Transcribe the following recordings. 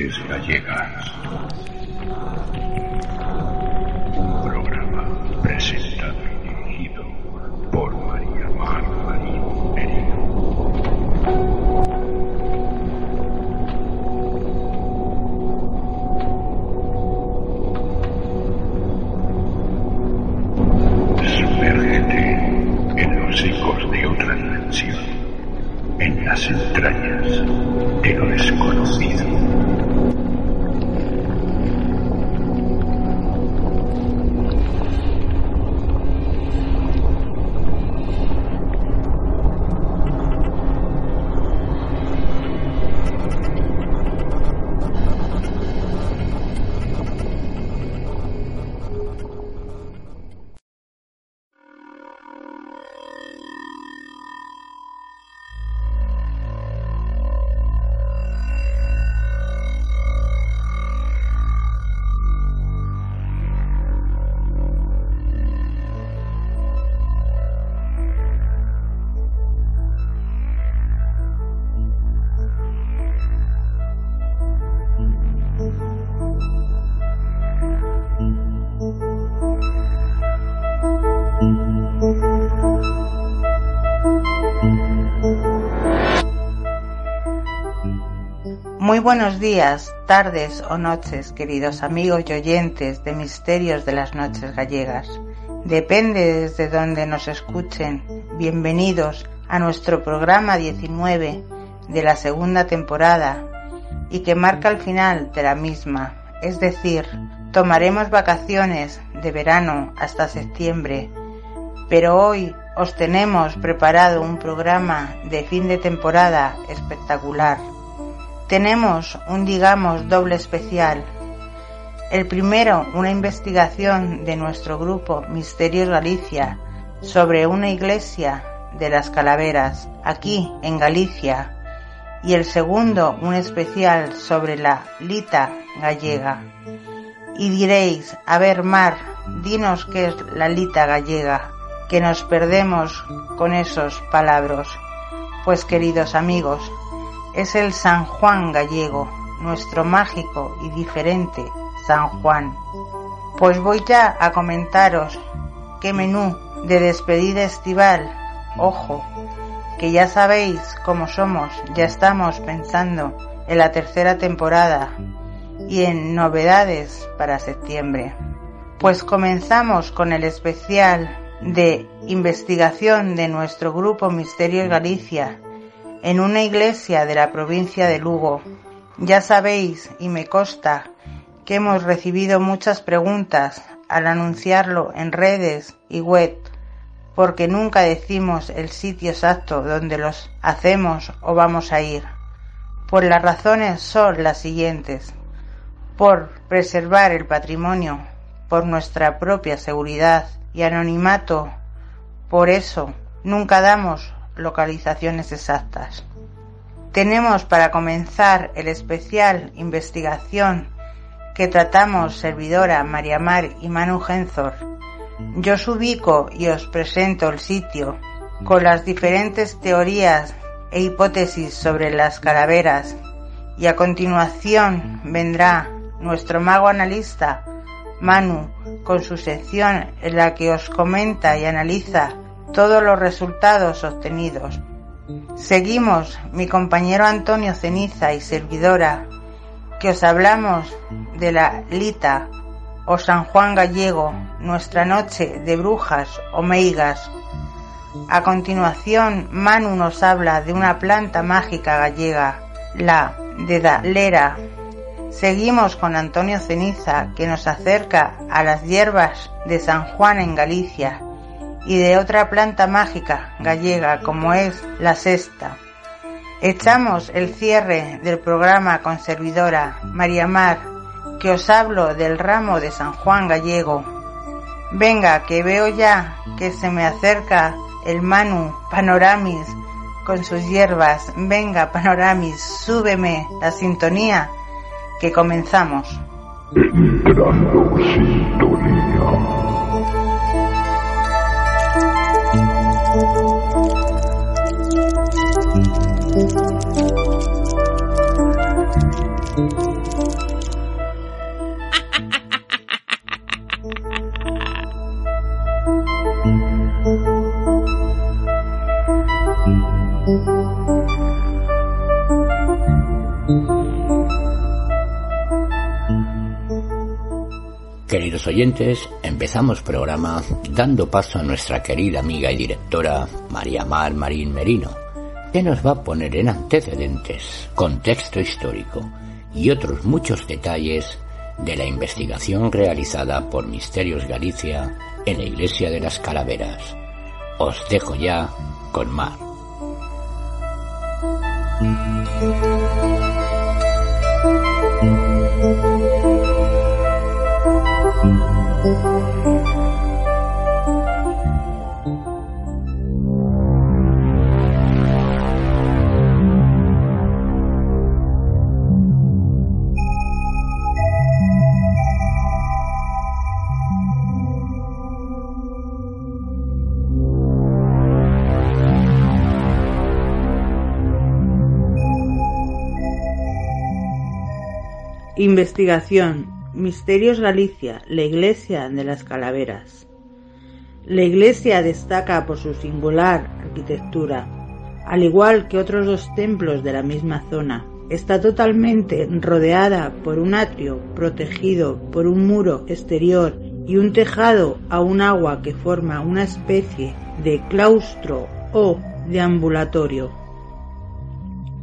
Noches Gallegas. Muy buenos días, tardes o noches, queridos amigos y oyentes de Misterios de las Noches Gallegas. Depende desde donde nos escuchen. Bienvenidos a nuestro programa 19 de la segunda temporada y que marca el final de la misma. Es decir, tomaremos vacaciones de verano hasta septiembre, pero hoy os tenemos preparado un programa de fin de temporada espectacular tenemos un digamos doble especial. El primero, una investigación de nuestro grupo Misterios Galicia sobre una iglesia de las calaveras aquí en Galicia. Y el segundo, un especial sobre la lita gallega. Y diréis, a ver Mar, dinos qué es la lita gallega, que nos perdemos con esos palabras. Pues queridos amigos, es el San Juan gallego, nuestro mágico y diferente San Juan. Pues voy ya a comentaros qué menú de despedida estival, ojo, que ya sabéis cómo somos, ya estamos pensando en la tercera temporada y en novedades para septiembre. Pues comenzamos con el especial de investigación de nuestro grupo Misterios Galicia en una iglesia de la provincia de Lugo. Ya sabéis, y me consta, que hemos recibido muchas preguntas al anunciarlo en redes y web, porque nunca decimos el sitio exacto donde los hacemos o vamos a ir. Pues las razones son las siguientes. Por preservar el patrimonio, por nuestra propia seguridad y anonimato. Por eso, nunca damos localizaciones exactas. Tenemos para comenzar el especial investigación que tratamos servidora María Mar y Manu Genzor. Yo os ubico y os presento el sitio con las diferentes teorías e hipótesis sobre las calaveras y a continuación vendrá nuestro mago analista Manu con su sección en la que os comenta y analiza todos los resultados obtenidos. Seguimos mi compañero Antonio Ceniza y servidora, que os hablamos de la Lita o San Juan Gallego, nuestra noche de brujas o meigas. A continuación, Manu nos habla de una planta mágica gallega, la dedalera. Seguimos con Antonio Ceniza, que nos acerca a las hierbas de San Juan en Galicia y de otra planta mágica gallega como es la sexta. Echamos el cierre del programa con servidora María Mar, que os hablo del ramo de San Juan gallego. Venga, que veo ya que se me acerca el Manu Panoramis con sus hierbas. Venga, Panoramis, súbeme la sintonía, que comenzamos. Entrando sintonía. Queridos oyentes, empezamos programa dando paso a nuestra querida amiga y directora María Mar Marín Merino, que nos va a poner en antecedentes, contexto histórico y otros muchos detalles de la investigación realizada por Misterios Galicia en la Iglesia de las Calaveras. Os dejo ya con Mar. Investigación. Misterios Galicia, la Iglesia de las Calaveras. La iglesia destaca por su singular arquitectura, al igual que otros dos templos de la misma zona. Está totalmente rodeada por un atrio protegido por un muro exterior y un tejado a un agua que forma una especie de claustro o deambulatorio.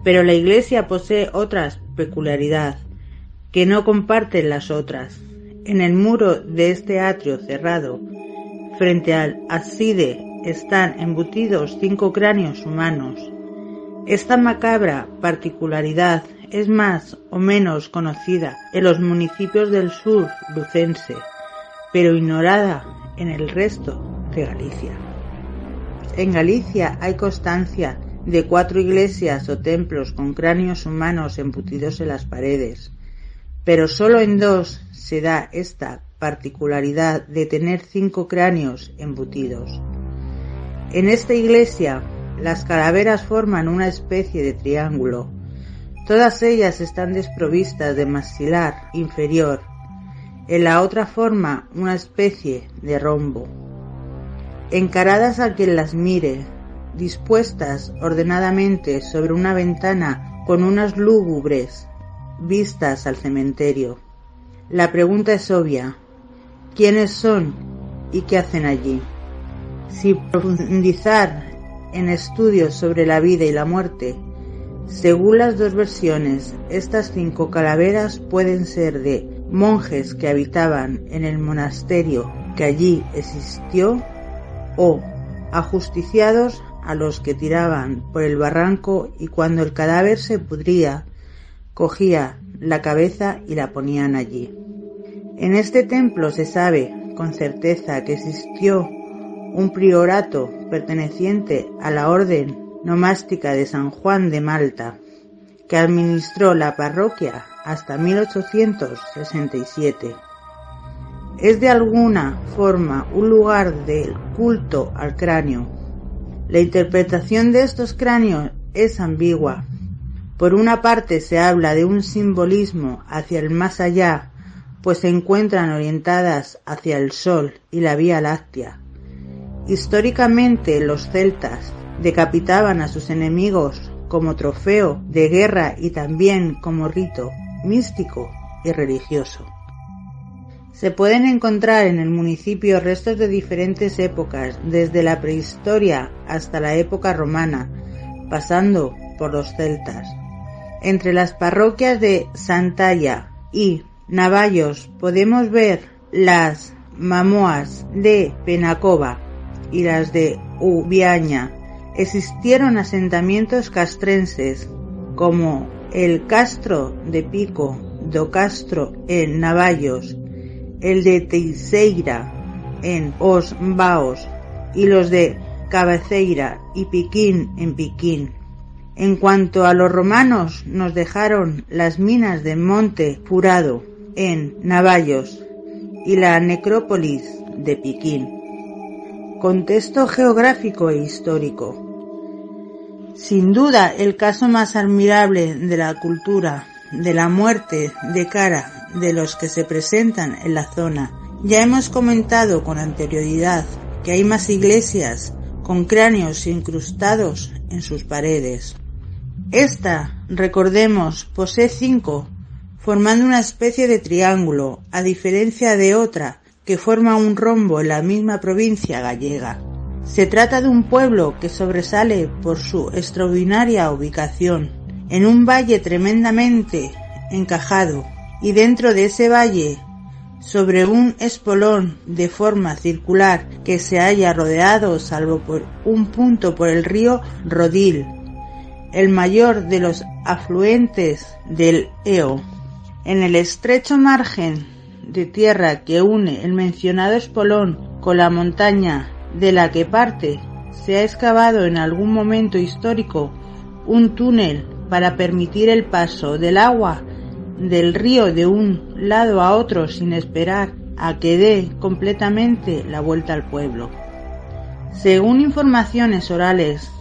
Pero la iglesia posee otra peculiaridad que no comparten las otras. En el muro de este atrio cerrado, frente al ábside, están embutidos cinco cráneos humanos. Esta macabra particularidad es más o menos conocida en los municipios del sur lucense, pero ignorada en el resto de Galicia. En Galicia hay constancia de cuatro iglesias o templos con cráneos humanos embutidos en las paredes, pero solo en dos se da esta particularidad de tener cinco cráneos embutidos. En esta iglesia, las calaveras forman una especie de triángulo. Todas ellas están desprovistas de maxilar inferior. En la otra forma una especie de rombo. Encaradas a quien las mire, dispuestas ordenadamente sobre una ventana con unas lúgubres vistas al cementerio. La pregunta es obvia. ¿Quiénes son y qué hacen allí? Si profundizar en estudios sobre la vida y la muerte, según las dos versiones, estas cinco calaveras pueden ser de monjes que habitaban en el monasterio que allí existió o ajusticiados a los que tiraban por el barranco y cuando el cadáver se pudría cogía la cabeza y la ponían allí. En este templo se sabe con certeza que existió un priorato perteneciente a la orden nomástica de San Juan de Malta, que administró la parroquia hasta 1867. Es de alguna forma un lugar del culto al cráneo. La interpretación de estos cráneos es ambigua, por una parte se habla de un simbolismo hacia el más allá, pues se encuentran orientadas hacia el Sol y la Vía Láctea. Históricamente los celtas decapitaban a sus enemigos como trofeo de guerra y también como rito místico y religioso. Se pueden encontrar en el municipio restos de diferentes épocas, desde la prehistoria hasta la época romana, pasando por los celtas. Entre las parroquias de Santalla y Navallos podemos ver las Mamoas de Penacova y las de Ubiaña. Existieron asentamientos castrenses como el Castro de Pico do Castro en Navallos, el de Teixeira en Os Baos y los de Cabeceira y Piquín en Piquín. En cuanto a los romanos, nos dejaron las minas de Monte Furado en Navallos y la necrópolis de Piquín. Contexto geográfico e histórico. Sin duda, el caso más admirable de la cultura de la muerte de cara de los que se presentan en la zona. Ya hemos comentado con anterioridad que hay más iglesias con cráneos incrustados en sus paredes. Esta, recordemos, posee cinco, formando una especie de triángulo, a diferencia de otra que forma un rombo en la misma provincia gallega. Se trata de un pueblo que sobresale por su extraordinaria ubicación, en un valle tremendamente encajado, y dentro de ese valle, sobre un espolón de forma circular que se haya rodeado salvo por un punto por el río Rodil, el mayor de los afluentes del Eo. En el estrecho margen de tierra que une el mencionado espolón con la montaña de la que parte, se ha excavado en algún momento histórico un túnel para permitir el paso del agua del río de un lado a otro sin esperar a que dé completamente la vuelta al pueblo. Según informaciones orales,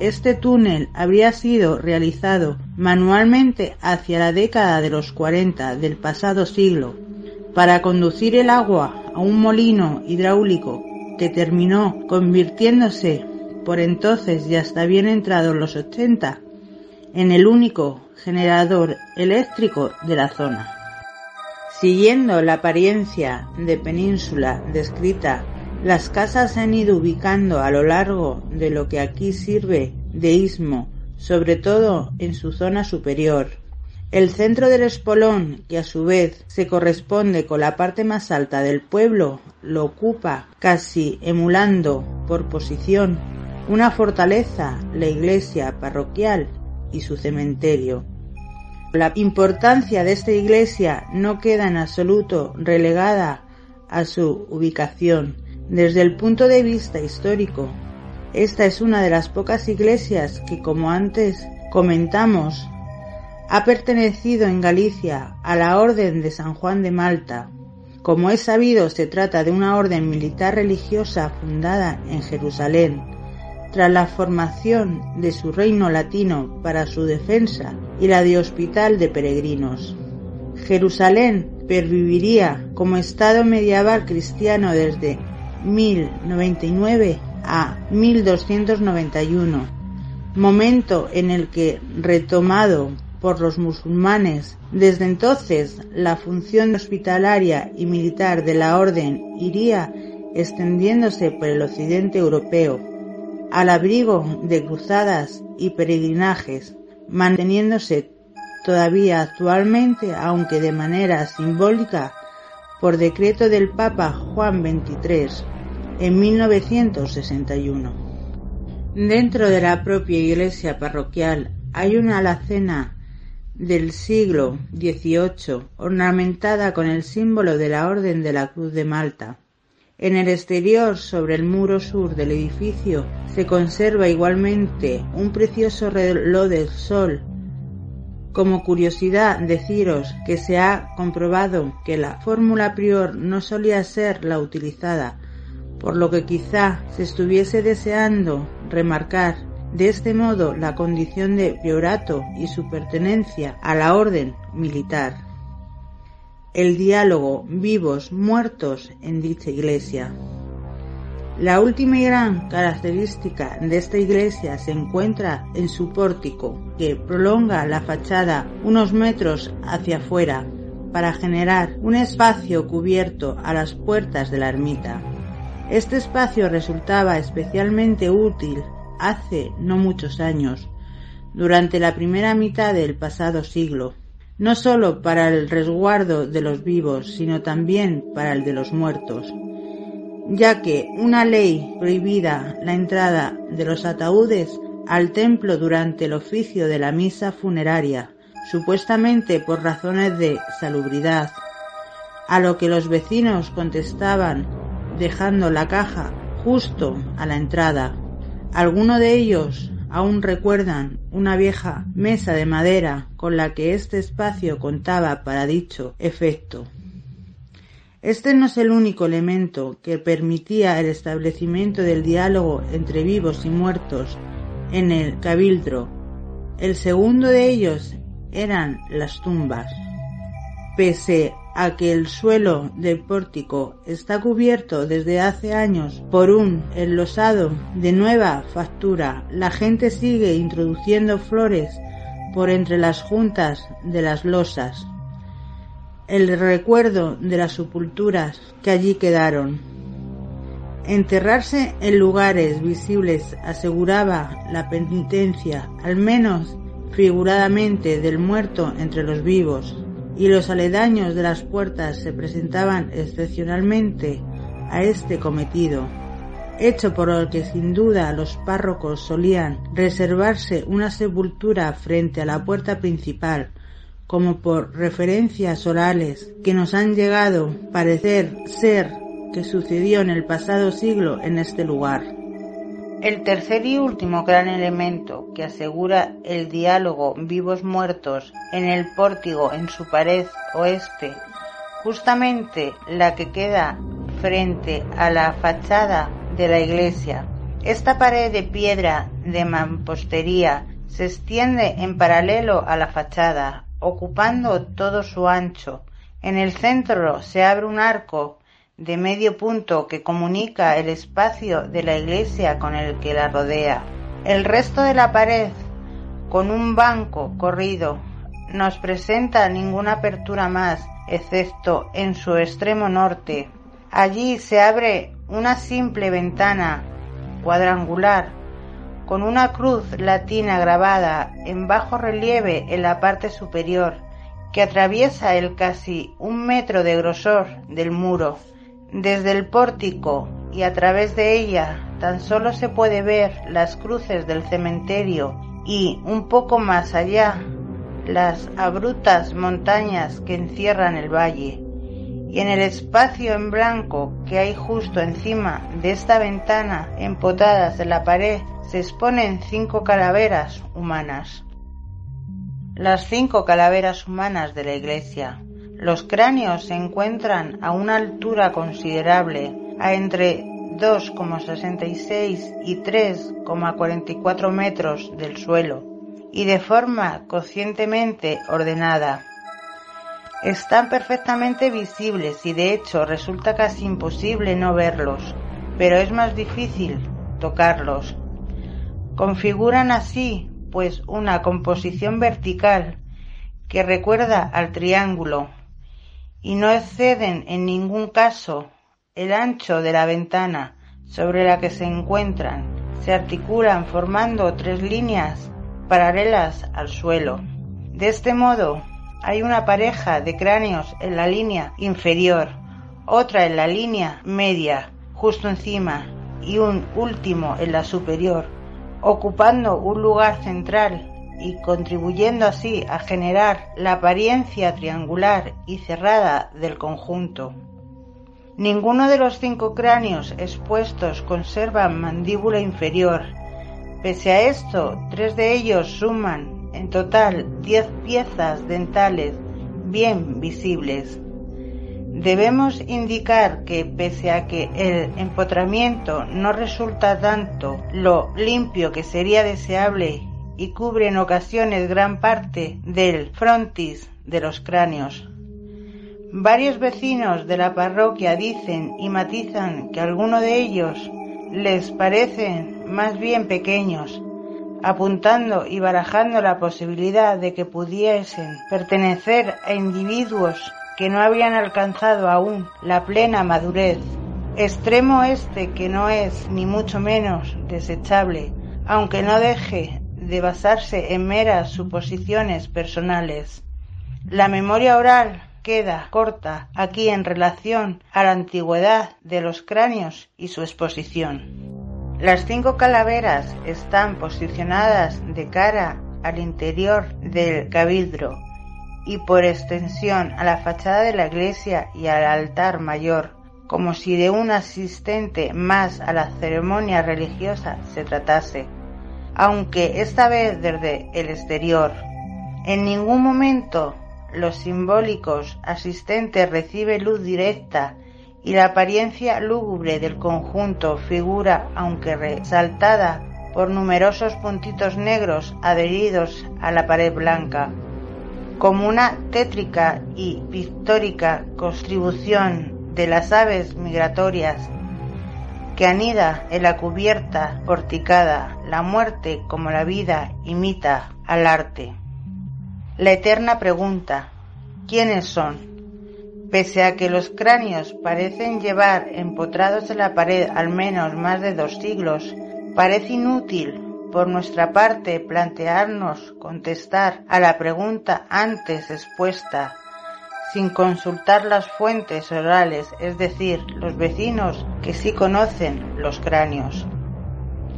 este túnel habría sido realizado manualmente hacia la década de los 40 del pasado siglo para conducir el agua a un molino hidráulico que terminó convirtiéndose por entonces y hasta bien entrados los 80 en el único generador eléctrico de la zona. Siguiendo la apariencia de península descrita, las casas se han ido ubicando a lo largo de lo que aquí sirve de istmo, sobre todo en su zona superior. El centro del espolón, que a su vez se corresponde con la parte más alta del pueblo, lo ocupa casi emulando por posición una fortaleza, la iglesia parroquial y su cementerio. La importancia de esta iglesia no queda en absoluto relegada a su ubicación. Desde el punto de vista histórico, esta es una de las pocas iglesias que, como antes comentamos, ha pertenecido en Galicia a la Orden de San Juan de Malta. Como es sabido, se trata de una orden militar religiosa fundada en Jerusalén tras la formación de su reino latino para su defensa y la de hospital de peregrinos. Jerusalén perviviría como estado medieval cristiano desde 1099 a 1291, momento en el que, retomado por los musulmanes, desde entonces la función hospitalaria y militar de la orden iría extendiéndose por el occidente europeo, al abrigo de cruzadas y peregrinajes, manteniéndose todavía actualmente, aunque de manera simbólica, por decreto del Papa Juan XXIII en 1961. Dentro de la propia iglesia parroquial hay una alacena del siglo XVIII ornamentada con el símbolo de la Orden de la Cruz de Malta. En el exterior, sobre el muro sur del edificio, se conserva igualmente un precioso reloj del sol. Como curiosidad, deciros que se ha comprobado que la fórmula prior no solía ser la utilizada, por lo que quizá se estuviese deseando remarcar de este modo la condición de priorato y su pertenencia a la orden militar el diálogo vivos muertos en dicha iglesia. La última y gran característica de esta iglesia se encuentra en su pórtico, que prolonga la fachada unos metros hacia afuera para generar un espacio cubierto a las puertas de la ermita. Este espacio resultaba especialmente útil hace no muchos años, durante la primera mitad del pasado siglo, no sólo para el resguardo de los vivos, sino también para el de los muertos, ya que una ley prohibida la entrada de los ataúdes al templo durante el oficio de la misa funeraria, supuestamente por razones de salubridad, a lo que los vecinos contestaban dejando la caja justo a la entrada. Algunos de ellos aún recuerdan una vieja mesa de madera con la que este espacio contaba para dicho efecto. Este no es el único elemento que permitía el establecimiento del diálogo entre vivos y muertos en el cabildro. El segundo de ellos eran las tumbas. Pese a que el suelo del pórtico está cubierto desde hace años por un enlosado de nueva factura, la gente sigue introduciendo flores por entre las juntas de las losas. El recuerdo de las sepulturas que allí quedaron. Enterrarse en lugares visibles aseguraba la penitencia, al menos figuradamente, del muerto entre los vivos y los aledaños de las puertas se presentaban excepcionalmente a este cometido, hecho por el que sin duda los párrocos solían reservarse una sepultura frente a la puerta principal, como por referencias orales que nos han llegado parecer ser que sucedió en el pasado siglo en este lugar. El tercer y último gran elemento que asegura el diálogo vivos muertos en el pórtico en su pared oeste, justamente la que queda frente a la fachada de la iglesia. Esta pared de piedra de mampostería se extiende en paralelo a la fachada, ocupando todo su ancho. En el centro se abre un arco de medio punto que comunica el espacio de la iglesia con el que la rodea. El resto de la pared, con un banco corrido, nos presenta ninguna apertura más, excepto en su extremo norte. Allí se abre una simple ventana cuadrangular con una cruz latina grabada en bajo relieve en la parte superior, que atraviesa el casi un metro de grosor del muro. Desde el pórtico y a través de ella tan solo se puede ver las cruces del cementerio y un poco más allá las abruptas montañas que encierran el valle. Y en el espacio en blanco que hay justo encima de esta ventana empotadas en la pared se exponen cinco calaveras humanas. Las cinco calaveras humanas de la iglesia los cráneos se encuentran a una altura considerable, a entre 2,66 y 3,44 metros del suelo, y de forma conscientemente ordenada. Están perfectamente visibles y de hecho resulta casi imposible no verlos, pero es más difícil tocarlos. Configuran así, pues, una composición vertical que recuerda al triángulo y no exceden en ningún caso el ancho de la ventana sobre la que se encuentran. Se articulan formando tres líneas paralelas al suelo. De este modo, hay una pareja de cráneos en la línea inferior, otra en la línea media, justo encima, y un último en la superior, ocupando un lugar central y contribuyendo así a generar la apariencia triangular y cerrada del conjunto. Ninguno de los cinco cráneos expuestos conserva mandíbula inferior. Pese a esto, tres de ellos suman en total diez piezas dentales bien visibles. Debemos indicar que pese a que el empotramiento no resulta tanto lo limpio que sería deseable y cubre en ocasiones gran parte del frontis de los cráneos. Varios vecinos de la parroquia dicen y matizan que algunos de ellos les parecen más bien pequeños, apuntando y barajando la posibilidad de que pudiesen pertenecer a individuos que no habían alcanzado aún la plena madurez, extremo este que no es ni mucho menos desechable, aunque no deje de basarse en meras suposiciones personales. La memoria oral queda corta aquí en relación a la antigüedad de los cráneos y su exposición. Las cinco calaveras están posicionadas de cara al interior del cabildro y por extensión a la fachada de la iglesia y al altar mayor, como si de un asistente más a la ceremonia religiosa se tratase, aunque esta vez desde el exterior. En ningún momento los simbólicos asistentes recibe luz directa y la apariencia lúgubre del conjunto figura, aunque resaltada por numerosos puntitos negros adheridos a la pared blanca, como una tétrica y pictórica contribución de las aves migratorias que anida en la cubierta porticada, la muerte como la vida imita al arte. La eterna pregunta, ¿quiénes son? Pese a que los cráneos parecen llevar empotrados en la pared al menos más de dos siglos, parece inútil por nuestra parte plantearnos contestar a la pregunta antes expuesta sin consultar las fuentes orales, es decir, los vecinos que sí conocen los cráneos.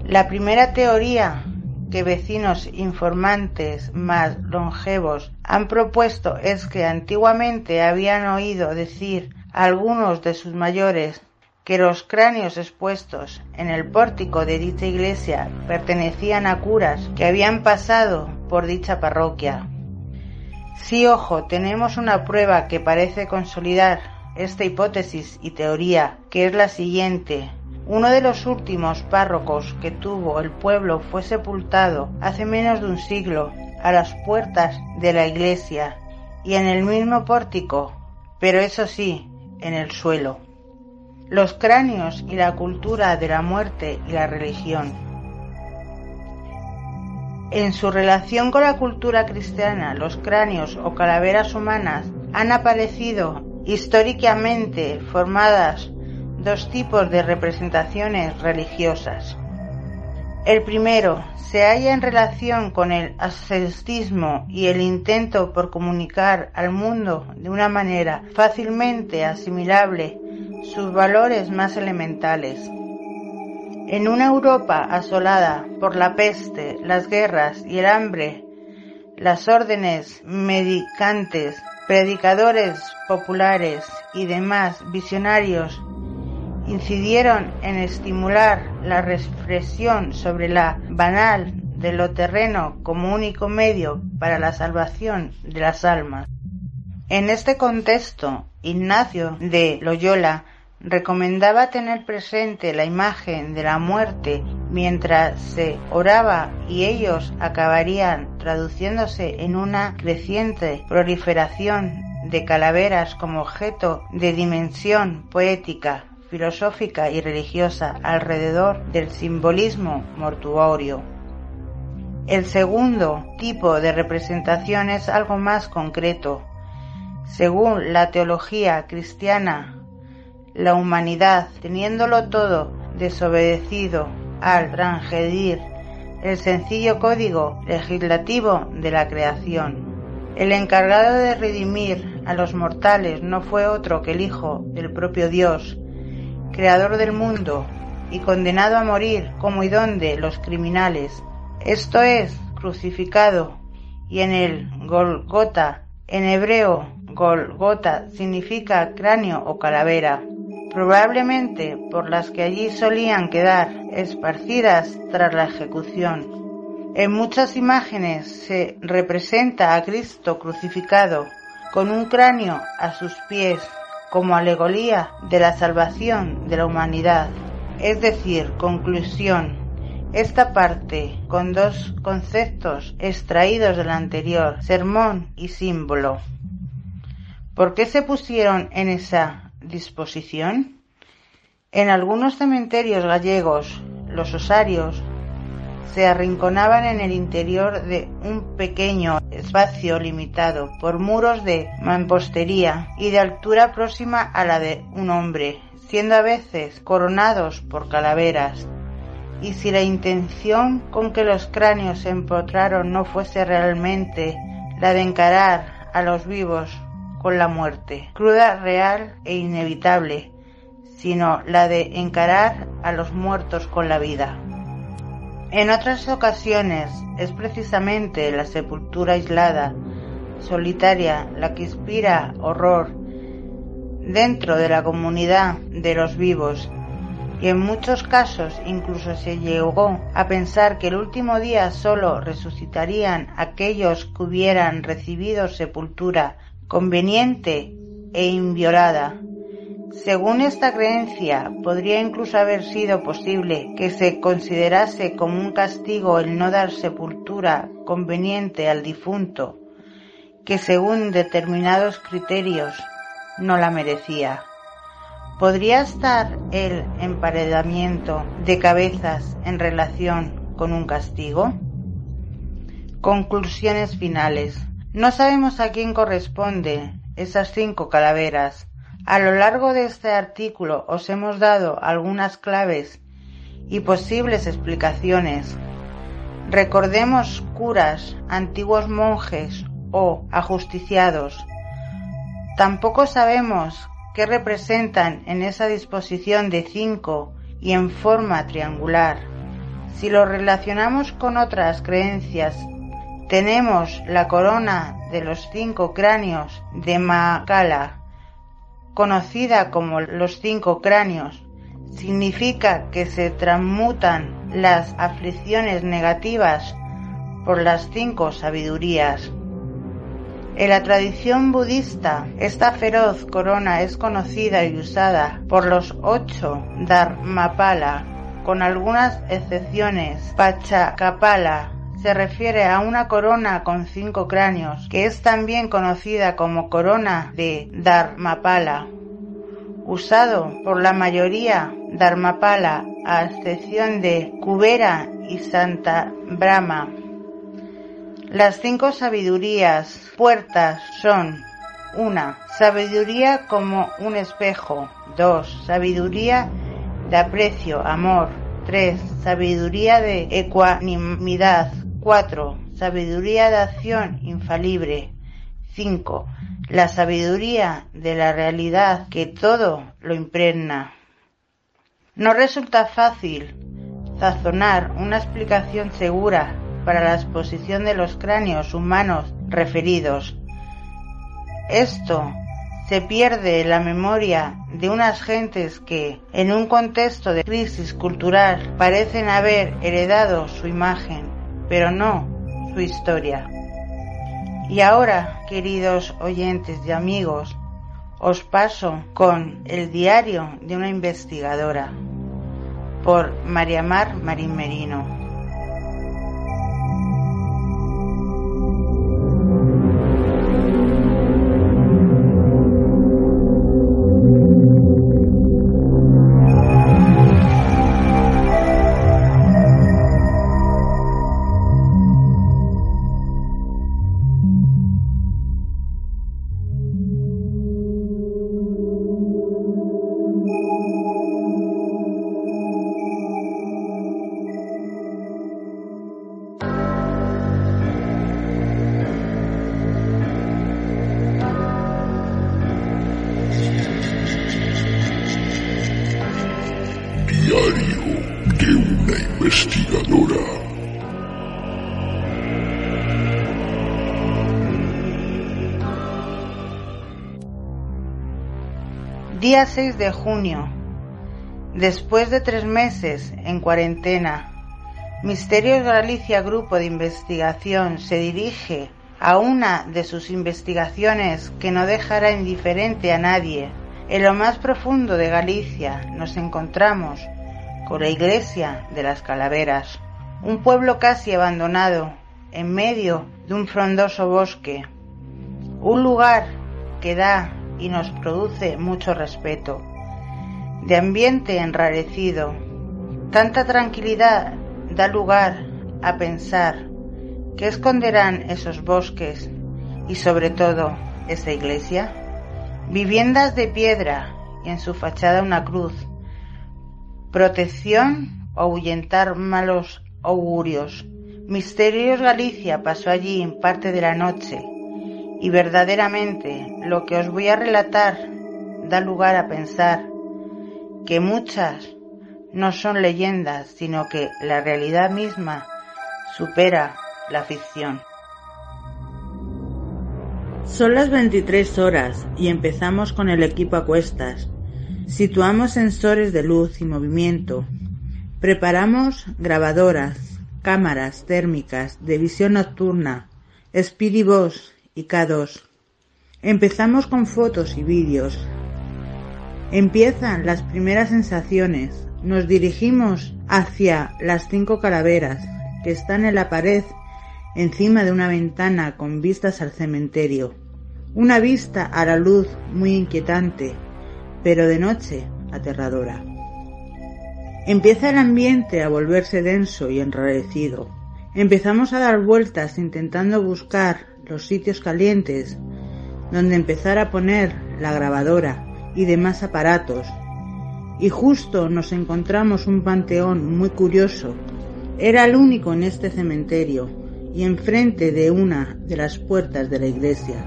La primera teoría que vecinos informantes más longevos han propuesto es que antiguamente habían oído decir algunos de sus mayores que los cráneos expuestos en el pórtico de dicha iglesia pertenecían a curas que habían pasado por dicha parroquia. Si ojo, tenemos una prueba que parece consolidar esta hipótesis y teoría, que es la siguiente. Uno de los últimos párrocos que tuvo el pueblo fue sepultado hace menos de un siglo a las puertas de la iglesia y en el mismo pórtico, pero eso sí, en el suelo. Los cráneos y la cultura de la muerte y la religión. En su relación con la cultura cristiana, los cráneos o calaveras humanas han aparecido históricamente formadas dos tipos de representaciones religiosas. El primero se halla en relación con el ascetismo y el intento por comunicar al mundo de una manera fácilmente asimilable sus valores más elementales. En una Europa asolada por la peste, las guerras y el hambre, las órdenes medicantes, predicadores populares y demás visionarios incidieron en estimular la reflexión sobre la banal de lo terreno como único medio para la salvación de las almas. En este contexto, Ignacio de Loyola recomendaba tener presente la imagen de la muerte mientras se oraba y ellos acabarían traduciéndose en una creciente proliferación de calaveras como objeto de dimensión poética filosófica y religiosa alrededor del simbolismo mortuorio. El segundo tipo de representación es algo más concreto. Según la teología cristiana, la humanidad, teniéndolo todo desobedecido al transgredir el sencillo código legislativo de la creación. El encargado de redimir a los mortales no fue otro que el Hijo del propio Dios, creador del mundo, y condenado a morir como y donde los criminales, esto es, crucificado, y en el Golgota, en hebreo Golgota significa cráneo o calavera, probablemente por las que allí solían quedar esparcidas tras la ejecución. En muchas imágenes se representa a Cristo crucificado con un cráneo a sus pies como alegoría de la salvación de la humanidad. Es decir, conclusión, esta parte con dos conceptos extraídos del anterior, sermón y símbolo. ¿Por qué se pusieron en esa disposición? En algunos cementerios gallegos, los osarios se arrinconaban en el interior de un pequeño espacio limitado por muros de mampostería y de altura próxima a la de un hombre, siendo a veces coronados por calaveras. Y si la intención con que los cráneos se empotraron no fuese realmente la de encarar a los vivos con la muerte, cruda, real e inevitable, sino la de encarar a los muertos con la vida. En otras ocasiones es precisamente la sepultura aislada, solitaria, la que inspira horror, dentro de la comunidad de los vivos y en muchos casos incluso se llegó a pensar que el último día solo resucitarían aquellos que hubieran recibido sepultura conveniente e inviolada. Según esta creencia, podría incluso haber sido posible que se considerase como un castigo el no dar sepultura conveniente al difunto, que según determinados criterios no la merecía. ¿Podría estar el emparedamiento de cabezas en relación con un castigo? Conclusiones finales. No sabemos a quién corresponde esas cinco calaveras. A lo largo de este artículo os hemos dado algunas claves y posibles explicaciones. Recordemos curas, antiguos monjes o ajusticiados. Tampoco sabemos qué representan en esa disposición de cinco y en forma triangular. Si lo relacionamos con otras creencias, tenemos la corona de los cinco cráneos de Macala, conocida como los cinco cráneos. Significa que se transmutan las aflicciones negativas por las cinco sabidurías. En la tradición budista, esta feroz corona es conocida y usada por los ocho Dharmapala, con algunas excepciones. Pachakapala se refiere a una corona con cinco cráneos, que es también conocida como corona de Dharmapala. Usado por la mayoría Dharmapala, a excepción de Kubera y Santa Brahma. Las cinco sabidurías puertas son una Sabiduría como un espejo. 2. Sabiduría de aprecio, amor. 3. Sabiduría de ecuanimidad. 4. Sabiduría de acción infalible. 5. La sabiduría de la realidad que todo lo impregna. No resulta fácil sazonar una explicación segura para la exposición de los cráneos humanos referidos. Esto se pierde la memoria de unas gentes que, en un contexto de crisis cultural, parecen haber heredado su imagen, pero no su historia. Y ahora, queridos oyentes y amigos, os paso con el diario de una investigadora por María Mar Marín Merino. 6 de junio. Después de tres meses en cuarentena, Misterios Galicia Grupo de Investigación se dirige a una de sus investigaciones que no dejará indiferente a nadie. En lo más profundo de Galicia nos encontramos con la iglesia de las Calaveras, un pueblo casi abandonado en medio de un frondoso bosque, un lugar que da y nos produce mucho respeto. De ambiente enrarecido, tanta tranquilidad da lugar a pensar que esconderán esos bosques y sobre todo esa iglesia. Viviendas de piedra y en su fachada una cruz. Protección o ahuyentar malos augurios. Misterios Galicia pasó allí en parte de la noche y verdaderamente lo que os voy a relatar da lugar a pensar que muchas no son leyendas, sino que la realidad misma supera la ficción. Son las 23 horas y empezamos con el equipo a cuestas. Situamos sensores de luz y movimiento. Preparamos grabadoras, cámaras térmicas de visión nocturna, Speedy y K2. Empezamos con fotos y vídeos. Empiezan las primeras sensaciones. Nos dirigimos hacia las cinco calaveras que están en la pared encima de una ventana con vistas al cementerio. Una vista a la luz muy inquietante, pero de noche aterradora. Empieza el ambiente a volverse denso y enrarecido. Empezamos a dar vueltas intentando buscar los sitios calientes donde empezar a poner la grabadora y demás aparatos. Y justo nos encontramos un panteón muy curioso. Era el único en este cementerio y enfrente de una de las puertas de la iglesia.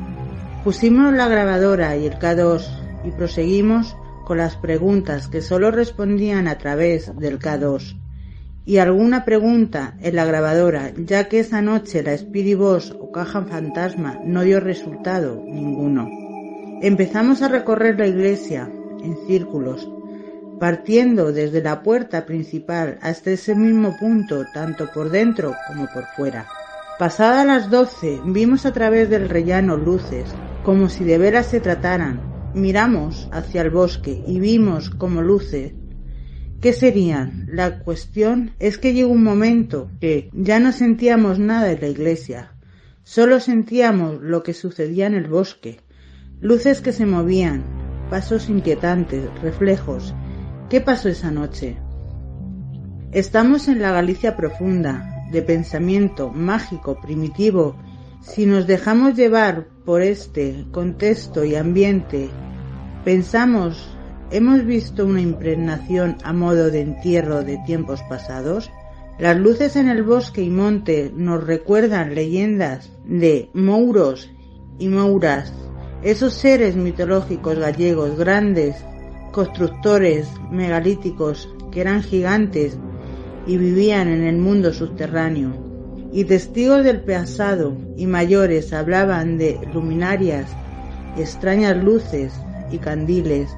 Pusimos la grabadora y el K2 y proseguimos con las preguntas que solo respondían a través del K2 y alguna pregunta en la grabadora, ya que esa noche la Speedy Boss o caja fantasma no dio resultado ninguno. Empezamos a recorrer la iglesia en círculos, partiendo desde la puerta principal hasta ese mismo punto, tanto por dentro como por fuera. Pasadas las doce, vimos a través del rellano luces, como si de veras se trataran. Miramos hacia el bosque y vimos como luces. ¿Qué serían? La cuestión es que llegó un momento que ya no sentíamos nada en la iglesia, solo sentíamos lo que sucedía en el bosque, luces que se movían, pasos inquietantes, reflejos. ¿Qué pasó esa noche? Estamos en la Galicia profunda, de pensamiento mágico, primitivo, si nos dejamos llevar por este contexto y ambiente, pensamos, ¿hemos visto una impregnación a modo de entierro de tiempos pasados? Las luces en el bosque y monte nos recuerdan leyendas de mouros y mouras, esos seres mitológicos gallegos grandes, constructores megalíticos que eran gigantes y vivían en el mundo subterráneo, y testigos del pasado y mayores hablaban de luminarias, extrañas luces y candiles,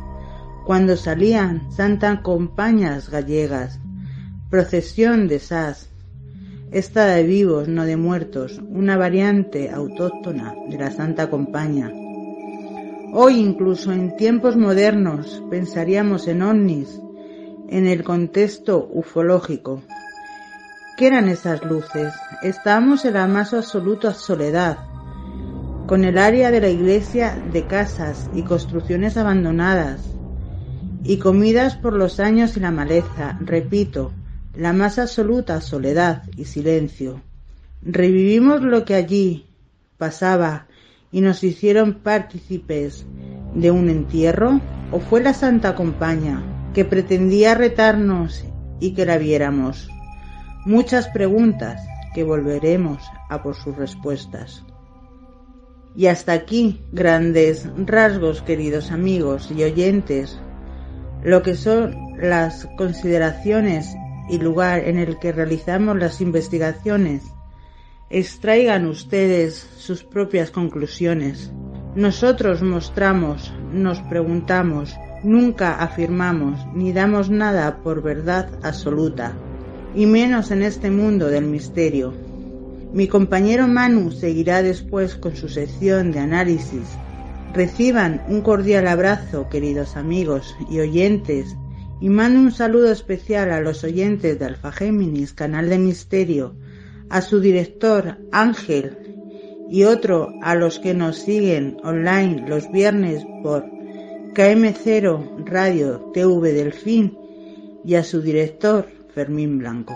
cuando salían santas compañías gallegas, procesión de sas, esta de vivos, no de muertos, una variante autóctona de la Santa Compañía. Hoy incluso en tiempos modernos pensaríamos en ovnis, en el contexto ufológico. ¿Qué eran esas luces? Estábamos en la más absoluta soledad, con el área de la iglesia de casas y construcciones abandonadas, y comidas por los años y la maleza, repito, la más absoluta soledad y silencio. Revivimos lo que allí pasaba y nos hicieron partícipes de un entierro, o fue la Santa Compañía que pretendía retarnos y que la viéramos. Muchas preguntas que volveremos a por sus respuestas. Y hasta aquí, grandes rasgos, queridos amigos y oyentes, lo que son las consideraciones y lugar en el que realizamos las investigaciones. Extraigan ustedes sus propias conclusiones. Nosotros mostramos, nos preguntamos, Nunca afirmamos ni damos nada por verdad absoluta, y menos en este mundo del misterio. Mi compañero Manu seguirá después con su sección de análisis. Reciban un cordial abrazo, queridos amigos y oyentes, y mando un saludo especial a los oyentes de Alfa Géminis, canal de misterio, a su director Ángel y otro a los que nos siguen online los viernes por KM0 Radio TV Delfín y a su director Fermín Blanco.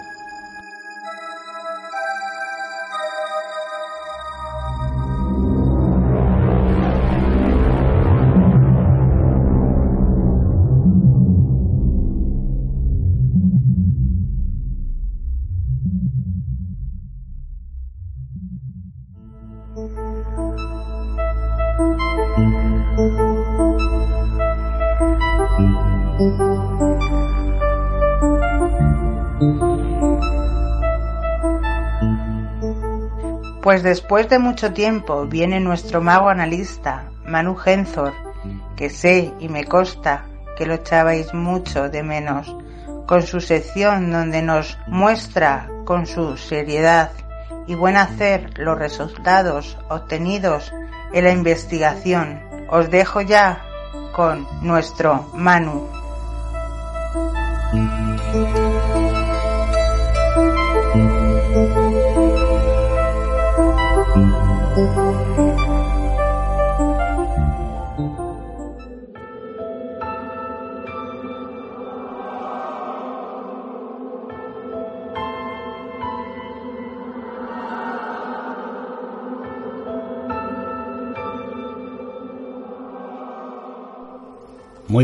Pues después de mucho tiempo viene nuestro mago analista, Manu Genzor, que sé y me consta que lo echabais mucho de menos, con su sección donde nos muestra con su seriedad y buen hacer los resultados obtenidos en la investigación. Os dejo ya con nuestro Manu. Muy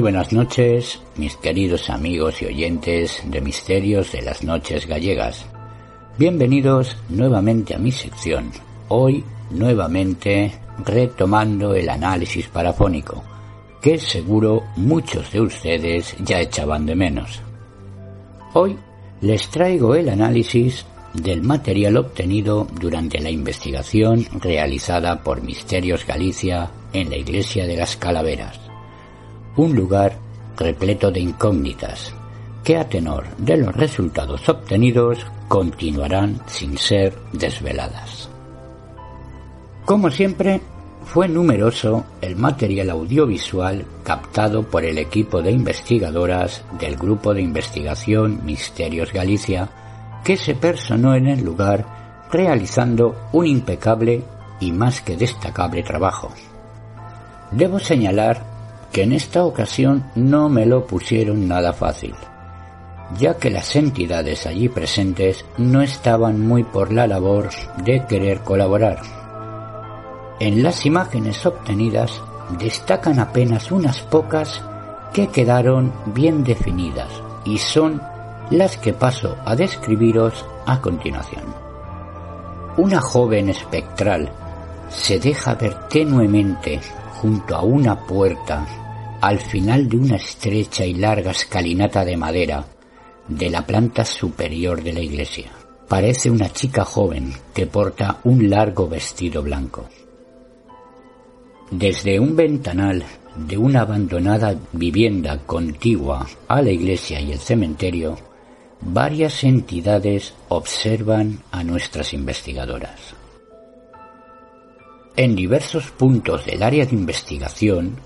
buenas noches, mis queridos amigos y oyentes de Misterios de las Noches Gallegas. Bienvenidos nuevamente a mi sección. Hoy, nuevamente, retomando el análisis parafónico, que seguro muchos de ustedes ya echaban de menos. Hoy les traigo el análisis del material obtenido durante la investigación realizada por Misterios Galicia en la Iglesia de las Calaveras un lugar repleto de incógnitas que a tenor de los resultados obtenidos continuarán sin ser desveladas. Como siempre, fue numeroso el material audiovisual captado por el equipo de investigadoras del Grupo de Investigación Misterios Galicia, que se personó en el lugar realizando un impecable y más que destacable trabajo. Debo señalar que en esta ocasión no me lo pusieron nada fácil, ya que las entidades allí presentes no estaban muy por la labor de querer colaborar. En las imágenes obtenidas destacan apenas unas pocas que quedaron bien definidas y son las que paso a describiros a continuación. Una joven espectral se deja ver tenuemente junto a una puerta al final de una estrecha y larga escalinata de madera de la planta superior de la iglesia. Parece una chica joven que porta un largo vestido blanco. Desde un ventanal de una abandonada vivienda contigua a la iglesia y el cementerio, varias entidades observan a nuestras investigadoras. En diversos puntos del área de investigación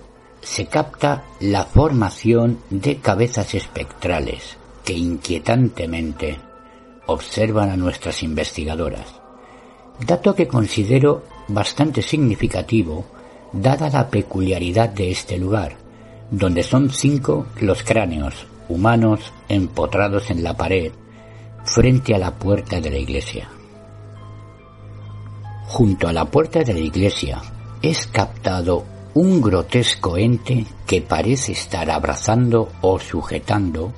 se capta la formación de cabezas espectrales que inquietantemente observan a nuestras investigadoras, dato que considero bastante significativo dada la peculiaridad de este lugar, donde son cinco los cráneos humanos empotrados en la pared frente a la puerta de la iglesia. Junto a la puerta de la iglesia es captado un grotesco ente que parece estar abrazando o sujetando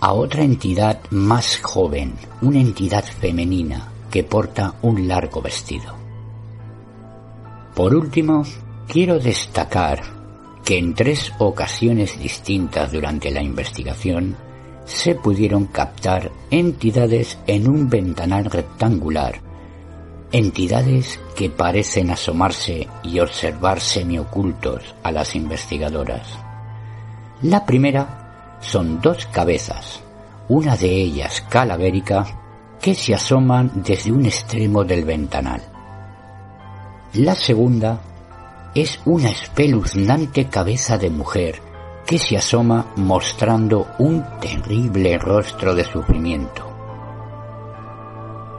a otra entidad más joven, una entidad femenina que porta un largo vestido. Por último, quiero destacar que en tres ocasiones distintas durante la investigación se pudieron captar entidades en un ventanal rectangular entidades que parecen asomarse y observar semiocultos a las investigadoras. La primera son dos cabezas, una de ellas calavérica, que se asoman desde un extremo del ventanal. La segunda es una espeluznante cabeza de mujer que se asoma mostrando un terrible rostro de sufrimiento.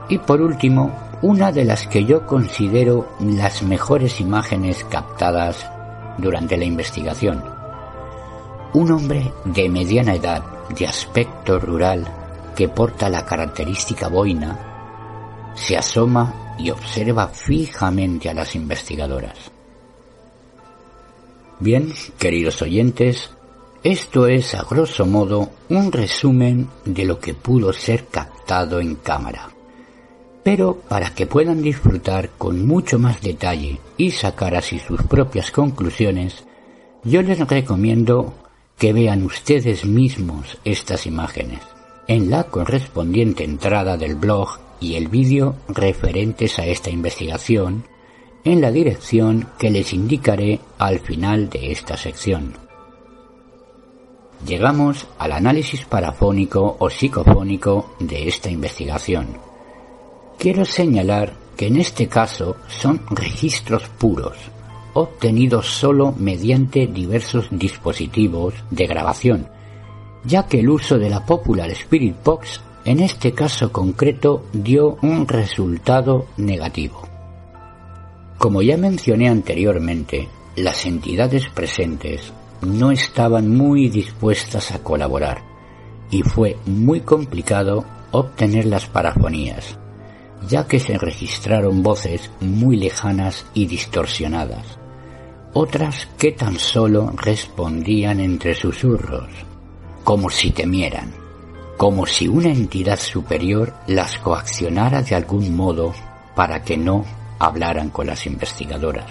Y por último, una de las que yo considero las mejores imágenes captadas durante la investigación. Un hombre de mediana edad, de aspecto rural, que porta la característica boina, se asoma y observa fijamente a las investigadoras. Bien, queridos oyentes, esto es a grosso modo un resumen de lo que pudo ser captado en cámara. Pero para que puedan disfrutar con mucho más detalle y sacar así sus propias conclusiones, yo les recomiendo que vean ustedes mismos estas imágenes en la correspondiente entrada del blog y el vídeo referentes a esta investigación en la dirección que les indicaré al final de esta sección. Llegamos al análisis parafónico o psicofónico de esta investigación. Quiero señalar que en este caso son registros puros, obtenidos solo mediante diversos dispositivos de grabación, ya que el uso de la Popular Spirit Box en este caso concreto dio un resultado negativo. Como ya mencioné anteriormente, las entidades presentes no estaban muy dispuestas a colaborar y fue muy complicado obtener las parafonías, ya que se registraron voces muy lejanas y distorsionadas, otras que tan solo respondían entre susurros, como si temieran, como si una entidad superior las coaccionara de algún modo para que no hablaran con las investigadoras.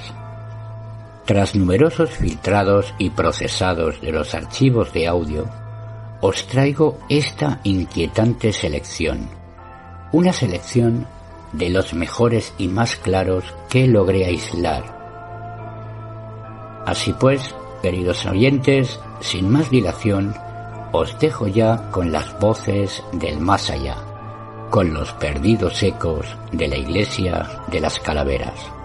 Tras numerosos filtrados y procesados de los archivos de audio, os traigo esta inquietante selección, una selección de los mejores y más claros que logré aislar. Así pues, queridos oyentes, sin más dilación, os dejo ya con las voces del más allá, con los perdidos ecos de la iglesia de las calaveras.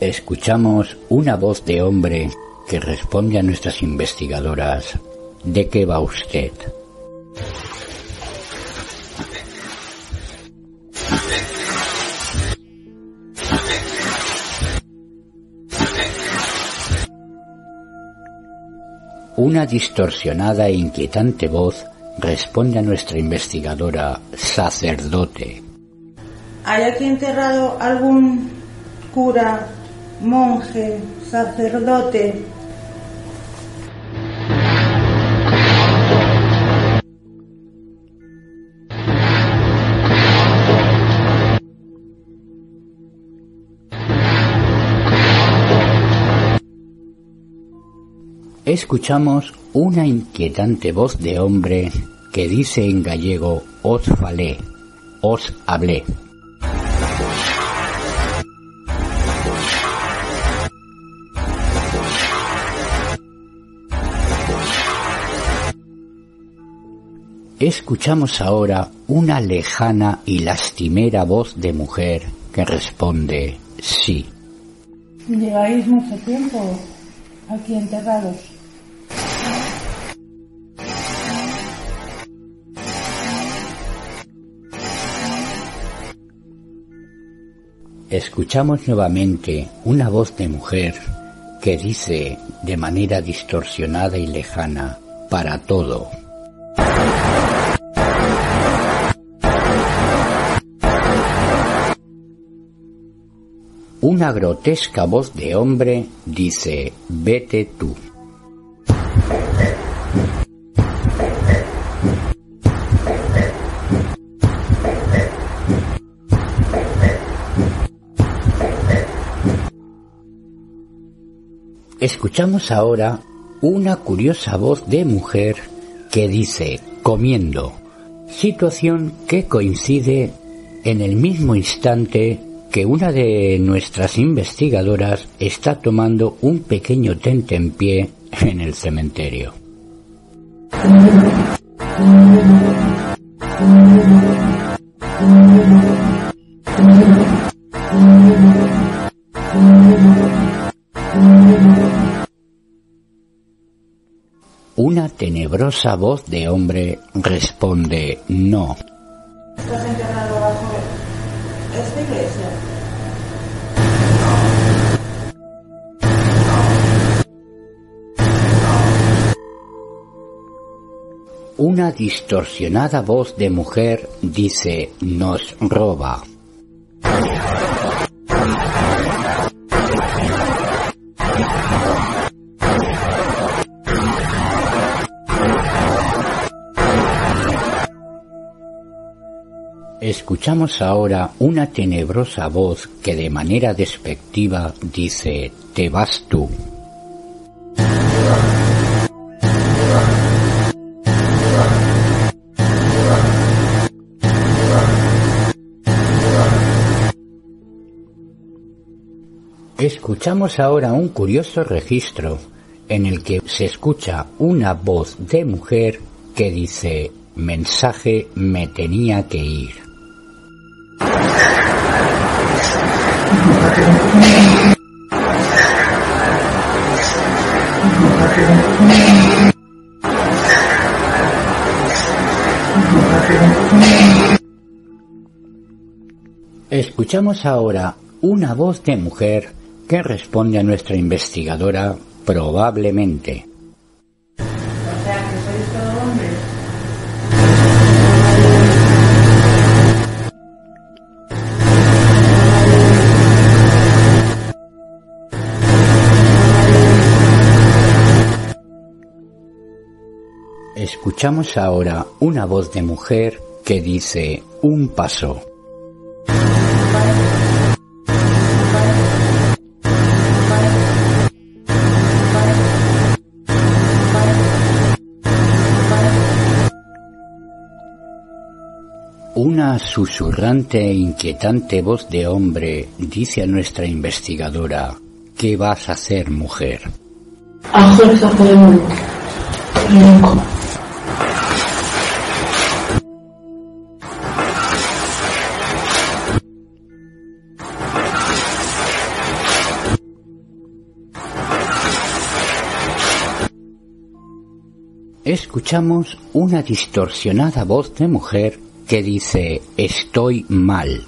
Escuchamos una voz de hombre que responde a nuestras investigadoras ¿De qué va usted? Una distorsionada e inquietante voz responde a nuestra investigadora sacerdote. ¿Hay aquí enterrado algún cura monje, sacerdote. Escuchamos una inquietante voz de hombre que dice en gallego os falé, os hablé. Escuchamos ahora una lejana y lastimera voz de mujer que responde sí. Lleváis mucho tiempo aquí enterrados. Escuchamos nuevamente una voz de mujer que dice de manera distorsionada y lejana, para todo, Una grotesca voz de hombre dice, vete tú. Escuchamos ahora una curiosa voz de mujer que dice, comiendo, situación que coincide en el mismo instante que una de nuestras investigadoras está tomando un pequeño en pie en el cementerio. Una tenebrosa voz de hombre responde no. Una distorsionada voz de mujer dice nos roba. Escuchamos ahora una tenebrosa voz que de manera despectiva dice, te vas tú. Escuchamos ahora un curioso registro en el que se escucha una voz de mujer que dice, mensaje me tenía que ir. Escuchamos ahora una voz de mujer que responde a nuestra investigadora probablemente. Escuchamos ahora una voz de mujer que dice un paso. Una susurrante e inquietante voz de hombre dice a nuestra investigadora, ¿qué vas a hacer, mujer? Escuchamos una distorsionada voz de mujer que dice estoy mal.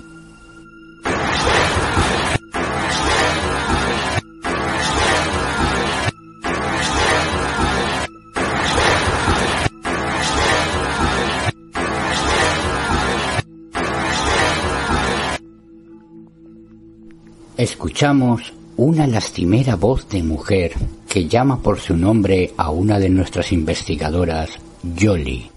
Escuchamos una lastimera voz de mujer que llama por su nombre a una de nuestras investigadoras, Jolly.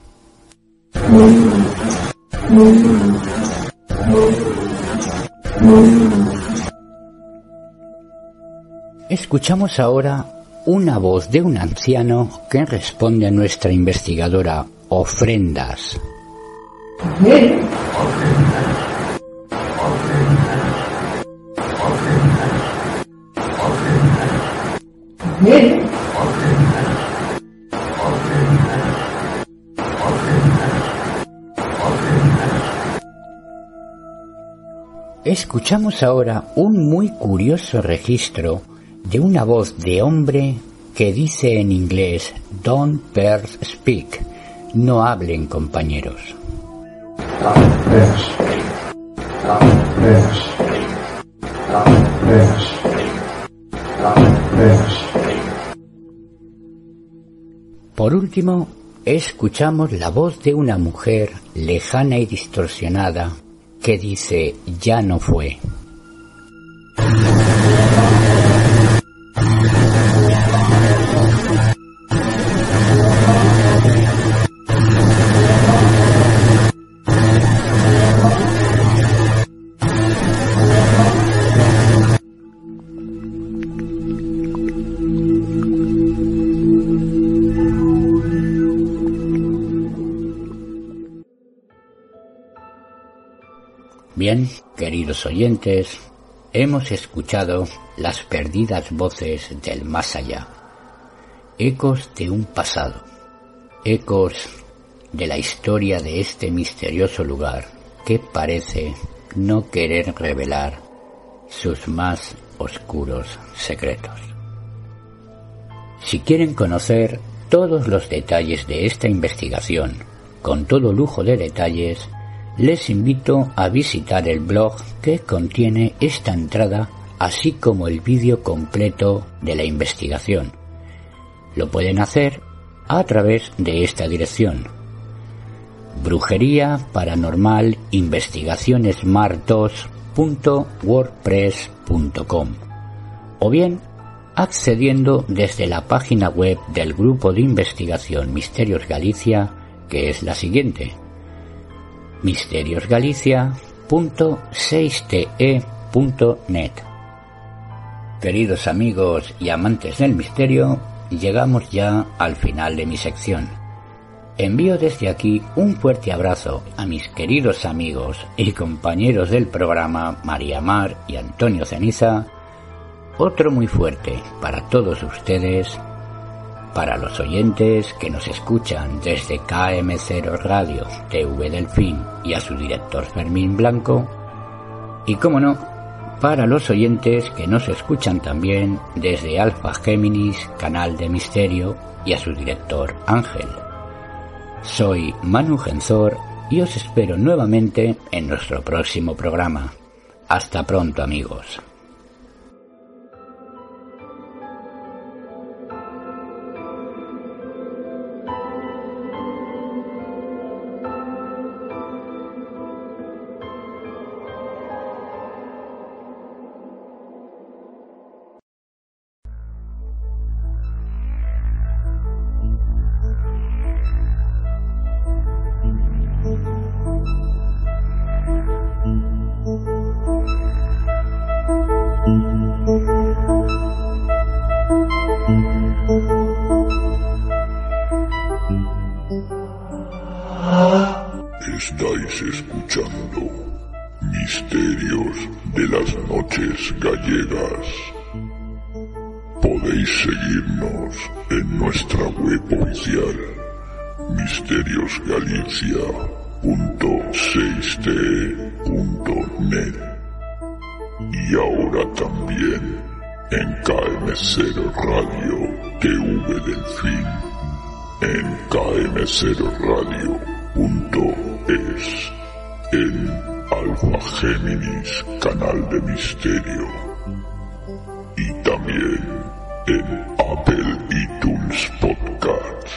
Escuchamos ahora una voz de un anciano que responde a nuestra investigadora ofrendas. Escuchamos ahora un muy curioso registro de una voz de hombre que dice en inglés Don't birds speak, no hablen compañeros. Por último, escuchamos la voz de una mujer lejana y distorsionada que dice ya no fue. Bien, queridos oyentes, hemos escuchado las perdidas voces del más allá, ecos de un pasado, ecos de la historia de este misterioso lugar que parece no querer revelar sus más oscuros secretos. Si quieren conocer todos los detalles de esta investigación, con todo lujo de detalles, les invito a visitar el blog que contiene esta entrada así como el vídeo completo de la investigación. Lo pueden hacer a través de esta dirección. Brujería paranormal investigaciones martos.wordpress.com o bien accediendo desde la página web del grupo de investigación Misterios Galicia que es la siguiente misteriosgalicia.6te.net Queridos amigos y amantes del misterio, llegamos ya al final de mi sección. Envío desde aquí un fuerte abrazo a mis queridos amigos y compañeros del programa María Mar y Antonio Ceniza, otro muy fuerte para todos ustedes, para los oyentes que nos escuchan desde KM0 Radio TV Delfín y a su director Fermín Blanco, y como no, para los oyentes que nos escuchan también desde Alfa Géminis, canal de misterio, y a su director Ángel. Soy Manu Genzor y os espero nuevamente en nuestro próximo programa. Hasta pronto amigos. Misterios de las Noches Gallegas. Podéis seguirnos en nuestra web oficial misteriosgalicia.6te.net y ahora también en KM0 Radio TV Delfín en km0radio.es en Alfa Géminis Canal de Misterio y también en Apple iTunes Podcasts.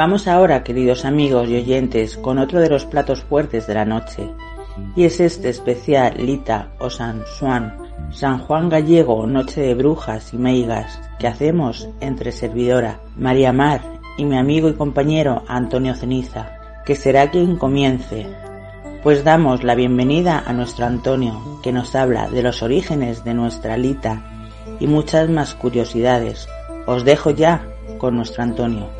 Vamos ahora, queridos amigos y oyentes, con otro de los platos fuertes de la noche, y es este especial Lita o San Juan, San Juan Gallego Noche de Brujas y Meigas, que hacemos entre servidora María Mar y mi amigo y compañero Antonio Ceniza, que será quien comience. Pues damos la bienvenida a nuestro Antonio, que nos habla de los orígenes de nuestra Lita y muchas más curiosidades. Os dejo ya con nuestro Antonio.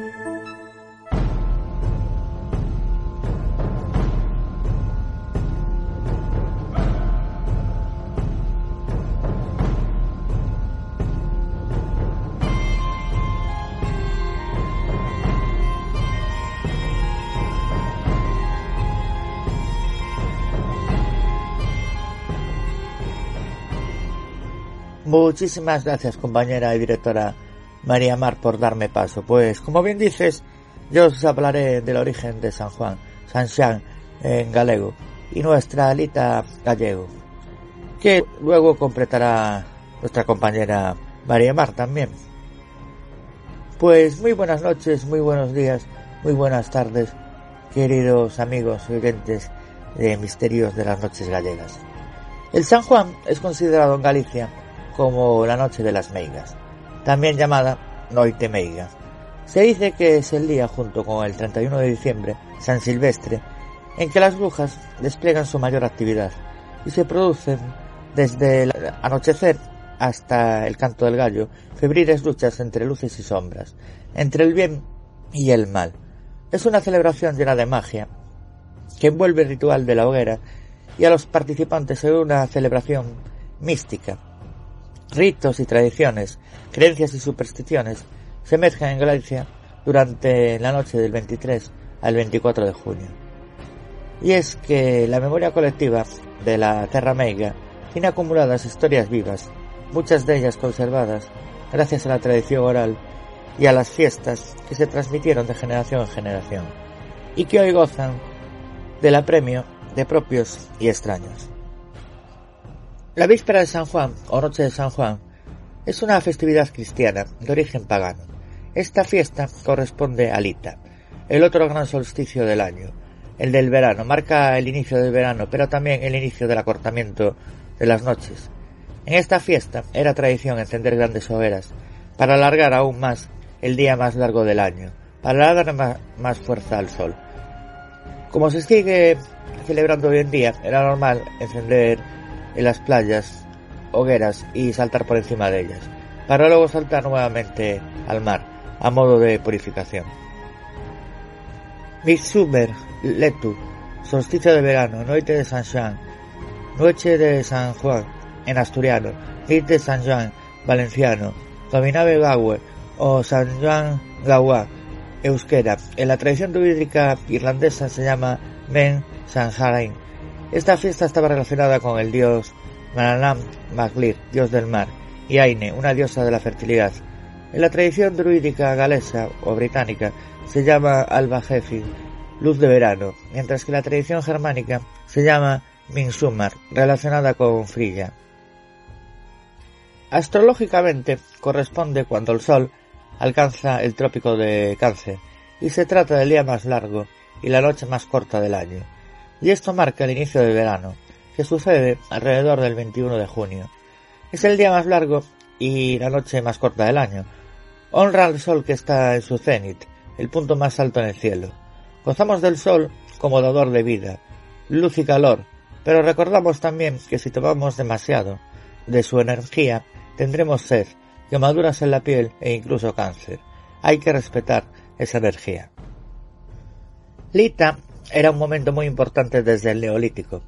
Muchísimas gracias compañera y directora María Mar por darme paso. Pues como bien dices, yo os hablaré del origen de San Juan, San Juan en galego, y nuestra alita gallego, que luego completará nuestra compañera María Mar también. Pues muy buenas noches, muy buenos días, muy buenas tardes, queridos amigos oyentes de Misterios de las Noches Gallegas. El San Juan es considerado en Galicia como la Noche de las Meigas, también llamada Noite Meiga. Se dice que es el día, junto con el 31 de diciembre, San Silvestre, en que las brujas despliegan su mayor actividad y se producen desde el anochecer hasta el canto del gallo febriles luchas entre luces y sombras, entre el bien y el mal. Es una celebración llena de magia que envuelve el ritual de la hoguera y a los participantes en una celebración mística. Ritos y tradiciones, creencias y supersticiones se mezclan en Galicia durante la noche del 23 al 24 de junio. Y es que la memoria colectiva de la Terra Meiga tiene acumuladas historias vivas, muchas de ellas conservadas gracias a la tradición oral y a las fiestas que se transmitieron de generación en generación, y que hoy gozan del apremio de propios y extraños. La víspera de San Juan, o Noche de San Juan, es una festividad cristiana de origen pagano. Esta fiesta corresponde a Lita, el otro gran solsticio del año, el del verano, marca el inicio del verano, pero también el inicio del acortamiento de las noches. En esta fiesta era tradición encender grandes hogueras para alargar aún más el día más largo del año, para dar más, fuerza al sol. Como se sigue celebrando hoy en día, era normal encender en las playas hogueras y saltar por encima de ellas, para luego saltar nuevamente al mar, a modo de purificación. Midsummer, Letu, solsticio de verano, noche de San Juan, noche de San Juan, en asturiano, Nit de San Juan, valenciano, Dominabe Gaue o San Juan Gaua, euskera. En la tradición druídica irlandesa se llama Men Sanjarain. Esta fiesta estaba relacionada con el dios Mananam Maglir, dios del mar, y Aine, una diosa de la fertilidad. En la tradición druídica galesa o británica se llama Albajefi, luz de verano, mientras que la tradición germánica se llama Minsumar, relacionada con Frilla. Astrológicamente corresponde cuando el Sol alcanza el trópico de Cáncer y se trata del día más largo y la noche más corta del año. Y esto marca el inicio del verano, que sucede alrededor del 21 de junio. Es el día más largo y la noche más corta del año. Honra al sol que está en su cenit, el punto más alto en el cielo. Gozamos del sol como dador de vida, luz y calor, pero recordamos también que si tomamos demasiado de su energía, tendremos sed, quemaduras en la piel e incluso cáncer. Hay que respetar esa energía. Lita era un momento muy importante desde el Neolítico,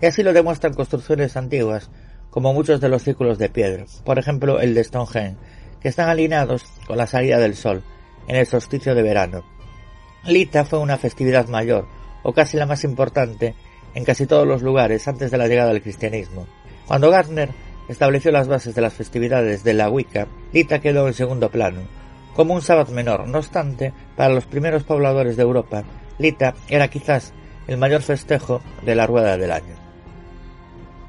y así lo demuestran construcciones antiguas, como muchos de los círculos de piedra, por ejemplo el de Stonehenge, que están alineados con la salida del sol en el solsticio de verano. Lita fue una festividad mayor, o casi la más importante, en casi todos los lugares antes de la llegada del cristianismo. Cuando Gardner estableció las bases de las festividades de la Wicca, Lita quedó en segundo plano, como un sábado menor. No obstante, para los primeros pobladores de Europa, Lita era quizás el mayor festejo de la rueda del año.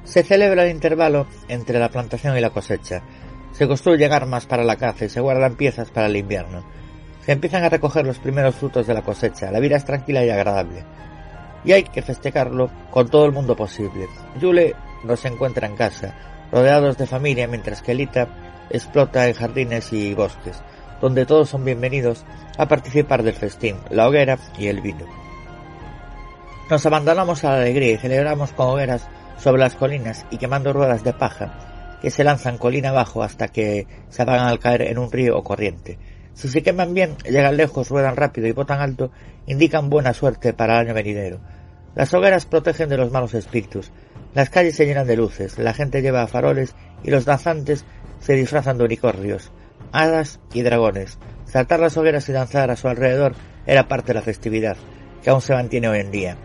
Se celebra el intervalo entre la plantación y la cosecha. Se construyen armas para la caza y se guardan piezas para el invierno. Se empiezan a recoger los primeros frutos de la cosecha. La vida es tranquila y agradable. Y hay que festejarlo con todo el mundo posible. Yule no se encuentra en casa, rodeados de familia, mientras que Lita explota en jardines y bosques, donde todos son bienvenidos a participar del festín, la hoguera y el vino. Nos abandonamos a la alegría y celebramos con hogueras sobre las colinas y quemando ruedas de paja que se lanzan colina abajo hasta que se apagan al caer en un río o corriente. Si se queman bien, llegan lejos, ruedan rápido y botan alto, indican buena suerte para el año venidero. Las hogueras protegen de los malos espíritus, las calles se llenan de luces, la gente lleva faroles y los danzantes se disfrazan de unicornios, hadas y dragones. Saltar las hogueras y danzar a su alrededor era parte de la festividad, que aún se mantiene hoy en día.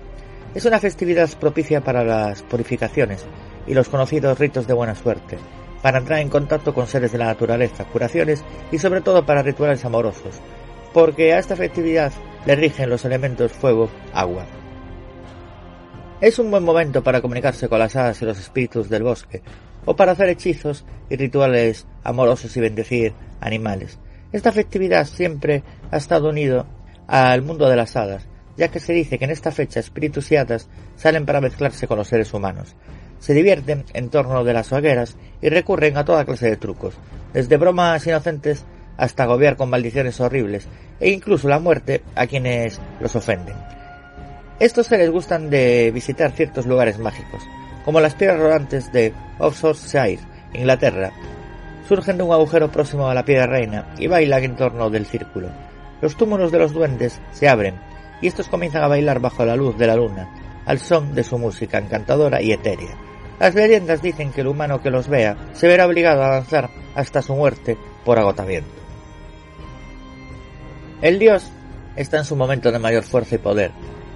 Es una festividad propicia para las purificaciones y los conocidos ritos de buena suerte, para entrar en contacto con seres de la naturaleza, curaciones y sobre todo para rituales amorosos, porque a esta festividad le rigen los elementos fuego, agua. Es un buen momento para comunicarse con las hadas y los espíritus del bosque, o para hacer hechizos y rituales amorosos y bendecir animales. Esta festividad siempre ha estado unido al mundo de las hadas, ya que se dice que en esta fecha espíritus y hadas salen para mezclarse con los seres humanos. Se divierten en torno de las hogueras y recurren a toda clase de trucos, desde bromas inocentes hasta agobiar con maldiciones horribles e incluso la muerte a quienes los ofenden. Estos seres gustan de visitar ciertos lugares mágicos, como las piedras rodantes de Oxfordshire, Inglaterra. Surgen de un agujero próximo a la piedra reina y bailan en torno del círculo. Los túmulos de los duendes se abren y estos comienzan a bailar bajo la luz de la luna. al son de su música encantadora y etérea. Las leyendas dicen que el humano que los vea se verá obligado a danzar hasta su muerte por agotamiento. El dios está en su momento de mayor fuerza y poder,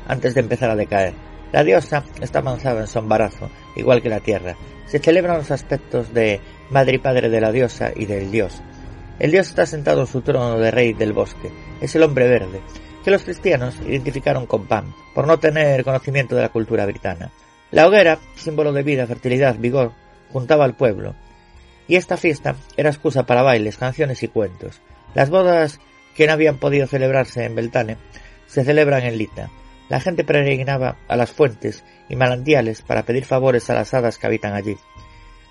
antes de empezar a decaer. La diosa está avanzada en su embarazo, igual que la tierra. Se celebran los aspectos de madre y padre de la diosa y del dios. El dios está sentado en su trono de rey del bosque. Es el hombre verde, que los cristianos identificaron con Pan, por no tener conocimiento de la cultura britana. La hoguera, símbolo de vida, fertilidad, vigor, juntaba al pueblo. Y esta fiesta era excusa para bailes, canciones y cuentos. Las bodas que no habían podido celebrarse en Beltane se celebran en Lita. La gente peregrinaba a las fuentes y manantiales para pedir favores a las hadas que habitan allí.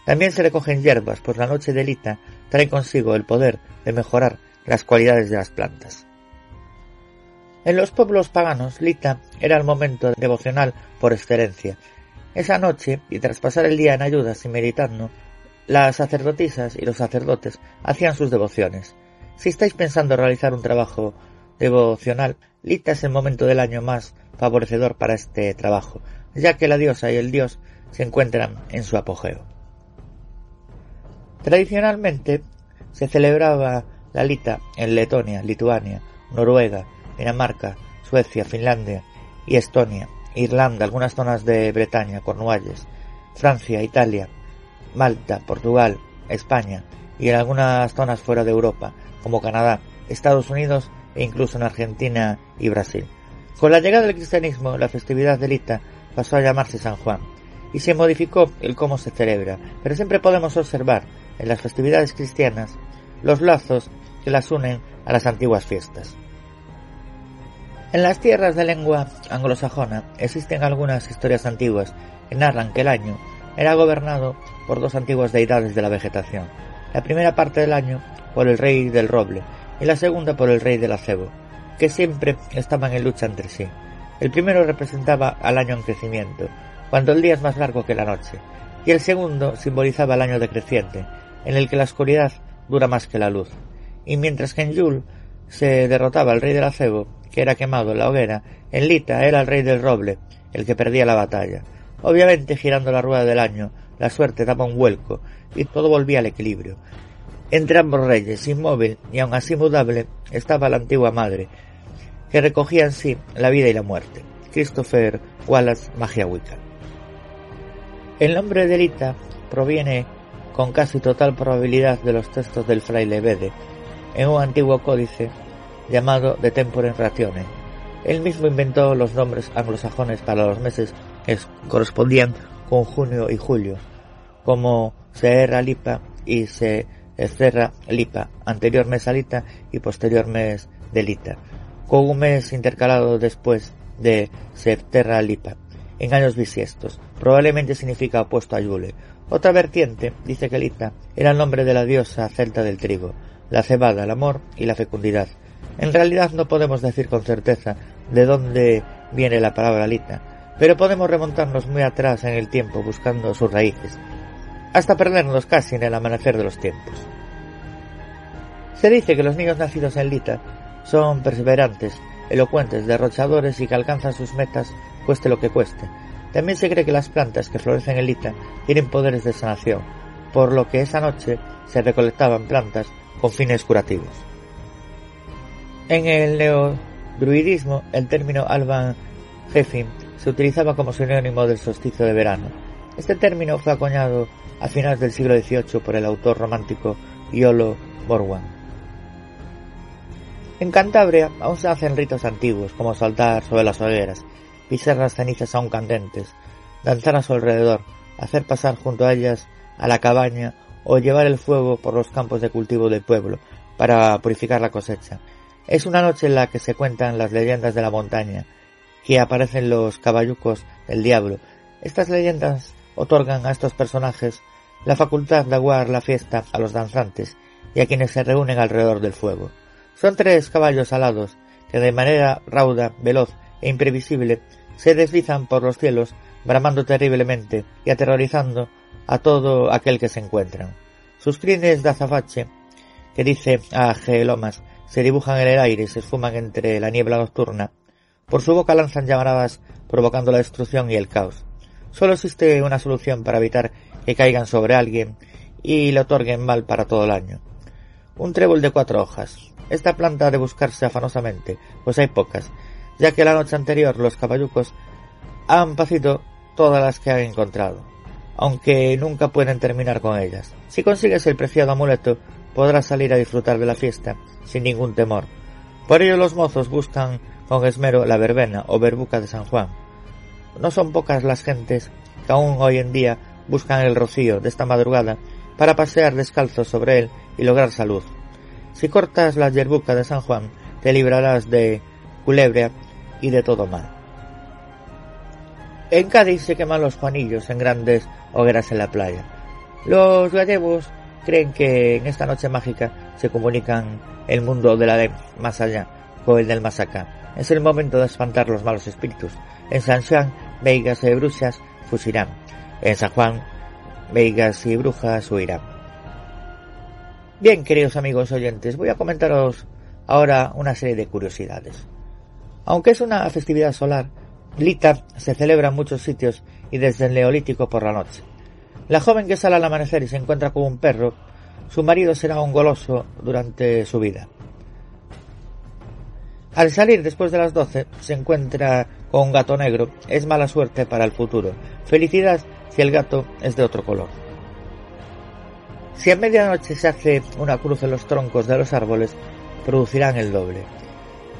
También se recogen hierbas, pues la noche de Lita trae consigo el poder de mejorar las cualidades de las plantas. En los pueblos paganos, Lita era el momento devocional por excelencia. Esa noche, y tras pasar el día en ayudas y meditando, las sacerdotisas y los sacerdotes hacían sus devociones. Si estáis pensando realizar un trabajo devocional, Lita es el momento del año más favorecedor para este trabajo, ya que la diosa y el dios se encuentran en su apogeo. Tradicionalmente se celebraba la Lita en Letonia, Lituania, Noruega, Dinamarca, Suecia, Finlandia y Estonia, Irlanda, algunas zonas de Bretaña, Cornualles, Francia, Italia, Malta, Portugal, España y en algunas zonas fuera de Europa, como Canadá, Estados Unidos e incluso en Argentina y Brasil. Con la llegada del cristianismo, la festividad de Lita pasó a llamarse San Juan y se modificó el cómo se celebra, pero siempre podemos observar en las festividades cristianas los lazos que las unen a las antiguas fiestas. En las tierras de lengua anglosajona existen algunas historias antiguas que narran que el año era gobernado por dos antiguas deidades de la vegetación. La primera parte del año por el rey del roble y la segunda por el rey del acebo, que siempre estaban en lucha entre sí. El primero representaba al año en crecimiento, cuando el día es más largo que la noche, y el segundo simbolizaba el año decreciente, en el que la oscuridad dura más que la luz. Y mientras que en Yul se derrotaba al rey del acebo, que era quemado en la hoguera, en Lita era el rey del roble, el que perdía la batalla. Obviamente, girando la rueda del año, la suerte daba un vuelco y todo volvía al equilibrio. Entre ambos reyes, inmóvil y aun así mudable, estaba la antigua madre, que recogía sí la vida y la muerte, Christopher Wallace Magia Wicca. El nombre de Lita proviene con casi total probabilidad de los textos del fraile Bede, en un antiguo códice llamado de tempore ratione. Él mismo inventó los nombres anglosajones para los meses que correspondían con junio y julio, como Seerra Lipa y Se Lipa, anterior mes Lita y posterior mes de Lita, con un mes intercalado después de Terra Lipa, en años bisiestos. Probablemente significa opuesto a Yule. Otra vertiente dice que Lita era el nombre de la diosa celta del trigo, la cebada, el amor y la fecundidad, en realidad no podemos decir con certeza de dónde viene la palabra lita, pero podemos remontarnos muy atrás en el tiempo buscando sus raíces, hasta perdernos casi en el amanecer de los tiempos. Se dice que los niños nacidos en Lita son perseverantes, elocuentes, derrochadores y que alcanzan sus metas cueste lo que cueste. También se cree que las plantas que florecen en Lita tienen poderes de sanación, por lo que esa noche se recolectaban plantas con fines curativos. En el neodruidismo, el término Alban Jefim se utilizaba como sinónimo del solsticio de verano. Este término fue acuñado a finales del siglo XVIII por el autor romántico Iolo Borwan. En Cantabria aún se hacen ritos antiguos, como saltar sobre las hogueras, pisar las cenizas aún candentes, danzar a su alrededor, hacer pasar junto a ellas a la cabaña o llevar el fuego por los campos de cultivo del pueblo para purificar la cosecha. Es una noche en la que se cuentan las leyendas de la montaña, que aparecen los caballucos del diablo. Estas leyendas otorgan a estos personajes la facultad de aguar la fiesta a los danzantes y a quienes se reúnen alrededor del fuego. Son tres caballos alados que de manera rauda, veloz e imprevisible se deslizan por los cielos, bramando terriblemente y aterrorizando a todo aquel que se encuentran. Sus crines de azafache, que dice a Gelomas, se dibujan en el aire y se esfuman entre la niebla nocturna, Por su boca lanzan llamaradas provocando la destrucción y el caos. Solo existe una solución para evitar que caigan sobre alguien y le otorguen mal para todo el año. Un trébol de cuatro hojas. Esta planta ha de buscarse afanosamente, pues hay pocas, ya que la noche anterior los caballucos han pacido todas las que han encontrado, aunque nunca pueden terminar con ellas. Si consigues el preciado amuleto, podrás salir a disfrutar de la fiesta sin ningún temor. Por ello los mozos buscan con esmero la verbena o verbuca de San Juan. No son pocas las gentes que aún hoy en día buscan el rocío de esta madrugada para pasear descalzos sobre él y lograr salud. Si cortas la yerbuca de San Juan, te librarás de culebra y de todo mal. En Cádiz se queman los juanillos en grandes hogueras en la playa. Los gallegos creen que en esta noche mágica se comunican el mundo de la de más allá con el del más acá. Es el momento de espantar los malos espíritus. En San Juan, veigas y brujas fusirán. En San Juan, veigas y brujas huirán. Bien, queridos amigos oyentes, voy a comentaros ahora una serie de curiosidades. Aunque es una festividad solar, Lita se celebra en muchos sitios y desde el neolítico por la noche. La joven que sale al amanecer y se encuentra con un perro, su marido será un goloso durante su vida. Al salir después de las doce, se encuentra con un gato negro, es mala suerte para el futuro. Felicidad si el gato es de otro color. Si a medianoche se hace una cruz en los troncos de los árboles, producirán el doble.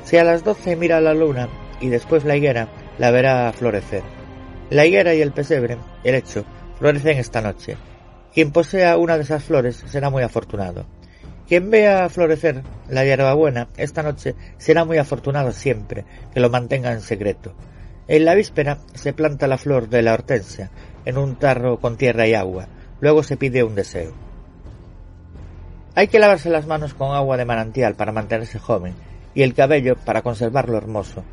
Si a las doce mira la luna y después la higuera, la verá florecer. La higuera y el pesebre, el hecho, florecen esta noche. Quien posea una de esas flores será muy afortunado. Quien vea florecer la hierbabuena esta noche será muy afortunado siempre que lo mantenga en secreto. En la víspera se planta la flor de la hortensia en un tarro con tierra y agua. Luego se pide un deseo. Hay que lavarse las manos con agua de manantial para mantenerse joven y el cabello para conservarlo hermoso.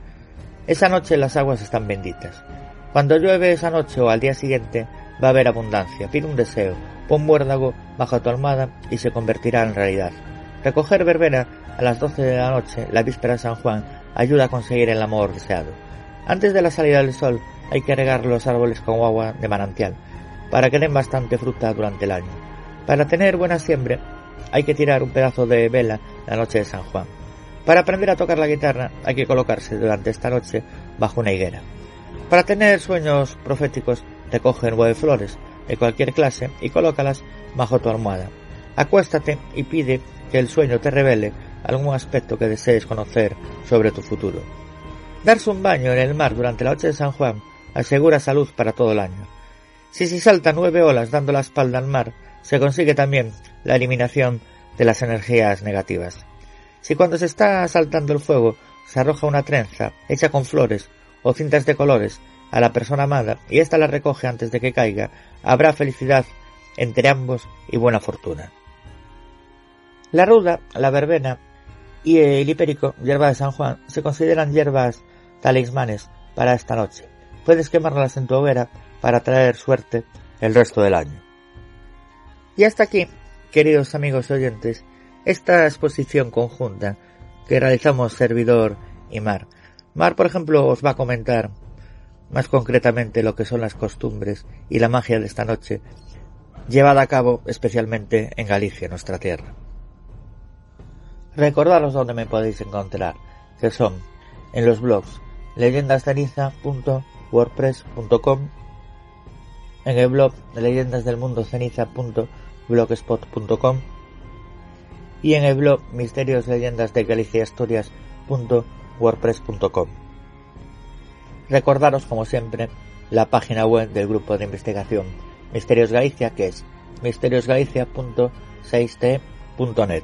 Esa noche las aguas están benditas. Cuando llueve esa noche o al día siguiente va a haber abundancia. Pide un deseo, pon muérdago bajo tu almohada y se convertirá en realidad. Recoger verbena a las doce de la noche, la víspera de San Juan, ayuda a conseguir el amor deseado. Antes de la salida del sol hay que regar los árboles con agua de manantial, para que den bastante fruta durante el año. Para tener buena siembra hay que tirar un pedazo de vela la noche de San Juan. Para aprender a tocar la guitarra hay que colocarse durante esta noche bajo una higuera. Para tener sueños proféticos recoge nueve flores de cualquier clase y colócalas bajo tu almohada. Acuéstate y pide que el sueño te revele algún aspecto que desees conocer sobre tu futuro. Darse un baño en el mar durante la noche de San Juan asegura salud para todo el año. Si se salta nueve olas dando la espalda al mar, se consigue también la eliminación de las energías negativas. Si cuando se está saltando el fuego se arroja una trenza hecha con flores o cintas de colores a la persona amada y ésta la recoge antes de que caiga, habrá felicidad entre ambos y buena fortuna. La ruda, la verbena y el hipérico, hierba de San Juan, se consideran hierbas talismanes para esta noche. Puedes quemarlas en tu hoguera para traer suerte el resto del año. Y hasta aquí, queridos amigos oyentes, esta exposición conjunta que realizamos servidor y Mar. Mar, por ejemplo, os va a comentar más concretamente lo que son las costumbres y la magia de esta noche, llevada a cabo especialmente en Galicia, nuestra tierra. Recordaros dónde me podéis encontrar, que son en los blogs leyendasceniza.wordpress.com, en el blog leyendasdelmundoceniza.blogspot.com y en el blog misterios leyendas de Galicia Historias.wordpress.com. Recordaros, como siempre, la página web del grupo de investigación Misterios Galicia, que es misteriosgalicia.6t.net.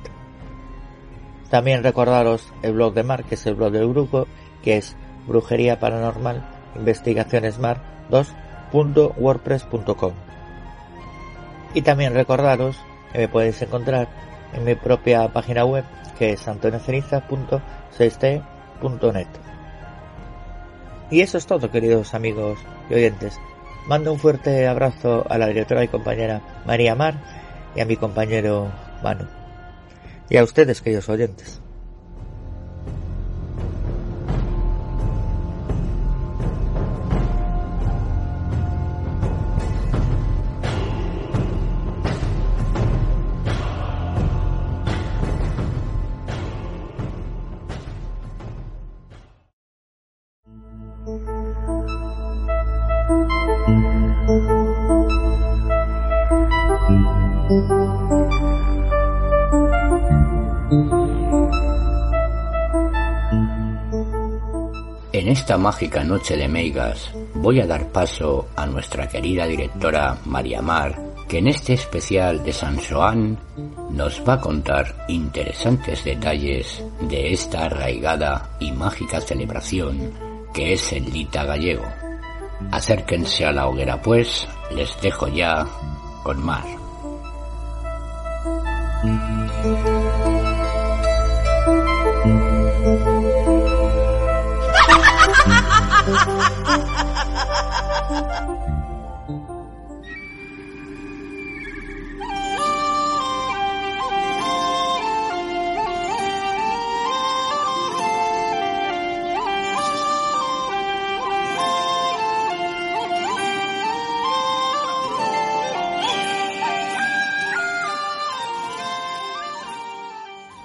También recordaros el blog de Mar, que es el blog del grupo, que es brujería paranormal investigaciones mar 2.wordpress.com. Y también recordaros que me podéis encontrar en mi propia página web, que es antonioceniza.6t.net. Y eso es todo, queridos amigos y oyentes. Mando un fuerte abrazo a la directora y compañera María Mar y a mi compañero Manu. Y a ustedes, queridos oyentes. Esta mágica noche de Meigas voy a dar paso a nuestra querida directora María Mar, que en este especial de San Joan nos va a contar interesantes detalles de esta arraigada y mágica celebración que es el Lita gallego. Acérquense a la hoguera pues, les dejo ya con Mar.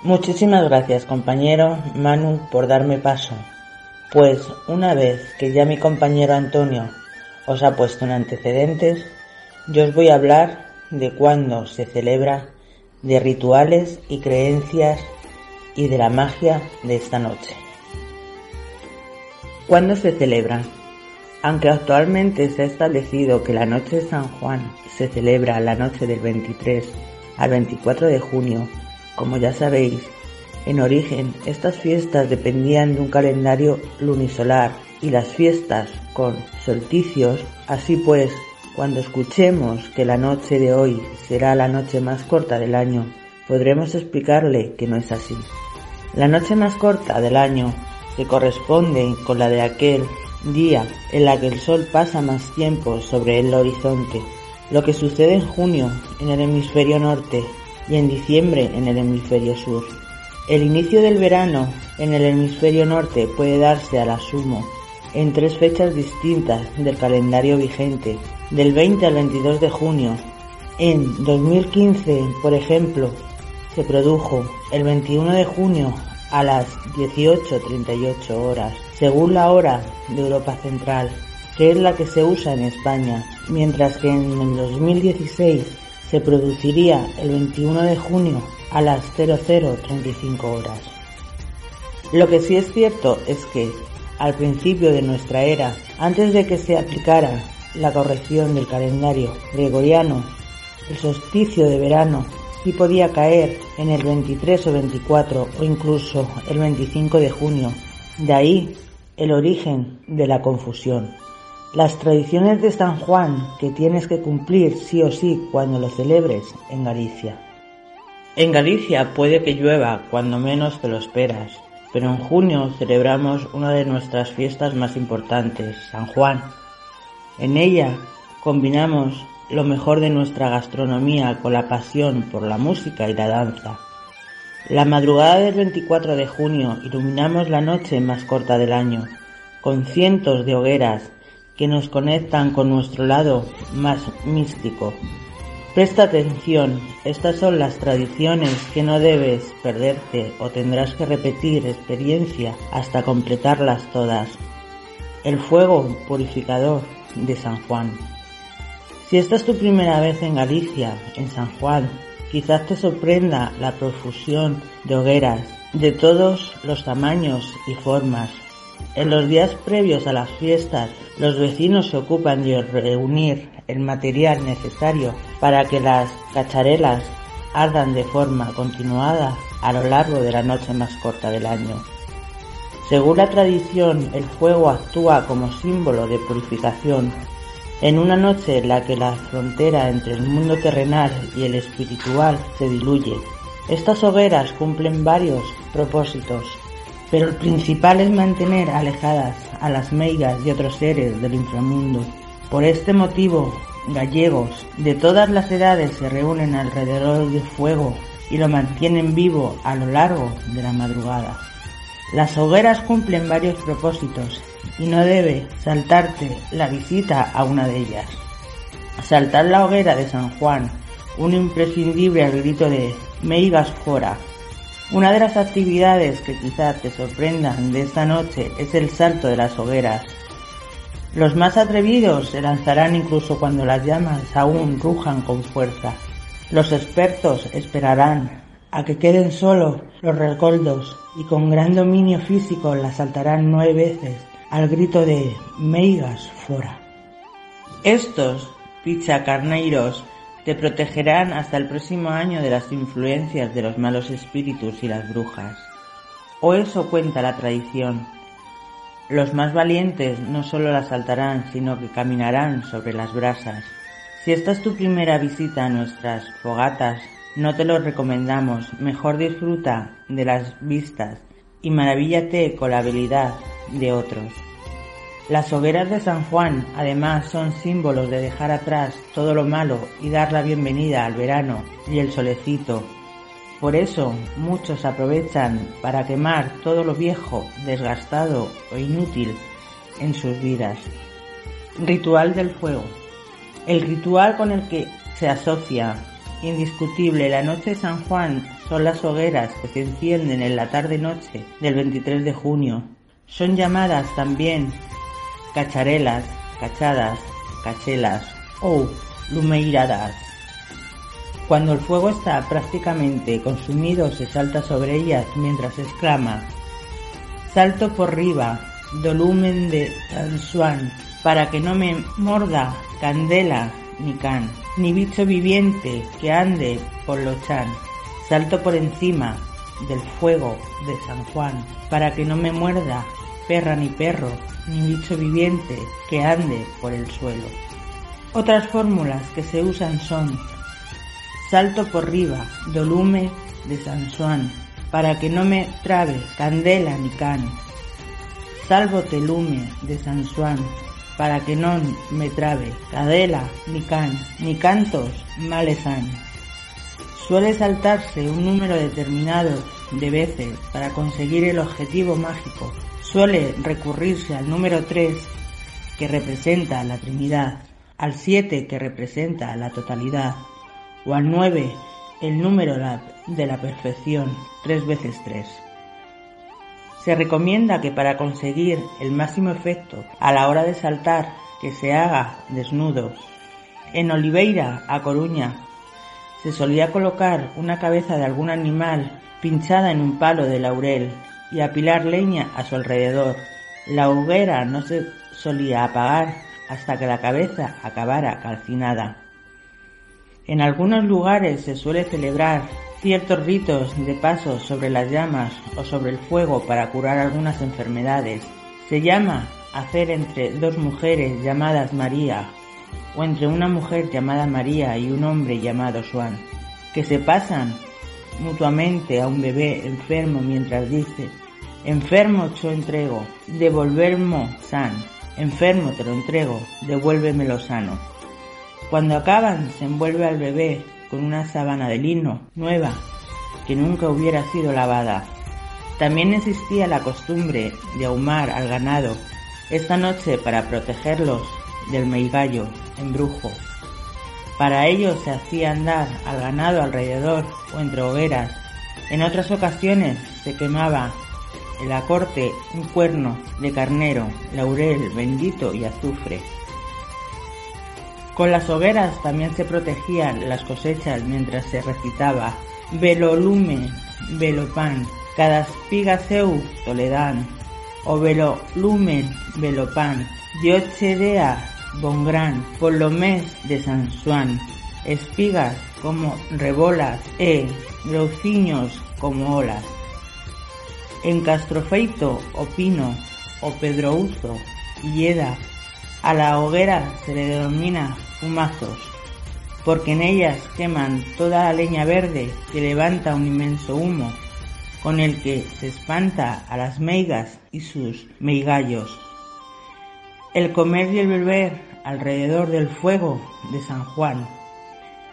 Muchísimas gracias, compañero Manu, por darme paso. Pues una vez que ya mi compañero Antonio os ha puesto en antecedentes, yo os voy a hablar de cuándo se celebra, de rituales y creencias y de la magia de esta noche. ¿Cuándo se celebra? Aunque actualmente se ha establecido que la noche de San Juan se celebra la noche del 23 al 24 de junio como ya sabéis, en origen estas fiestas dependían de un calendario lunisolar y las fiestas con solsticios, así pues, cuando escuchemos que la noche de hoy será la noche más corta del año, podremos explicarle que no es así. La noche más corta del año se corresponde con la de aquel día en la que el sol pasa más tiempo sobre el horizonte. Lo que sucede en junio en el hemisferio norte y en diciembre en el hemisferio sur. El inicio del verano en el hemisferio norte puede darse a la sumo en tres fechas distintas del calendario vigente, del 20 al 22 de junio. En 2015, por ejemplo, se produjo el 21 de junio a las 18.38 horas, según la hora de Europa Central, que es la que se usa en España, mientras que en el 2016 se produciría el 21 de junio a las 0035 horas. Lo que sí es cierto es que, al principio de nuestra era, antes de que se aplicara la corrección del calendario gregoriano, el solsticio de verano sí podía caer en el 23 o 24 o incluso el 25 de junio. De ahí el origen de la confusión. Las tradiciones de San Juan que tienes que cumplir sí o sí cuando lo celebres en Galicia. En Galicia puede que llueva cuando menos te lo esperas, pero en junio celebramos una de nuestras fiestas más importantes, San Juan. En ella combinamos lo mejor de nuestra gastronomía con la pasión por la música y la danza. La madrugada del 24 de junio iluminamos la noche más corta del año, con cientos de hogueras que nos conectan con nuestro lado más místico. Presta atención, estas son las tradiciones que no debes perderte o tendrás que repetir experiencia hasta completarlas todas. El fuego purificador de San Juan. Si esta es tu primera vez en Galicia, en San Juan, quizás te sorprenda la profusión de hogueras de todos los tamaños y formas, en los días previos a las fiestas, los vecinos se ocupan de reunir el material necesario para que las cacharelas ardan de forma continuada a lo largo de la noche más corta del año. Según la tradición, el fuego actúa como símbolo de purificación en una noche en la que la frontera entre el mundo terrenal y el espiritual se diluye. Estas hogueras cumplen varios propósitos pero el principal es mantener alejadas a las meigas y otros seres del inframundo. Por este motivo, gallegos de todas las edades se reúnen alrededor del fuego y lo mantienen vivo a lo largo de la madrugada. Las hogueras cumplen varios propósitos y no debe saltarte la visita a una de ellas. Saltar la hoguera de San Juan, un imprescindible grito de Meigas fora, una de las actividades que quizás te sorprendan de esta noche es el salto de las hogueras. Los más atrevidos se lanzarán incluso cuando las llamas aún rujan con fuerza. Los expertos esperarán a que queden solo los rescoldos y con gran dominio físico las saltarán nueve veces al grito de Meigas fora. Estos pichacarneiros te protegerán hasta el próximo año de las influencias de los malos espíritus y las brujas. O eso cuenta la tradición. Los más valientes no solo las saltarán, sino que caminarán sobre las brasas. Si esta es tu primera visita a nuestras fogatas, no te lo recomendamos. Mejor disfruta de las vistas y maravíllate con la habilidad de otros. Las hogueras de San Juan además son símbolos de dejar atrás todo lo malo y dar la bienvenida al verano y el solecito. Por eso muchos aprovechan para quemar todo lo viejo, desgastado o inútil en sus vidas. Ritual del fuego. El ritual con el que se asocia indiscutible la noche de San Juan son las hogueras que se encienden en la tarde-noche del 23 de junio. Son llamadas también cacharelas, cachadas, cachelas o lumeiradas. Cuando el fuego está prácticamente consumido se salta sobre ellas mientras exclama Salto por riba, dolumen de San para que no me morda candela ni can, ni bicho viviente que ande por lo chan. Salto por encima del fuego de San Juan, para que no me muerda perra ni perro, ni bicho viviente que ande por el suelo. Otras fórmulas que se usan son salto por riba, dolume de San Juan, para que no me trabe candela ni can. Salvo telume de San Juan, para que no me trabe cadela ni can, ni cantos malezan. Suele saltarse un número determinado de veces para conseguir el objetivo mágico Suele recurrirse al número 3, que representa la Trinidad, al 7, que representa la totalidad, o al 9, el número de la perfección, 3 veces 3. Se recomienda que para conseguir el máximo efecto a la hora de saltar, que se haga desnudos. En Oliveira, a Coruña, se solía colocar una cabeza de algún animal pinchada en un palo de laurel y apilar leña a su alrededor. La hoguera no se solía apagar hasta que la cabeza acabara calcinada. En algunos lugares se suele celebrar ciertos ritos de paso sobre las llamas o sobre el fuego para curar algunas enfermedades. Se llama hacer entre dos mujeres llamadas María o entre una mujer llamada María y un hombre llamado Juan, que se pasan mutuamente a un bebé enfermo mientras dice, enfermo te lo entrego, devolvermo san, enfermo te lo entrego, devuélvemelo sano. Cuando acaban se envuelve al bebé con una sábana de lino nueva que nunca hubiera sido lavada. También existía la costumbre de ahumar al ganado esta noche para protegerlos del meigallo, embrujo. Para ello se hacía andar al ganado alrededor o entre hogueras. En otras ocasiones se quemaba en la corte un cuerno de carnero, laurel, bendito y azufre. Con las hogueras también se protegían las cosechas mientras se recitaba Velolume, Velopan, cada espiga seu toledan, o Velolumen, Velopan, Diochedea Bon Lo mes de San Juan, espigas como rebolas e grociños como olas. En Castrofeito o Pino o Pedrouzo y Eda a la hoguera se le denomina fumazos, porque en ellas queman toda la leña verde que levanta un inmenso humo, con el que se espanta a las meigas y sus meigallos. El comer y el beber alrededor del fuego de San Juan.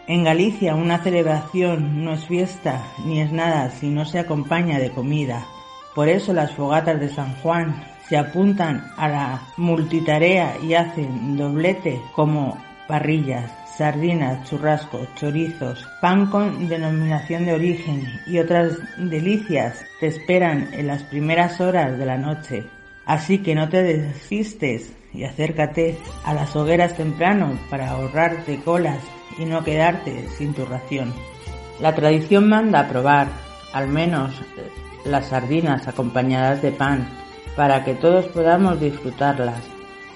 En Galicia una celebración no es fiesta ni es nada si no se acompaña de comida. Por eso las fogatas de San Juan se apuntan a la multitarea y hacen doblete como parrillas, sardinas, churrascos, chorizos, pan con denominación de origen y otras delicias te esperan en las primeras horas de la noche. Así que no te desistes y acércate a las hogueras temprano para ahorrarte colas y no quedarte sin tu ración. La tradición manda a probar, al menos, las sardinas acompañadas de pan, para que todos podamos disfrutarlas.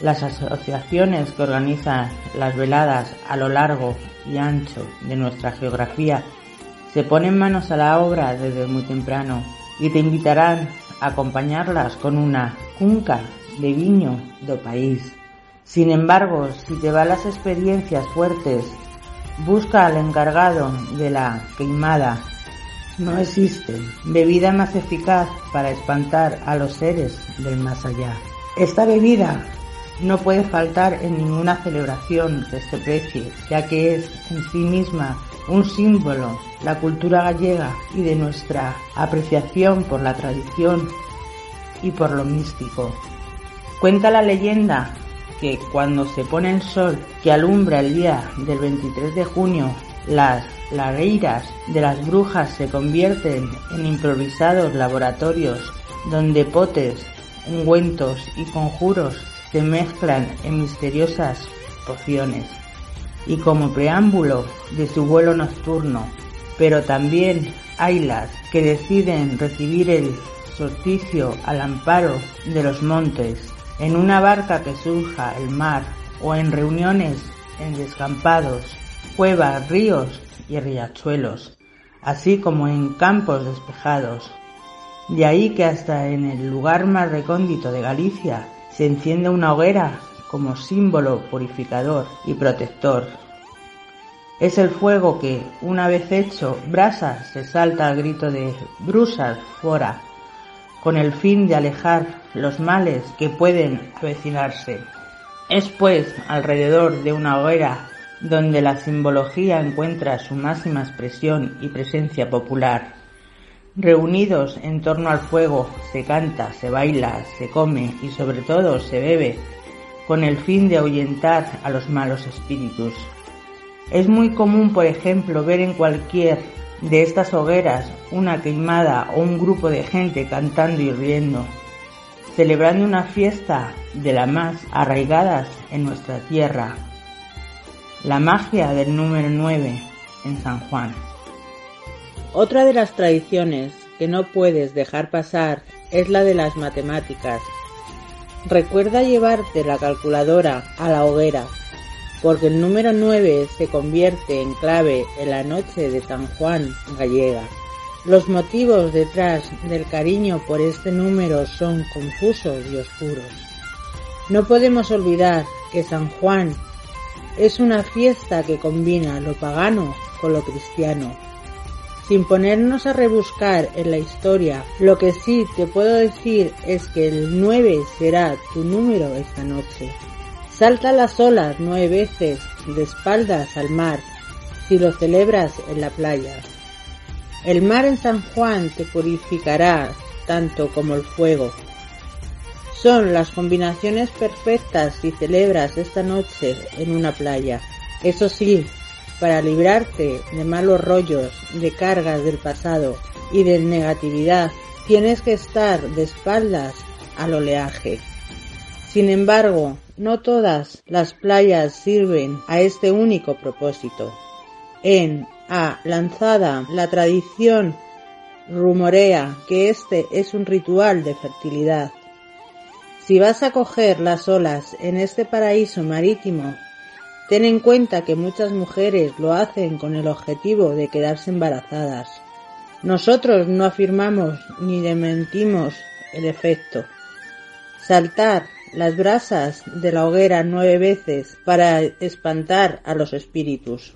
Las asociaciones que organizan las veladas a lo largo y ancho de nuestra geografía se ponen manos a la obra desde muy temprano y te invitarán a acompañarlas con una cunca de viño do país. Sin embargo, si te van las experiencias fuertes, busca al encargado de la queimada. No existe bebida más eficaz para espantar a los seres del más allá. Esta bebida no puede faltar en ninguna celebración que se precie, ya que es en sí misma un símbolo, la cultura gallega y de nuestra apreciación por la tradición y por lo místico. Cuenta la leyenda que cuando se pone el sol que alumbra el día del 23 de junio, las lareiras de las brujas se convierten en improvisados laboratorios donde potes, ungüentos y conjuros se mezclan en misteriosas pociones y como preámbulo de su vuelo nocturno, pero también hay las que deciden recibir el solsticio al amparo de los montes, en una barca que surja el mar o en reuniones en descampados, cuevas, ríos y riachuelos, así como en campos despejados. De ahí que hasta en el lugar más recóndito de Galicia se enciende una hoguera como símbolo purificador y protector. Es el fuego que, una vez hecho brasa, se salta al grito de brusas fuera, con el fin de alejar los males que pueden avecinarse. Es pues alrededor de una hoguera donde la simbología encuentra su máxima expresión y presencia popular. Reunidos en torno al fuego se canta, se baila, se come y sobre todo se bebe con el fin de ahuyentar a los malos espíritus. Es muy común, por ejemplo, ver en cualquier de estas hogueras una queimada o un grupo de gente cantando y riendo, celebrando una fiesta de las más arraigadas en nuestra tierra, la magia del número 9 en San Juan. Otra de las tradiciones que no puedes dejar pasar es la de las matemáticas. Recuerda llevarte la calculadora a la hoguera, porque el número 9 se convierte en clave en la noche de San Juan gallega. Los motivos detrás del cariño por este número son confusos y oscuros. No podemos olvidar que San Juan es una fiesta que combina lo pagano con lo cristiano sin ponernos a rebuscar en la historia, lo que sí te puedo decir es que el 9 será tu número esta noche. Salta las olas nueve veces de espaldas al mar si lo celebras en la playa. El mar en San Juan te purificará tanto como el fuego. Son las combinaciones perfectas si celebras esta noche en una playa. Eso sí, para librarte de malos rollos, de cargas del pasado y de negatividad, tienes que estar de espaldas al oleaje. Sin embargo, no todas las playas sirven a este único propósito. En A Lanzada, la tradición rumorea que este es un ritual de fertilidad. Si vas a coger las olas en este paraíso marítimo Ten en cuenta que muchas mujeres lo hacen con el objetivo de quedarse embarazadas. Nosotros no afirmamos ni dementimos el efecto. Saltar las brasas de la hoguera nueve veces para espantar a los espíritus.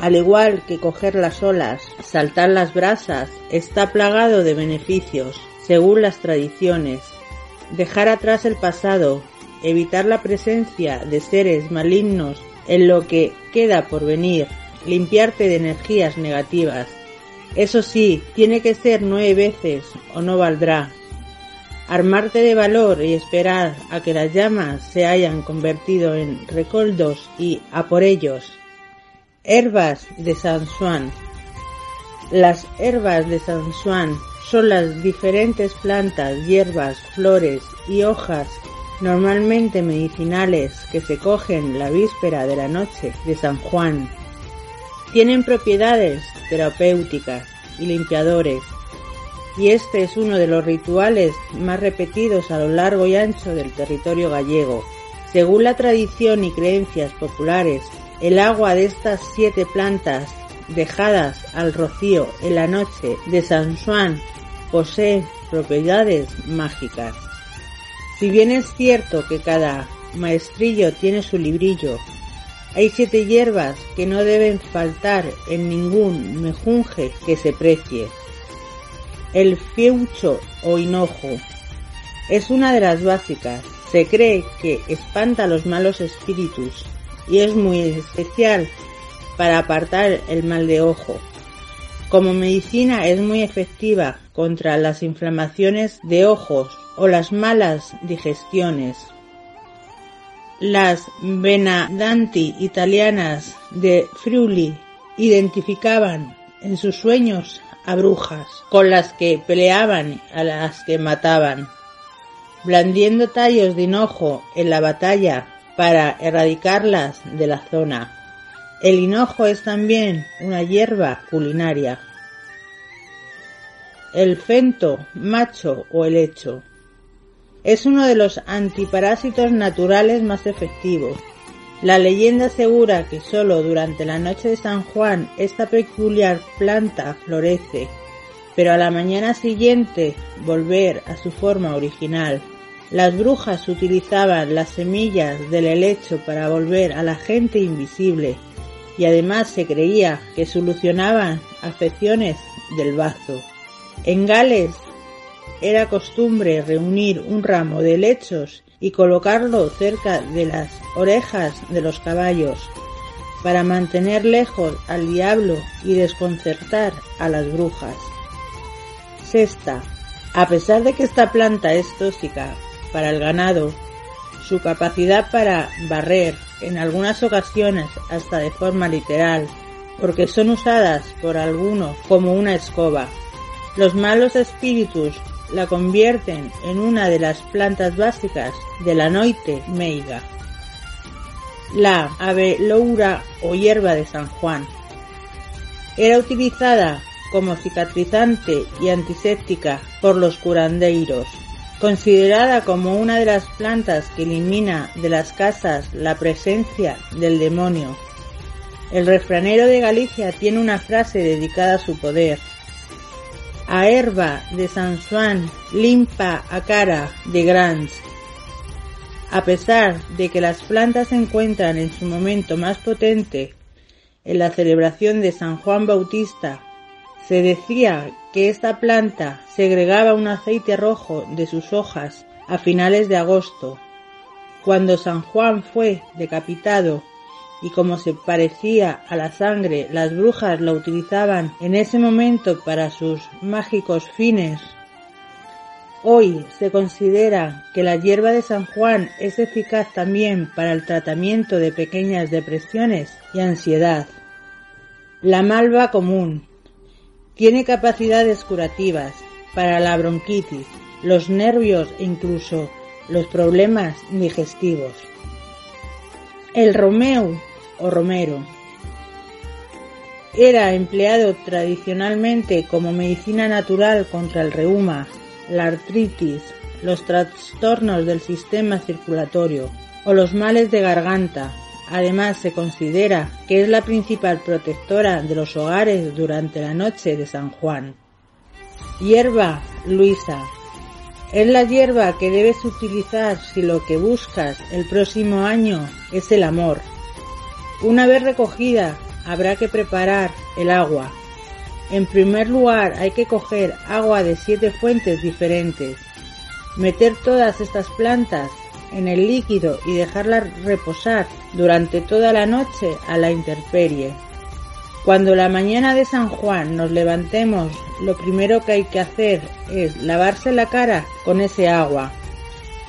Al igual que coger las olas, saltar las brasas está plagado de beneficios, según las tradiciones. Dejar atrás el pasado evitar la presencia de seres malignos en lo que queda por venir, limpiarte de energías negativas. Eso sí, tiene que ser nueve veces o no valdrá. Armarte de valor y esperar a que las llamas se hayan convertido en recoldos y a por ellos. Herbas de San Juan. Las herbas de San Juan son las diferentes plantas, hierbas, flores y hojas normalmente medicinales que se cogen la víspera de la noche de San Juan. Tienen propiedades terapéuticas y limpiadores. Y este es uno de los rituales más repetidos a lo largo y ancho del territorio gallego. Según la tradición y creencias populares, el agua de estas siete plantas dejadas al rocío en la noche de San Juan posee propiedades mágicas. Si bien es cierto que cada maestrillo tiene su librillo, hay siete hierbas que no deben faltar en ningún mejunje que se precie. El fiucho o hinojo es una de las básicas. Se cree que espanta los malos espíritus y es muy especial para apartar el mal de ojo. Como medicina es muy efectiva contra las inflamaciones de ojos o las malas digestiones. Las Benadanti italianas de Friuli identificaban en sus sueños a brujas, con las que peleaban a las que mataban, blandiendo tallos de hinojo en la batalla para erradicarlas de la zona. El hinojo es también una hierba culinaria. El fento, macho o helecho. Es uno de los antiparásitos naturales más efectivos. La leyenda asegura que solo durante la noche de San Juan esta peculiar planta florece, pero a la mañana siguiente volver a su forma original. Las brujas utilizaban las semillas del helecho para volver a la gente invisible y además se creía que solucionaban afecciones del bazo. En Gales era costumbre reunir un ramo de helechos y colocarlo cerca de las orejas de los caballos para mantener lejos al diablo y desconcertar a las brujas. Sexta, a pesar de que esta planta es tóxica para el ganado, su capacidad para barrer, en algunas ocasiones hasta de forma literal, porque son usadas por algunos como una escoba. Los malos espíritus la convierten en una de las plantas básicas de la noite meiga. La loura o hierba de San Juan era utilizada como cicatrizante y antiséptica por los curandeiros, considerada como una de las plantas que elimina de las casas la presencia del demonio. El refranero de Galicia tiene una frase dedicada a su poder, a herba de San Juan limpa a cara de Grans. A pesar de que las plantas se encuentran en su momento más potente en la celebración de San Juan Bautista, se decía que esta planta segregaba un aceite rojo de sus hojas a finales de agosto, cuando San Juan fue decapitado y como se parecía a la sangre, las brujas la utilizaban en ese momento para sus mágicos fines. Hoy se considera que la hierba de San Juan es eficaz también para el tratamiento de pequeñas depresiones y ansiedad. La malva común tiene capacidades curativas para la bronquitis, los nervios e incluso los problemas digestivos. El romeu o romero. Era empleado tradicionalmente como medicina natural contra el reuma, la artritis, los trastornos del sistema circulatorio o los males de garganta. Además se considera que es la principal protectora de los hogares durante la noche de San Juan. Hierba Luisa. Es la hierba que debes utilizar si lo que buscas el próximo año es el amor, una vez recogida, habrá que preparar el agua. En primer lugar, hay que coger agua de siete fuentes diferentes, meter todas estas plantas en el líquido y dejarlas reposar durante toda la noche a la intemperie. Cuando la mañana de San Juan nos levantemos, lo primero que hay que hacer es lavarse la cara con ese agua,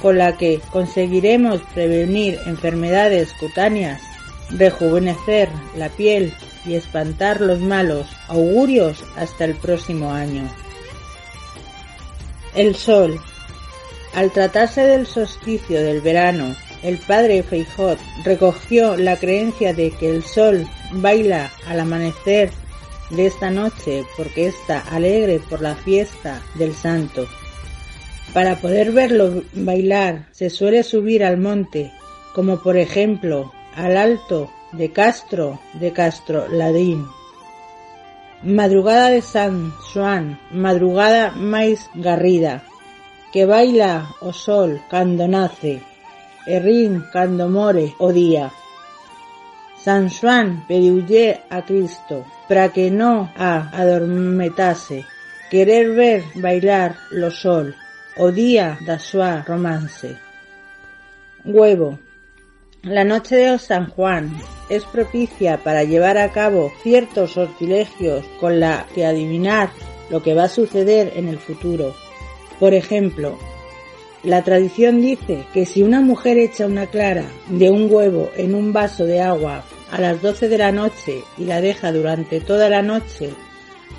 con la que conseguiremos prevenir enfermedades cutáneas rejuvenecer la piel y espantar los malos augurios hasta el próximo año. El sol. Al tratarse del solsticio del verano, el padre Feijot recogió la creencia de que el sol baila al amanecer de esta noche porque está alegre por la fiesta del santo. Para poder verlo bailar se suele subir al monte, como por ejemplo al Alto de Castro de Castro Ladín. Madrugada de San Juan, madrugada máis garrida, que baila o sol cando nace, e rin cando more o día. San Juan pediulle a Cristo para que non a adormetase, querer ver bailar lo sol, o día da súa romance. Huevo, La noche de San Juan es propicia para llevar a cabo ciertos sortilegios con la que adivinar lo que va a suceder en el futuro. Por ejemplo, la tradición dice que si una mujer echa una clara de un huevo en un vaso de agua a las 12 de la noche y la deja durante toda la noche,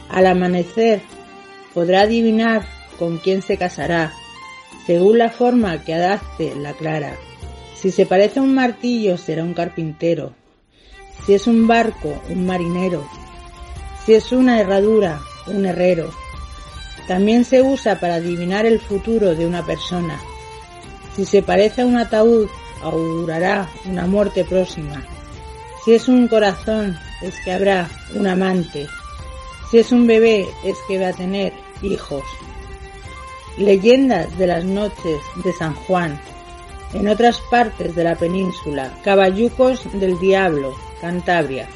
al amanecer podrá adivinar con quién se casará, según la forma que adapte la clara. Si se parece a un martillo será un carpintero. Si es un barco, un marinero. Si es una herradura, un herrero. También se usa para adivinar el futuro de una persona. Si se parece a un ataúd, augurará una muerte próxima. Si es un corazón, es que habrá un amante. Si es un bebé, es que va a tener hijos. Leyendas de las noches de San Juan. En otras partes de la península, Caballucos del Diablo, Cantabria.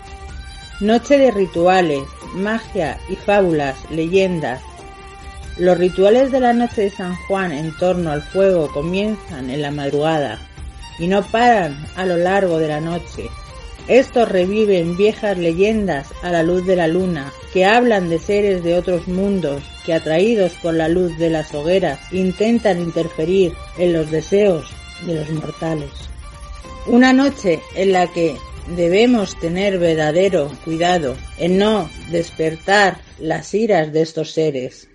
Noche de rituales, magia y fábulas, leyendas. Los rituales de la noche de San Juan en torno al fuego comienzan en la madrugada y no paran a lo largo de la noche. Estos reviven viejas leyendas a la luz de la luna, que hablan de seres de otros mundos que atraídos por la luz de las hogueras intentan interferir en los deseos de los mortales. Una noche en la que debemos tener verdadero cuidado en no despertar las iras de estos seres,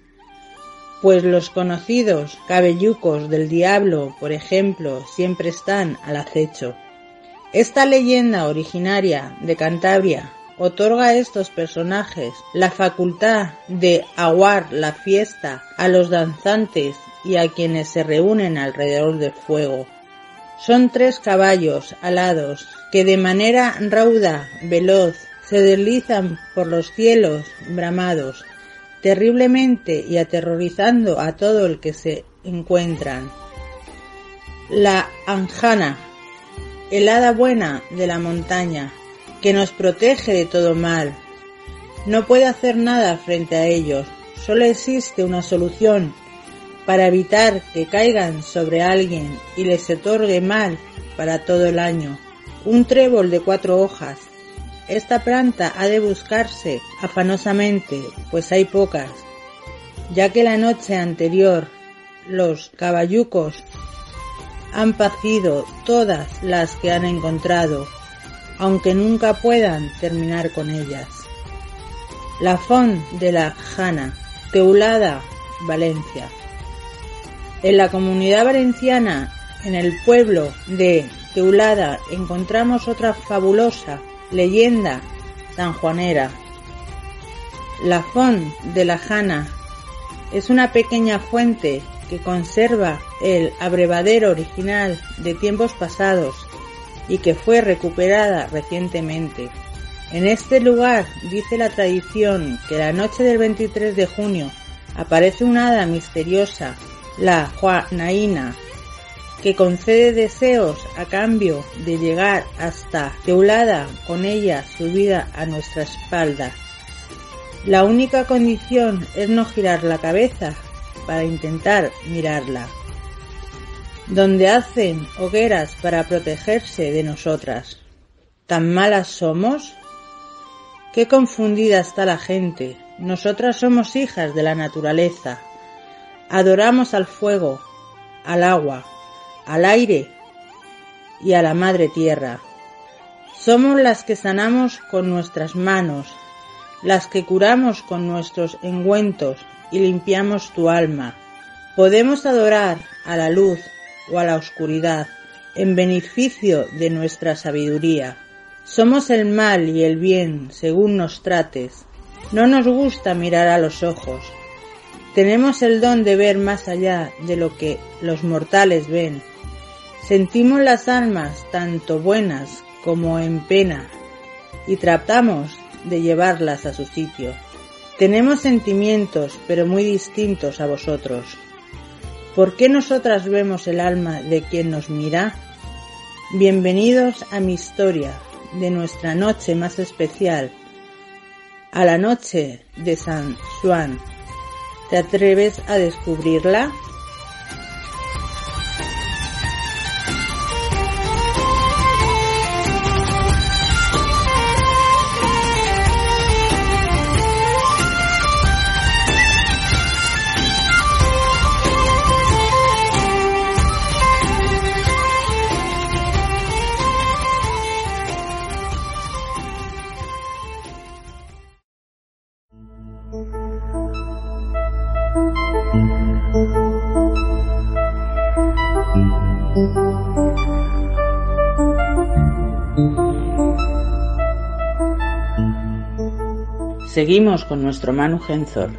pues los conocidos cabellucos del diablo, por ejemplo, siempre están al acecho. Esta leyenda originaria de Cantabria otorga a estos personajes la facultad de aguar la fiesta a los danzantes y a quienes se reúnen alrededor del fuego. Son tres caballos alados que de manera rauda, veloz, se deslizan por los cielos bramados, terriblemente y aterrorizando a todo el que se encuentran. La Anjana, el hada buena de la montaña, que nos protege de todo mal. No puede hacer nada frente a ellos, solo existe una solución para evitar que caigan sobre alguien y les otorgue mal para todo el año. Un trébol de cuatro hojas. Esta planta ha de buscarse afanosamente, pues hay pocas, ya que la noche anterior los caballucos han pacido todas las que han encontrado aunque nunca puedan terminar con ellas. La Font de la Jana, Teulada, Valencia. En la comunidad valenciana, en el pueblo de Teulada, encontramos otra fabulosa leyenda sanjuanera. La Font de la Jana es una pequeña fuente que conserva el abrevadero original de tiempos pasados y que fue recuperada recientemente. En este lugar dice la tradición que la noche del 23 de junio aparece una hada misteriosa, la Juanaína, que concede deseos a cambio de llegar hasta Teulada con ella subida a nuestra espalda. La única condición es no girar la cabeza para intentar mirarla donde hacen hogueras para protegerse de nosotras. ¿Tan malas somos? Qué confundida está la gente. Nosotras somos hijas de la naturaleza. Adoramos al fuego, al agua, al aire y a la madre tierra. Somos las que sanamos con nuestras manos, las que curamos con nuestros engüentos y limpiamos tu alma. Podemos adorar a la luz, o a la oscuridad, en beneficio de nuestra sabiduría. Somos el mal y el bien según nos trates. No nos gusta mirar a los ojos. Tenemos el don de ver más allá de lo que los mortales ven. Sentimos las almas tanto buenas como en pena y tratamos de llevarlas a su sitio. Tenemos sentimientos, pero muy distintos a vosotros. ¿Por qué nosotras vemos el alma de quien nos mira? Bienvenidos a mi historia de nuestra noche más especial, a la noche de San Juan. ¿Te atreves a descubrirla? Seguimos con nuestro Manu Genzor,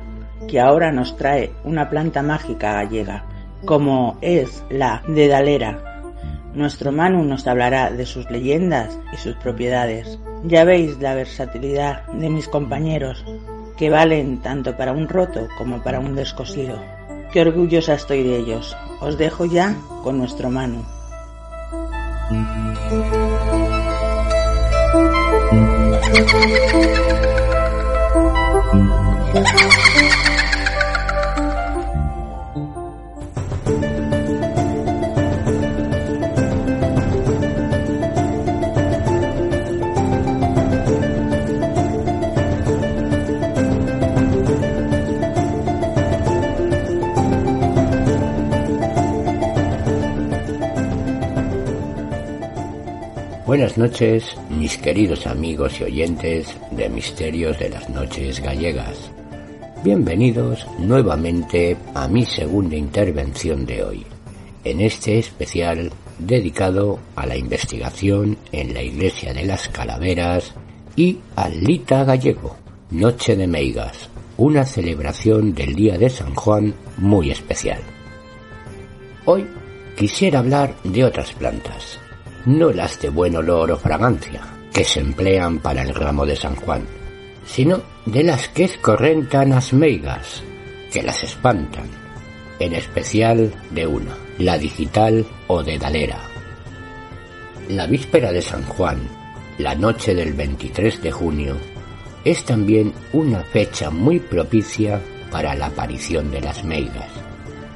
que ahora nos trae una planta mágica gallega, como es la dedalera. Nuestro Manu nos hablará de sus leyendas y sus propiedades. Ya veis la versatilidad de mis compañeros, que valen tanto para un roto como para un descosido. Qué orgullosa estoy de ellos. Os dejo ya con nuestro Manu. Buenas noches, mis queridos amigos y oyentes de Misterios de las Noches Gallegas. Bienvenidos nuevamente a mi segunda intervención de hoy, en este especial dedicado a la investigación en la Iglesia de las Calaveras y al Lita Gallego, Noche de Meigas, una celebración del Día de San Juan muy especial. Hoy quisiera hablar de otras plantas, no las de buen olor o fragancia, que se emplean para el ramo de San Juan, sino de las que escorrentan las meigas, que las espantan, en especial de una, la digital o de Dalera. La víspera de San Juan, la noche del 23 de junio, es también una fecha muy propicia para la aparición de las meigas,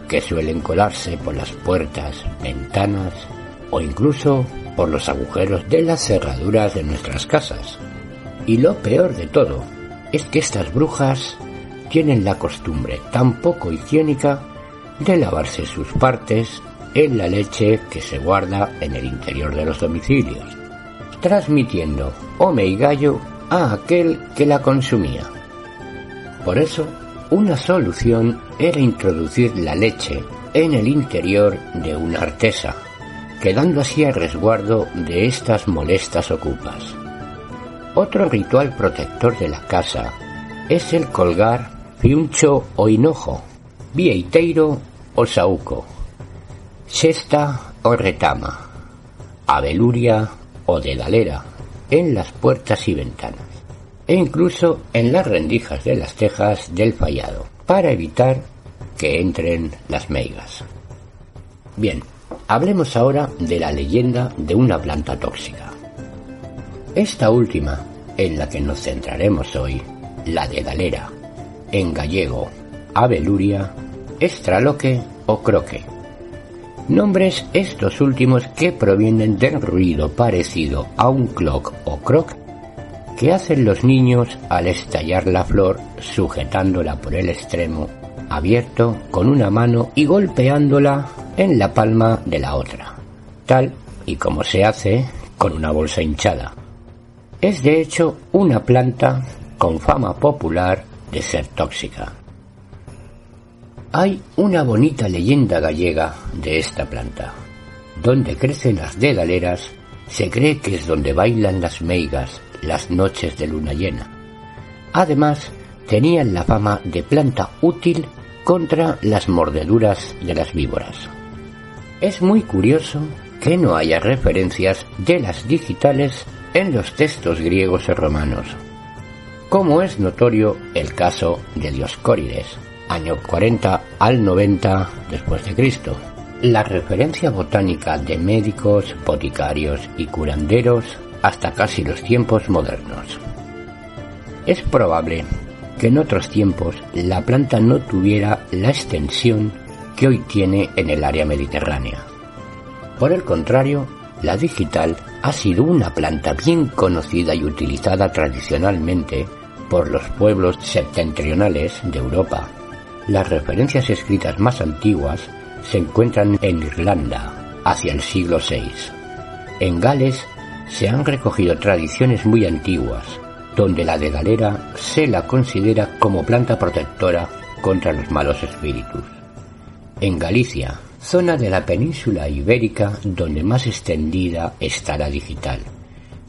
que suelen colarse por las puertas, ventanas o incluso por los agujeros de las cerraduras de nuestras casas. Y lo peor de todo es que estas brujas tienen la costumbre tan poco higiénica de lavarse sus partes en la leche que se guarda en el interior de los domicilios, transmitiendo home y gallo a aquel que la consumía. Por eso, una solución era introducir la leche en el interior de una artesa, quedando así a resguardo de estas molestas ocupas. Otro ritual protector de la casa es el colgar fiuncho o hinojo, vieiteiro o sauco, sesta o retama, abeluria o dedalera en las puertas y ventanas, e incluso en las rendijas de las tejas del fallado, para evitar que entren las meigas. Bien, Hablemos ahora de la leyenda de una planta tóxica. Esta última, en la que nos centraremos hoy, la de Dalera, en gallego, Abeluria, Estraloque o Croque. Nombres estos últimos que provienen del ruido parecido a un clock o croc que hacen los niños al estallar la flor sujetándola por el extremo abierto con una mano y golpeándola en la palma de la otra, tal y como se hace con una bolsa hinchada. Es de hecho una planta con fama popular de ser tóxica. Hay una bonita leyenda gallega de esta planta. Donde crecen las dedaleras, se cree que es donde bailan las meigas las noches de luna llena. Además, tenían la fama de planta útil contra las mordeduras de las víboras. Es muy curioso que no haya referencias de las digitales en los textos griegos y romanos, como es notorio el caso de Dioscórides, año 40 al 90 después de Cristo. La referencia botánica de médicos, boticarios y curanderos hasta casi los tiempos modernos. Es probable que en otros tiempos la planta no tuviera la extensión que hoy tiene en el área mediterránea. Por el contrario, la digital ha sido una planta bien conocida y utilizada tradicionalmente por los pueblos septentrionales de Europa. Las referencias escritas más antiguas se encuentran en Irlanda, hacia el siglo VI. En Gales se han recogido tradiciones muy antiguas, donde la dedalera se la considera como planta protectora contra los malos espíritus. En Galicia, zona de la península ibérica donde más extendida está la digital.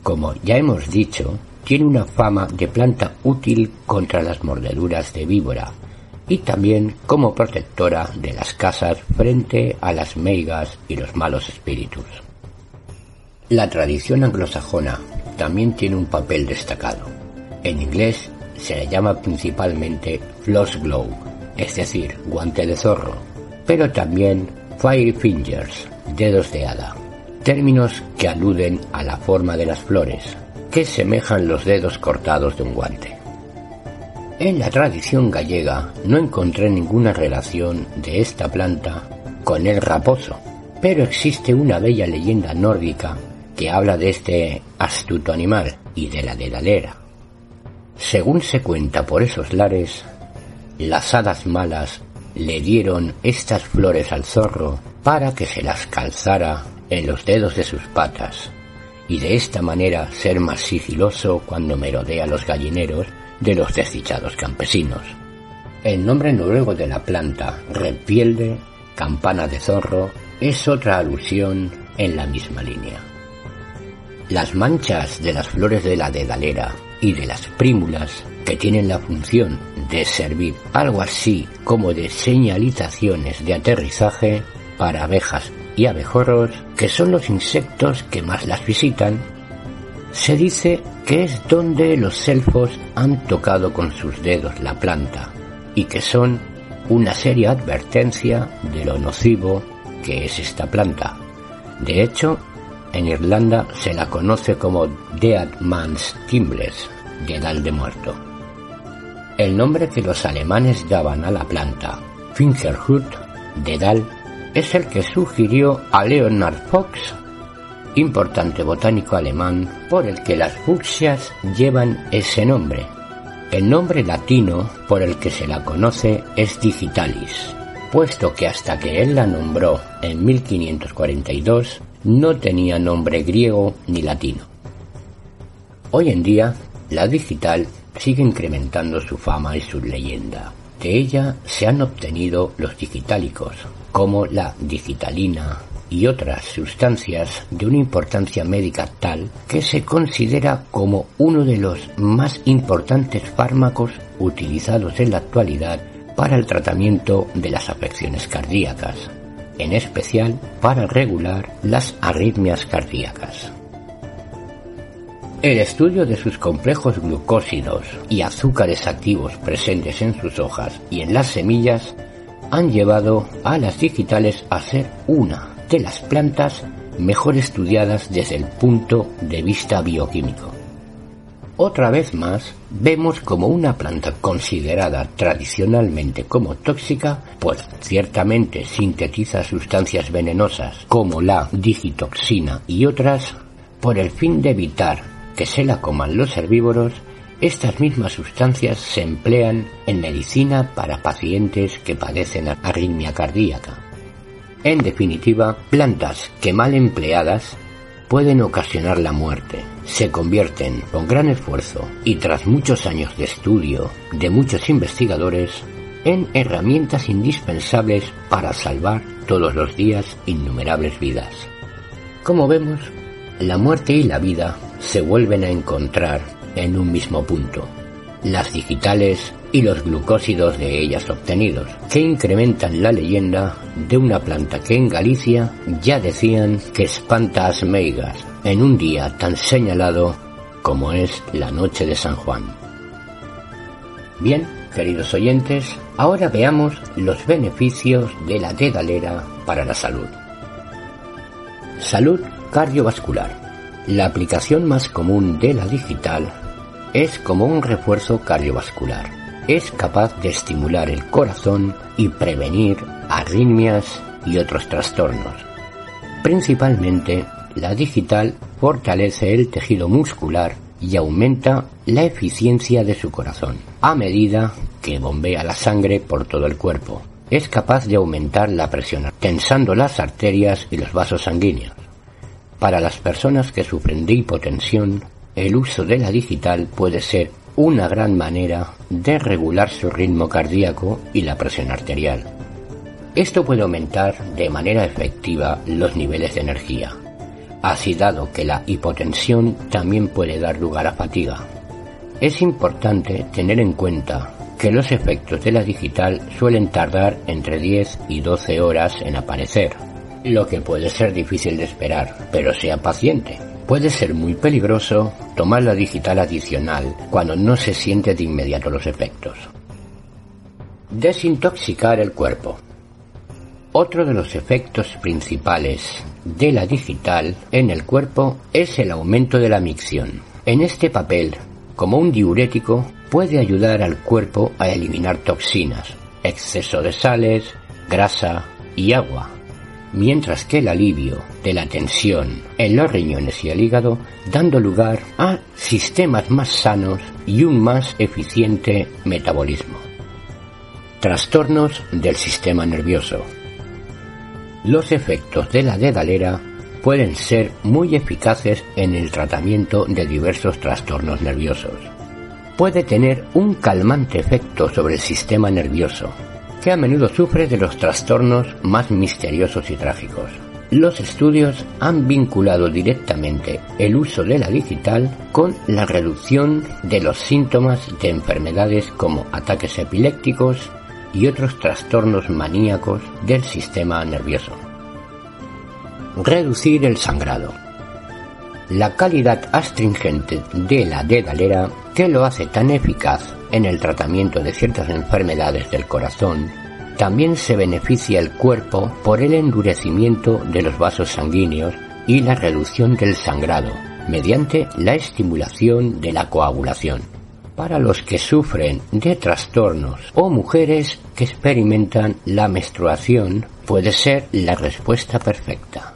Como ya hemos dicho, tiene una fama de planta útil contra las mordeduras de víbora y también como protectora de las casas frente a las meigas y los malos espíritus. La tradición anglosajona también tiene un papel destacado. En inglés se le llama principalmente floss glow, es decir, guante de zorro, pero también fire fingers, dedos de hada, términos que aluden a la forma de las flores, que semejan los dedos cortados de un guante. En la tradición gallega no encontré ninguna relación de esta planta con el raposo, pero existe una bella leyenda nórdica que habla de este astuto animal y de la dedalera. Según se cuenta por esos lares, las hadas malas le dieron estas flores al zorro para que se las calzara en los dedos de sus patas y de esta manera ser más sigiloso cuando merodea los gallineros de los desdichados campesinos. El nombre noruego de la planta, repielde, campana de zorro, es otra alusión en la misma línea. Las manchas de las flores de la dedalera y de las prímulas, que tienen la función de servir algo así como de señalizaciones de aterrizaje para abejas y abejorros, que son los insectos que más las visitan, se dice que es donde los elfos han tocado con sus dedos la planta y que son una seria advertencia de lo nocivo que es esta planta. De hecho, en Irlanda se la conoce como Dead Man's Timbles, dedal de muerto. El nombre que los alemanes daban a la planta, Fingerhut, dedal, es el que sugirió a Leonard Fox, importante botánico alemán, por el que las fucsias llevan ese nombre. El nombre latino por el que se la conoce es digitalis, puesto que hasta que él la nombró en 1542 no tenía nombre griego ni latino. Hoy en día, la digital sigue incrementando su fama y su leyenda. De ella se han obtenido los digitálicos, como la digitalina y otras sustancias de una importancia médica tal que se considera como uno de los más importantes fármacos utilizados en la actualidad para el tratamiento de las afecciones cardíacas, en especial para regular las arritmias cardíacas. El estudio de sus complejos glucósidos y azúcares activos presentes en sus hojas y en las semillas han llevado a las digitales a ser una de las plantas mejor estudiadas desde el punto de vista bioquímico. Otra vez más, vemos como una planta considerada tradicionalmente como tóxica, pues ciertamente sintetiza sustancias venenosas como la digitoxina y otras, por el fin de evitar que se la coman los herbívoros, estas mismas sustancias se emplean en medicina para pacientes que padecen arritmia cardíaca. En definitiva, plantas que mal empleadas pueden ocasionar la muerte. Se convierten con gran esfuerzo y tras muchos años de estudio de muchos investigadores en herramientas indispensables para salvar todos los días innumerables vidas. Como vemos, la muerte y la vida se vuelven a encontrar en un mismo punto. las digitales y los glucósidos de ellas obtenidos, que incrementan la leyenda de una planta que en Galicia ya decían que espanta a meigas en un día tan señalado como es la noche de San Juan. Bien, queridos oyentes, ahora veamos los beneficios de la dedalera para la salud. Salud cardiovascular. La aplicación más común de la digital es como un refuerzo cardiovascular. Es capaz de estimular el corazón y prevenir arritmias y otros trastornos. Principalmente, la digital fortalece el tejido muscular y aumenta la eficiencia de su corazón a medida que bombea la sangre por todo el cuerpo. Es capaz de aumentar la presión, tensando las arterias y los vasos sanguíneos. Para las personas que sufren de hipotensión, el uso de la digital puede ser una gran manera de regular su ritmo cardíaco y la presión arterial. Esto puede aumentar de manera efectiva los niveles de energía, así dado que la hipotensión también puede dar lugar a fatiga. Es importante tener en cuenta que los efectos de la digital suelen tardar entre 10 y 12 horas en aparecer, lo que puede ser difícil de esperar, pero sea paciente. Puede ser muy peligroso tomar la digital adicional cuando no se siente de inmediato los efectos. Desintoxicar el cuerpo. Otro de los efectos principales de la digital en el cuerpo es el aumento de la micción. En este papel, como un diurético, puede ayudar al cuerpo a eliminar toxinas, exceso de sales, grasa y agua, mientras que el alivio de la tensión en los riñones y el hígado, dando lugar a sistemas más sanos y un más eficiente metabolismo. Trastornos del sistema nervioso. Los efectos de la dedalera pueden ser muy eficaces en el tratamiento de diversos trastornos nerviosos. Puede tener un calmante efecto sobre el sistema nervioso, que a menudo sufre de los trastornos más misteriosos y trágicos. Los estudios han vinculado directamente el uso de la digital con la reducción de los síntomas de enfermedades como ataques epilépticos y otros trastornos maníacos del sistema nervioso. Reducir el sangrado. La calidad astringente de la dedalera que lo hace tan eficaz en el tratamiento de ciertas enfermedades del corazón, también se beneficia el cuerpo por el endurecimiento de los vasos sanguíneos y la reducción del sangrado, mediante la estimulación de la coagulación. Para los que sufren de trastornos o mujeres que experimentan la menstruación, puede ser la respuesta perfecta,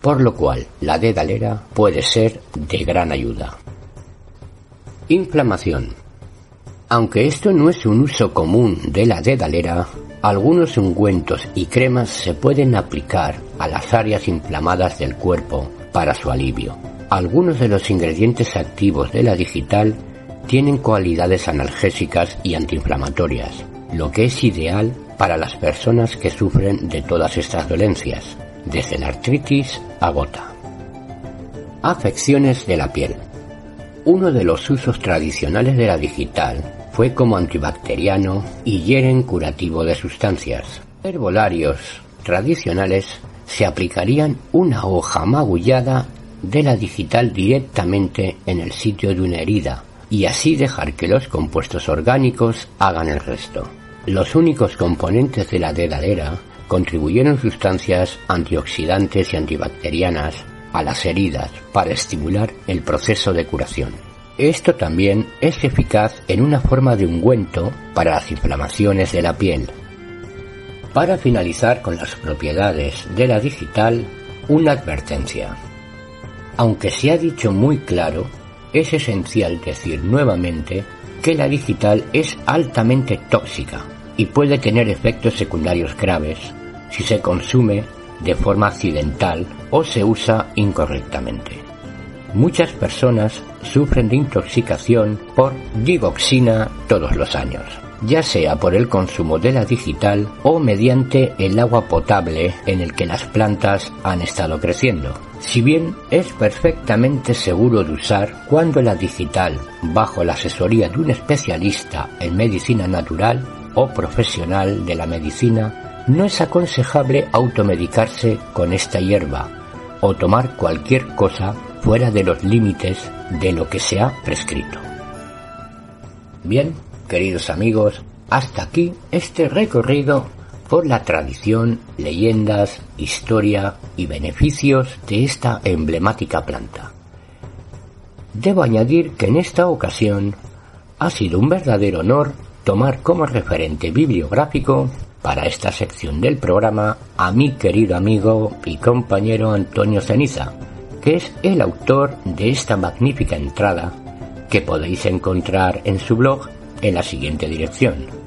por lo cual la dedalera puede ser de gran ayuda. Inflamación. Aunque esto no es un uso común de la dedalera, algunos ungüentos y cremas se pueden aplicar a las áreas inflamadas del cuerpo para su alivio. Algunos de los ingredientes activos de la digital tienen cualidades analgésicas y antiinflamatorias, lo que es ideal para las personas que sufren de todas estas dolencias, desde la artritis a gota. Afecciones de la piel. Uno de los usos tradicionales de la digital fue como antibacteriano y hieren curativo de sustancias. Herbolarios tradicionales se aplicarían una hoja magullada de la digital directamente en el sitio de una herida y así dejar que los compuestos orgánicos hagan el resto. Los únicos componentes de la dedalera contribuyeron sustancias antioxidantes y antibacterianas a las heridas para estimular el proceso de curación. Esto también es eficaz en una forma de ungüento para las inflamaciones de la piel. Para finalizar con las propiedades de la digital, una advertencia. Aunque se ha dicho muy claro, es esencial decir nuevamente que la digital es altamente tóxica y puede tener efectos secundarios graves si se consume de forma accidental o se usa incorrectamente. Muchas personas sufren de intoxicación por digoxina todos los años. ya sea por el consumo de la digital o mediante el agua potable en el que las plantas han estado creciendo. Si bien es perfectamente seguro de usar cuando la digital, bajo la asesoría de un especialista en medicina natural o profesional de la medicina, no es aconsejable automedicarse con esta hierba o tomar cualquier cosa fuera de los límites de lo que se ha prescrito. Bien, queridos amigos, hasta aquí este recorrido por la tradición, leyendas, historia y beneficios de esta emblemática planta. Debo añadir que en esta ocasión ha sido un verdadero honor tomar como referente bibliográfico para esta sección del programa a mi querido amigo y compañero Antonio Ceniza, que es el autor de esta magnífica entrada que podéis encontrar en su blog en la siguiente dirección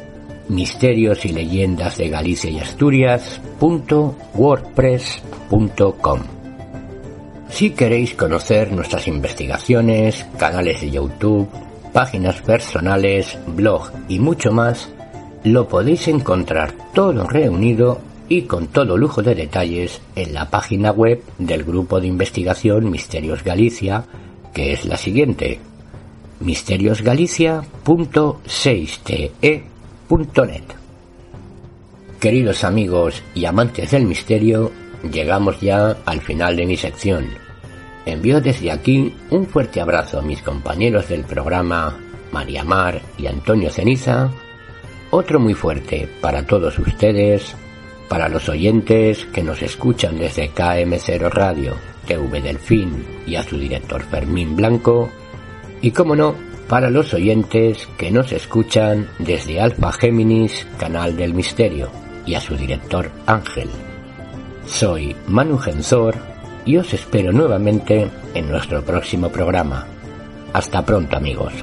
misterios y leyendas de Galicia y Asturias.wordpress.com. Si queréis conocer nuestras investigaciones, canales de YouTube, páginas personales, blog y mucho más, lo podéis encontrar todo reunido y con todo lujo de detalles en la página web del grupo de investigación Misterios Galicia, que es la siguiente misteriosgalicia.6te.net. Queridos amigos y amantes del misterio, llegamos ya al final de mi sección. Envío desde aquí un fuerte abrazo a mis compañeros del programa, María Mar y Antonio Ceniza, otro muy fuerte para todos ustedes, para los oyentes que nos escuchan desde KM0 Radio, TV Delfín y a su director Fermín Blanco, y como no, para los oyentes que nos escuchan desde Alfa Géminis, Canal del Misterio, y a su director Ángel. Soy Manu Genzor y os espero nuevamente en nuestro próximo programa. Hasta pronto amigos.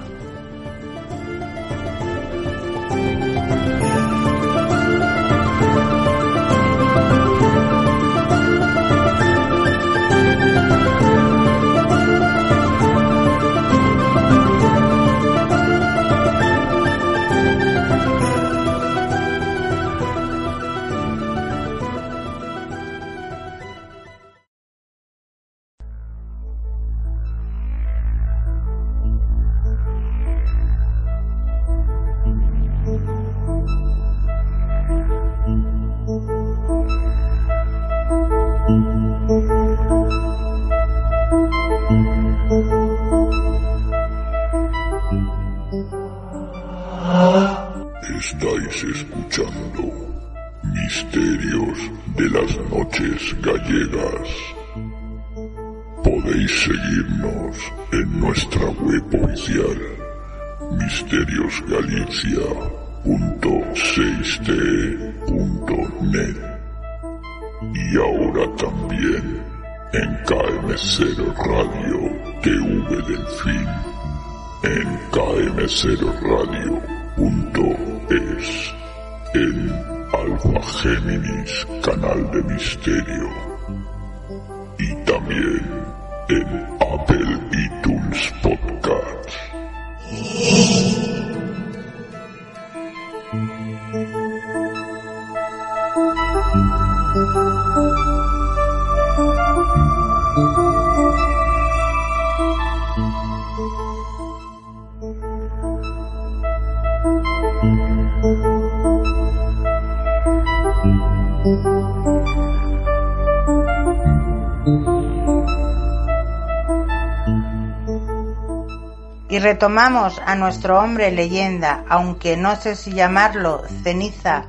Retomamos a nuestro hombre leyenda, aunque no sé si llamarlo ceniza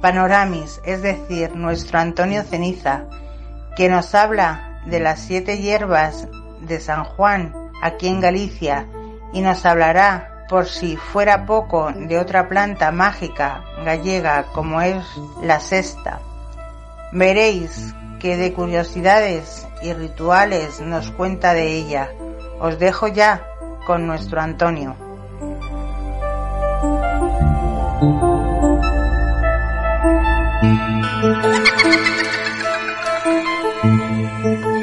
panoramis, es decir, nuestro Antonio Ceniza, que nos habla de las siete hierbas de San Juan aquí en Galicia y nos hablará, por si fuera poco, de otra planta mágica gallega como es la sexta. Veréis que de curiosidades y rituales nos cuenta de ella. Os dejo ya con nuestro Antonio.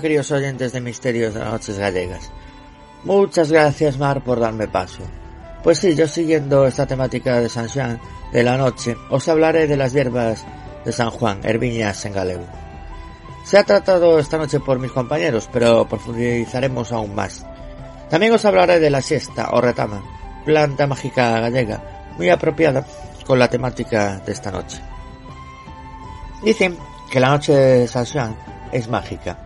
Queridos oyentes de Misterios de las Noches Gallegas. Muchas gracias Mar por darme paso. Pues sí, yo siguiendo esta temática de San Juan de la noche, os hablaré de las hierbas de San Juan, herbiñas en galego. Se ha tratado esta noche por mis compañeros, pero profundizaremos aún más. También os hablaré de la siesta o retama, planta mágica gallega, muy apropiada con la temática de esta noche. Dicen que la noche de San Juan es mágica.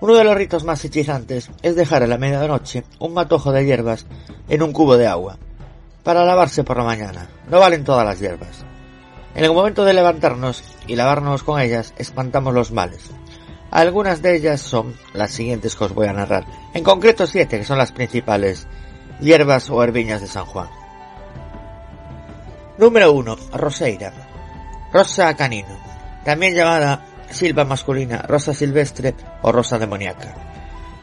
Uno de los ritos más hechizantes es dejar a la medianoche un matojo de hierbas en un cubo de agua, para lavarse por la mañana. No valen todas las hierbas. En el momento de levantarnos y lavarnos con ellas, espantamos los males. Algunas de ellas son las siguientes que os voy a narrar. En concreto siete, que son las principales hierbas o herbiñas de San Juan. Número 1. Roseira. Rosa canino. También llamada silva masculina, rosa silvestre o rosa demoníaca.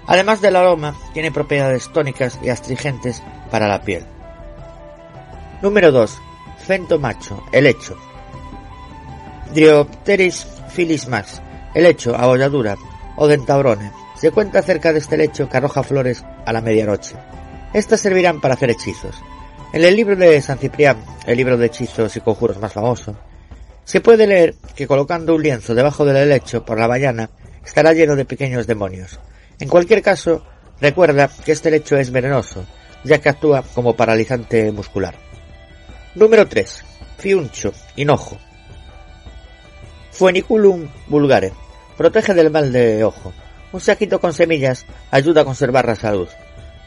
Además del aroma, tiene propiedades tónicas y astringentes para la piel. Número 2. Fento macho, helecho. Dryopteris filis max, helecho, abolladura o dentaurone. Se cuenta acerca de este lecho que arroja flores a la medianoche. Estas servirán para hacer hechizos. En el libro de San Ciprián, el libro de hechizos y conjuros más famoso, se puede leer que colocando un lienzo debajo del helecho por la mañana estará lleno de pequeños demonios. En cualquier caso, recuerda que este lecho es venenoso, ya que actúa como paralizante muscular. Número 3. Fiuncho, hinojo. Fueniculum vulgare. Protege del mal de ojo. Un saquito con semillas ayuda a conservar la salud.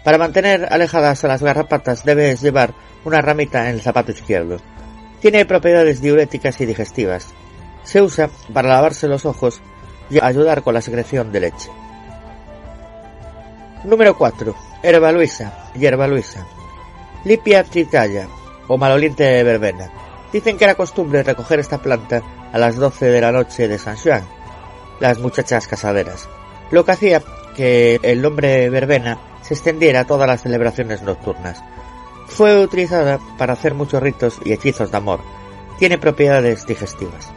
Para mantener alejadas a las garrapatas debes llevar una ramita en el zapato izquierdo. Tiene propiedades diuréticas y digestivas. Se usa para lavarse los ojos y ayudar con la secreción de leche. Número 4. Herba luisa, hierba luisa. Lipia tritalla o maloliente verbena. Dicen que era costumbre recoger esta planta a las 12 de la noche de San Juan, las muchachas casaderas, lo que hacía que el nombre verbena se extendiera a todas las celebraciones nocturnas. Fue utilizada para hacer muchos ritos y hechizos de amor. Tiene propiedades digestivas.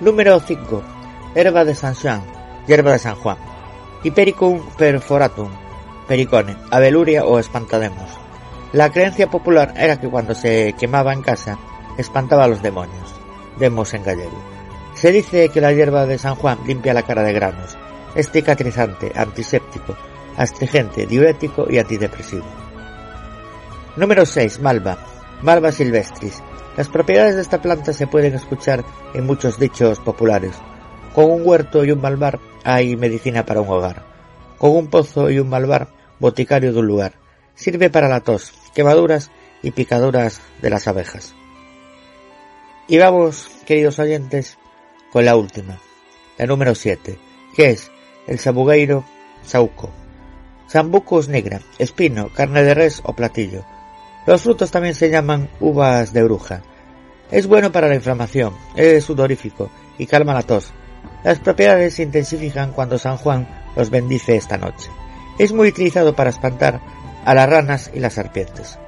Número 5. Herba de San Juan, hierba de San Juan. Hipericum perforatum, pericone, abeluria o espantademos. La creencia popular era que cuando se quemaba en casa, espantaba a los demonios. Demos en gallego. Se dice que la hierba de San Juan limpia la cara de granos, es cicatrizante, antiséptico, astringente, diurético y antidepresivo. Número 6. Malva. Malva silvestris. Las propiedades de esta planta se pueden escuchar en muchos dichos populares. Con un huerto y un malvar hay medicina para un hogar. Con un pozo y un malvar, boticario de un lugar. Sirve para la tos, quemaduras y picaduras de las abejas. Y vamos, queridos oyentes, con la última, la número 7, que es el sabugueiro sauco. Sambucus negra, espino, carne de res o platillo. Los frutos también se llaman uvas de bruja. Es bueno para la inflamación, es sudorífico y calma la tos. Las propiedades se intensifican cuando San Juan los bendice esta noche. Es muy utilizado para espantar a las ranas y las serpientes.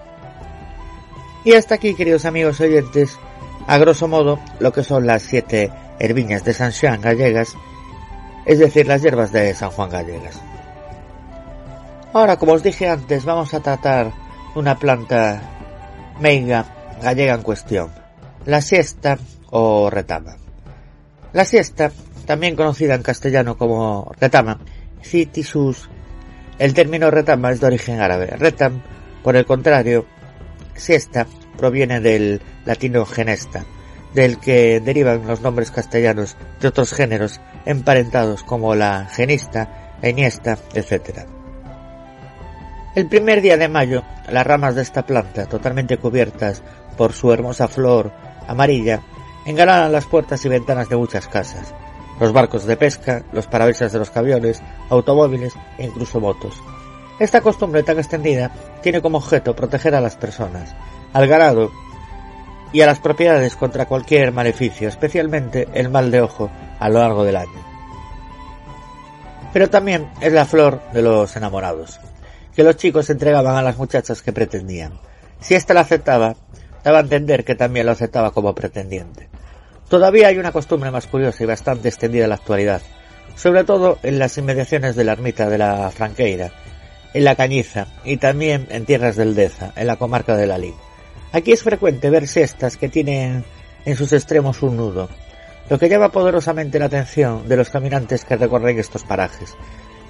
Y hasta aquí, queridos amigos oyentes, a grosso modo, lo que son las siete herbiñas de San Juan gallegas, es decir, las hierbas de San Juan gallegas. Ahora, como os dije antes, vamos a tratar una planta meiga gallega en cuestión, la siesta o retama. La siesta, también conocida en castellano como retama, citisus, el término retama es de origen árabe. Retam, por el contrario, siesta, proviene del latino genesta, del que derivan los nombres castellanos de otros géneros emparentados como la genista, la iniesta, etc. El primer día de mayo, las ramas de esta planta, totalmente cubiertas por su hermosa flor amarilla, engalanan las puertas y ventanas de muchas casas, los barcos de pesca, los parabrisas de los camiones, automóviles e incluso motos. Esta costumbre tan extendida tiene como objeto proteger a las personas, al ganado y a las propiedades contra cualquier maleficio, especialmente el mal de ojo a lo largo del año. Pero también es la flor de los enamorados que los chicos entregaban a las muchachas que pretendían. Si ésta la aceptaba, daba a entender que también lo aceptaba como pretendiente. Todavía hay una costumbre más curiosa y bastante extendida en la actualidad. sobre todo en las inmediaciones de la ermita de la Franqueira, en la Cañiza y también en tierras del Deza, en la comarca de la Lí. Aquí es frecuente ver siestas que tienen en sus extremos un nudo, lo que llama poderosamente la atención de los caminantes que recorren estos parajes.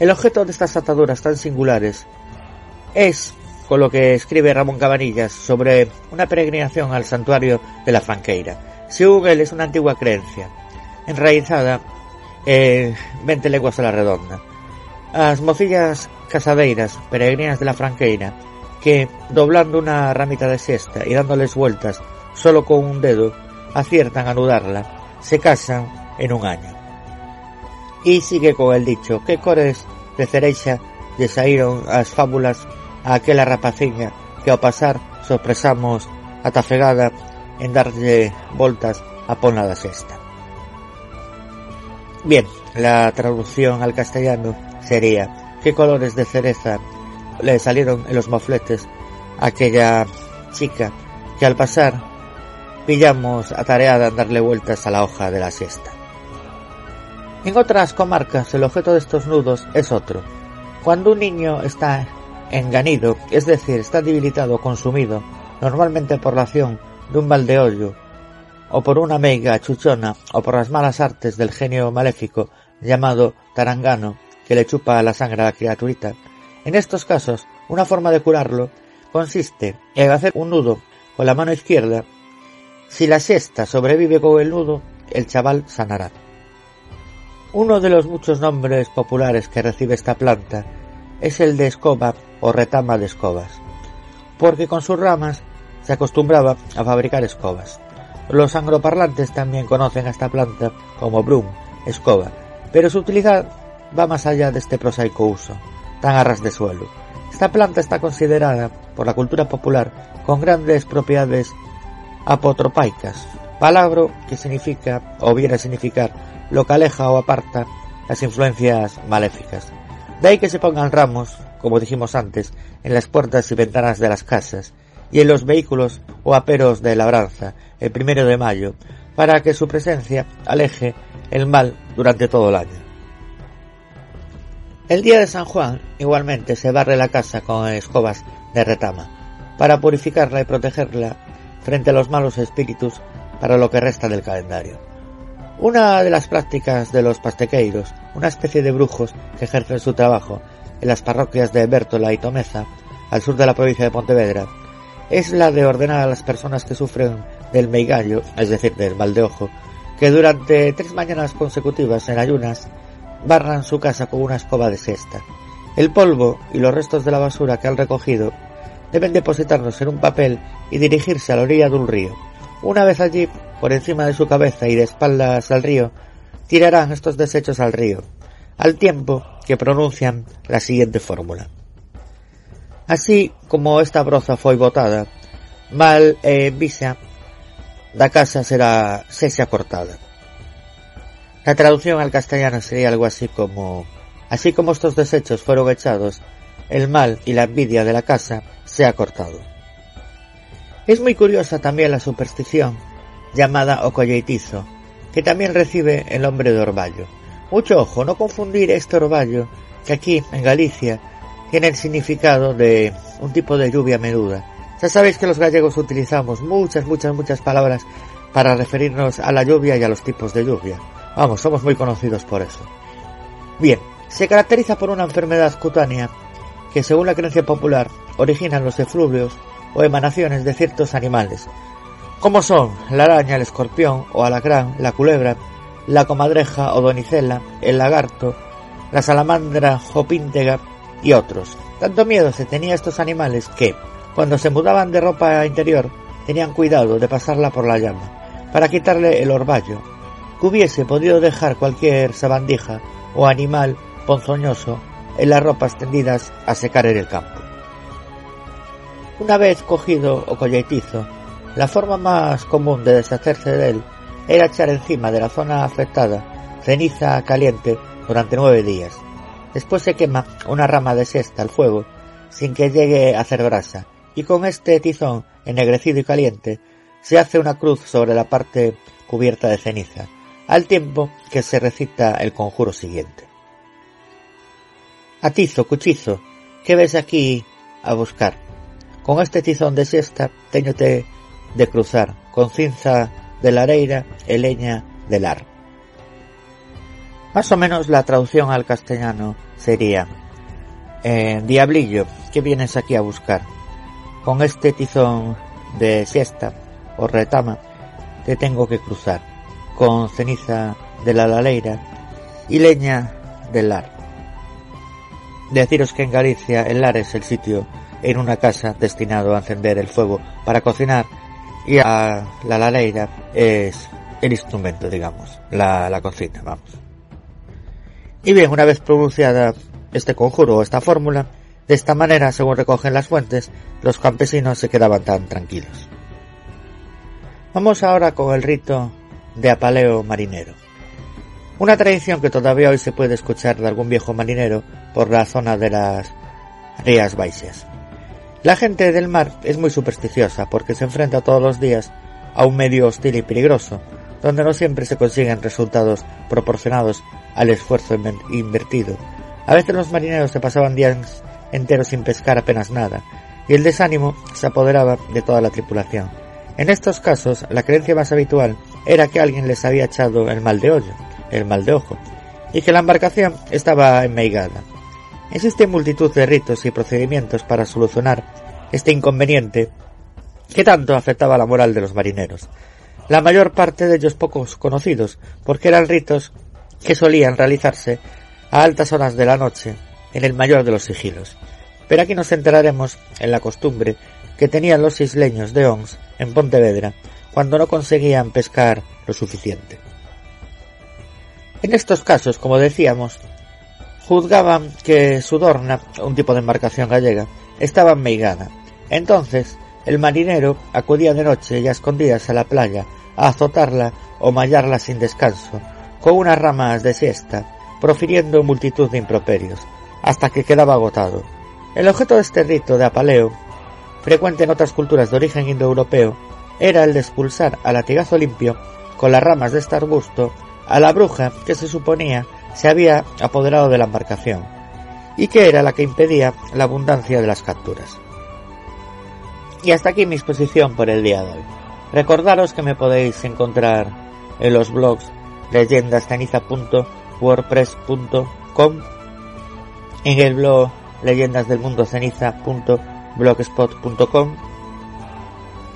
El objeto de estas ataduras tan singulares Es con lo que escribe Ramón Cabanillas sobre una peregrinación al santuario de la Fanqueira. Según él, es una antigua creencia, enraizada eh, en 20 leguas a la redonda. As mocillas casadeiras, peregrinas de la Franqueira, que, doblando una ramita de siesta y dándoles vueltas solo con un dedo, aciertan a anudarla, se casan en un año. Y sigue con el dicho que cores de cereixa lle saíron as fábulas a aquela rapaciña que ao pasar sorpresamos atafegada en darlle voltas a pona da sexta. Bien, la traducción al castellano sería ¿Qué colores de cereza le salieron en los mofletes a aquella chica que al pasar pillamos atareada en darle vueltas a la hoja de la siesta? En otras comarcas el objeto de estos nudos es otro. Cuando un niño está enganido, es decir, está debilitado o consumido, normalmente por la acción de un baldeollo o por una meiga chuchona o por las malas artes del genio maléfico llamado tarangano que le chupa la sangre a la criaturita. En estos casos, una forma de curarlo consiste en hacer un nudo con la mano izquierda. Si la siesta sobrevive con el nudo, el chaval sanará. Uno de los muchos nombres populares que recibe esta planta es el de escoba o retama de escobas, porque con sus ramas se acostumbraba a fabricar escobas. Los angloparlantes también conocen a esta planta como broom, escoba, pero su utilidad va más allá de este prosaico uso, tan a ras de suelo. Esta planta está considerada por la cultura popular con grandes propiedades apotropaicas, palabra que significa o viene a significar lo que aleja o aparta las influencias maléficas. De ahí que se pongan ramos, como dijimos antes, en las puertas y ventanas de las casas, y en los vehículos o aperos de labranza el primero de mayo, para que su presencia aleje el mal durante todo el año. El día de San Juan igualmente se barre la casa con escobas de retama, para purificarla y protegerla frente a los malos espíritus para lo que resta del calendario. Una de las prácticas de los pastequeiros, una especie de brujos que ejercen su trabajo en las parroquias de Bértola y Tomeza, al sur de la provincia de Pontevedra, es la de ordenar a las personas que sufren del meigallo, es decir, del mal de ojo, que durante tres mañanas consecutivas en ayunas barran su casa con una escoba de siesta. El polvo y los restos de la basura que han recogido deben depositarlos en un papel y dirigirse a la orilla de un río. Una vez allí, por encima de su cabeza y de espaldas al río, tirarán estos desechos al río, al tiempo que pronuncian la siguiente fórmula. Así como esta broza foi botada, mal e visa da casa será sexa cortada. La traducción al castellano sería algo así como Así como estos desechos fueron echados, el mal y la envidia de la casa se ha cortado. Es muy curiosa también la superstición llamada ocolleitizo, que también recibe el nombre de orvallo. Mucho ojo, no confundir este orvallo, que aquí, en Galicia, tiene el significado de un tipo de lluvia menuda. Ya sabéis que los gallegos utilizamos muchas, muchas, muchas palabras para referirnos a la lluvia y a los tipos de lluvia. Vamos, somos muy conocidos por eso. Bien, se caracteriza por una enfermedad cutánea que, según la creencia popular, originan los efluvios o emanaciones de ciertos animales, como son la araña, el escorpión o alacrán, la culebra, la comadreja o donicela, el lagarto, la salamandra jopíntega y otros. Tanto miedo se tenía a estos animales que, cuando se mudaban de ropa interior, tenían cuidado de pasarla por la llama, para quitarle el orvallo, que hubiese podido dejar cualquier sabandija o animal ponzoñoso en las ropas tendidas a secar en el campo. Una vez cogido o colletizo, la forma más común de deshacerse de él era echar encima de la zona afectada ceniza caliente durante nueve días, Después se quema una rama de siesta al fuego sin que llegue a hacer brasa y con este tizón ennegrecido y caliente se hace una cruz sobre la parte cubierta de ceniza. al tiempo que se recita el conjuro siguiente. Atizo, cuchizo, ¿qué ves aquí a buscar? Con este tizón de siesta teñote de cruzar, con cinza de lareira e leña de lar. Más o menos la traducción al castellano sería eh, Diablillo, ¿qué vienes aquí a buscar? Con este tizón de siesta o retama te tengo que cruzar, con ceniza de la laleira y leña del lar. Deciros que en Galicia el lar es el sitio en una casa destinado a encender el fuego para cocinar y a la laleira es el instrumento, digamos, la, la vamos. Y bien, una vez pronunciada este conjuro o esta fórmula, de esta manera, según recogen las fuentes, los campesinos se quedaban tan tranquilos. Vamos ahora con el rito de apaleo marinero. Una tradición que todavía hoy se puede escuchar de algún viejo marinero por la zona de las Rías Baixas. La gente del mar es muy supersticiosa porque se enfrenta todos los días a un medio hostil y peligroso, donde no siempre se consiguen resultados proporcionados al esfuerzo invertido. A veces los marineros se pasaban días enteros sin pescar apenas nada, y el desánimo se apoderaba de toda la tripulación. En estos casos, la creencia más habitual era que alguien les había echado el mal de hoyo, el mal de ojo, y que la embarcación estaba enmeigada. Existen multitud de ritos y procedimientos para solucionar este inconveniente que tanto afectaba la moral de los marineros. La mayor parte de ellos pocos conocidos, porque eran ritos que solían realizarse a altas horas de la noche, en el mayor de los sigilos. Pero aquí nos enteraremos en la costumbre que tenían los isleños de Ons en Pontevedra cuando no conseguían pescar lo suficiente. En estos casos, como decíamos, juzgaban que su dorna, un tipo de embarcación gallega, estaba enmeigada. Entonces, el marinero acudía de noche y a escondidas a la playa a azotarla o mallarla sin descanso, con unas ramas de siesta, profiriendo multitud de improperios, hasta que quedaba agotado. El objeto de este rito de apaleo, frecuente en otras culturas de origen indoeuropeo, era el de expulsar a latigazo limpio, con las ramas de este arbusto, a la bruja que se suponía se había apoderado de la embarcación y que era la que impedía la abundancia de las capturas. Y hasta aquí mi exposición por el día de hoy. Recordaros que me podéis encontrar en los blogs leyendasceniza.wordpress.com, en el blog leyendasdelmundoceniza.blogspot.com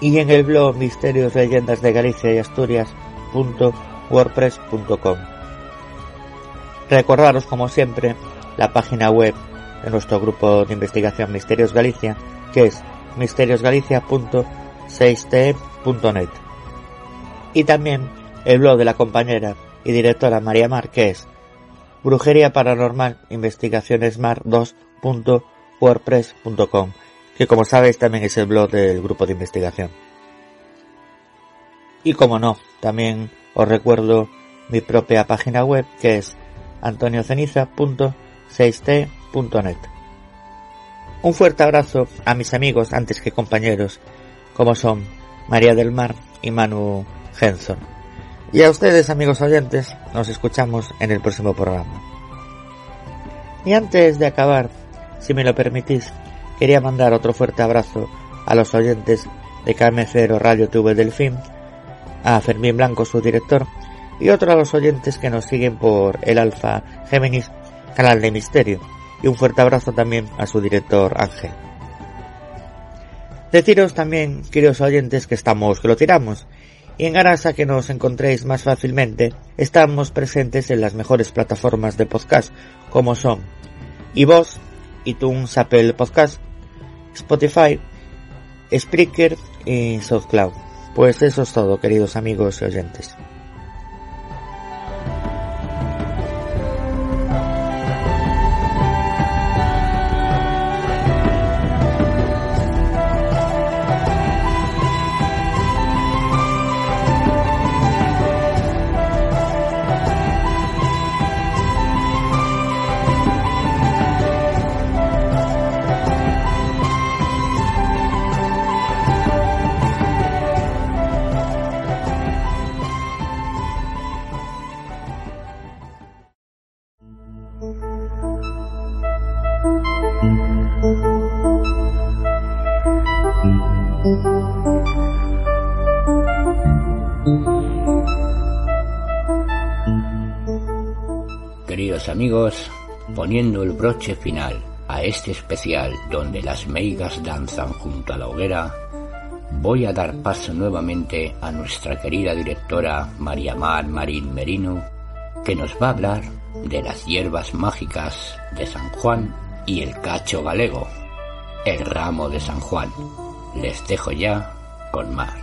y en el blog misterios leyendas de Galicia y Asturias.wordpress.com. Recordaros, como siempre, la página web de nuestro grupo de investigación Misterios Galicia, que es misteriosgalicia.6te.net. Y también el blog de la compañera y directora María Mar, que es Brujería Paranormal Investigaciones Mar 2.wordpress.com, que como sabéis también es el blog del grupo de investigación. Y como no, también os recuerdo mi propia página web, que es antonioceniza.6t.net. Un fuerte abrazo a mis amigos antes que compañeros, como son María del Mar y Manu Henson. Y a ustedes, amigos oyentes, nos escuchamos en el próximo programa. Y antes de acabar, si me lo permitís, quería mandar otro fuerte abrazo a los oyentes de KM0 Radio TV Delfín, a Fermín Blanco, su director, y otro a los oyentes que nos siguen por el Alfa Géminis, canal de misterio, y un fuerte abrazo también a su director Ángel. Deciros también, queridos oyentes, que estamos, que lo tiramos, y en aras a que nos encontréis más fácilmente, estamos presentes en las mejores plataformas de podcast, como son iVoox, iTunes, Apple Podcast, Spotify, Spreaker y SoundCloud. Pues eso es todo, queridos amigos y oyentes. Amigos, poniendo el broche final a este especial donde las meigas danzan junto a la hoguera, voy a dar paso nuevamente a nuestra querida directora María Mar Marín Merino, que nos va a hablar de las hierbas mágicas de San Juan y el cacho galego, el ramo de San Juan. Les dejo ya con Mar.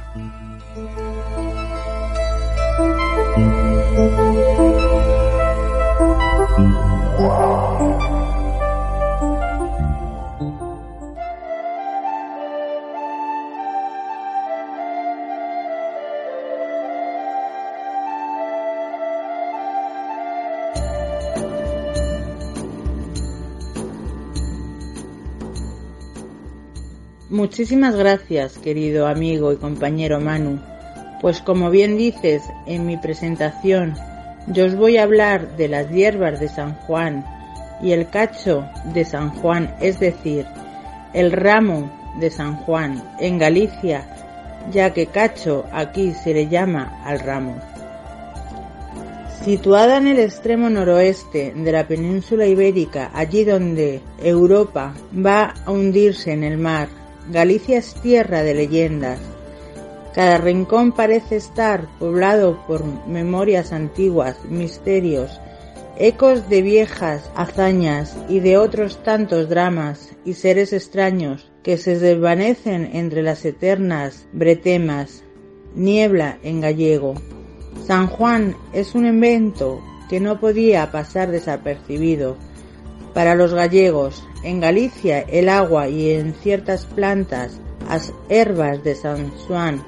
Muchísimas gracias, querido amigo y compañero Manu. Pues como bien dices en mi presentación, yo os voy a hablar de las hierbas de San Juan y el cacho de San Juan, es decir, el ramo de San Juan en Galicia, ya que cacho aquí se le llama al ramo. Situada en el extremo noroeste de la península ibérica, allí donde Europa va a hundirse en el mar, Galicia es tierra de leyendas. Cada rincón parece estar poblado por memorias antiguas, misterios, ecos de viejas hazañas y de otros tantos dramas y seres extraños que se desvanecen entre las eternas bretemas, niebla en gallego. San Juan es un evento que no podía pasar desapercibido. Para los gallegos, en Galicia el agua y en ciertas plantas, las herbas de San Juan,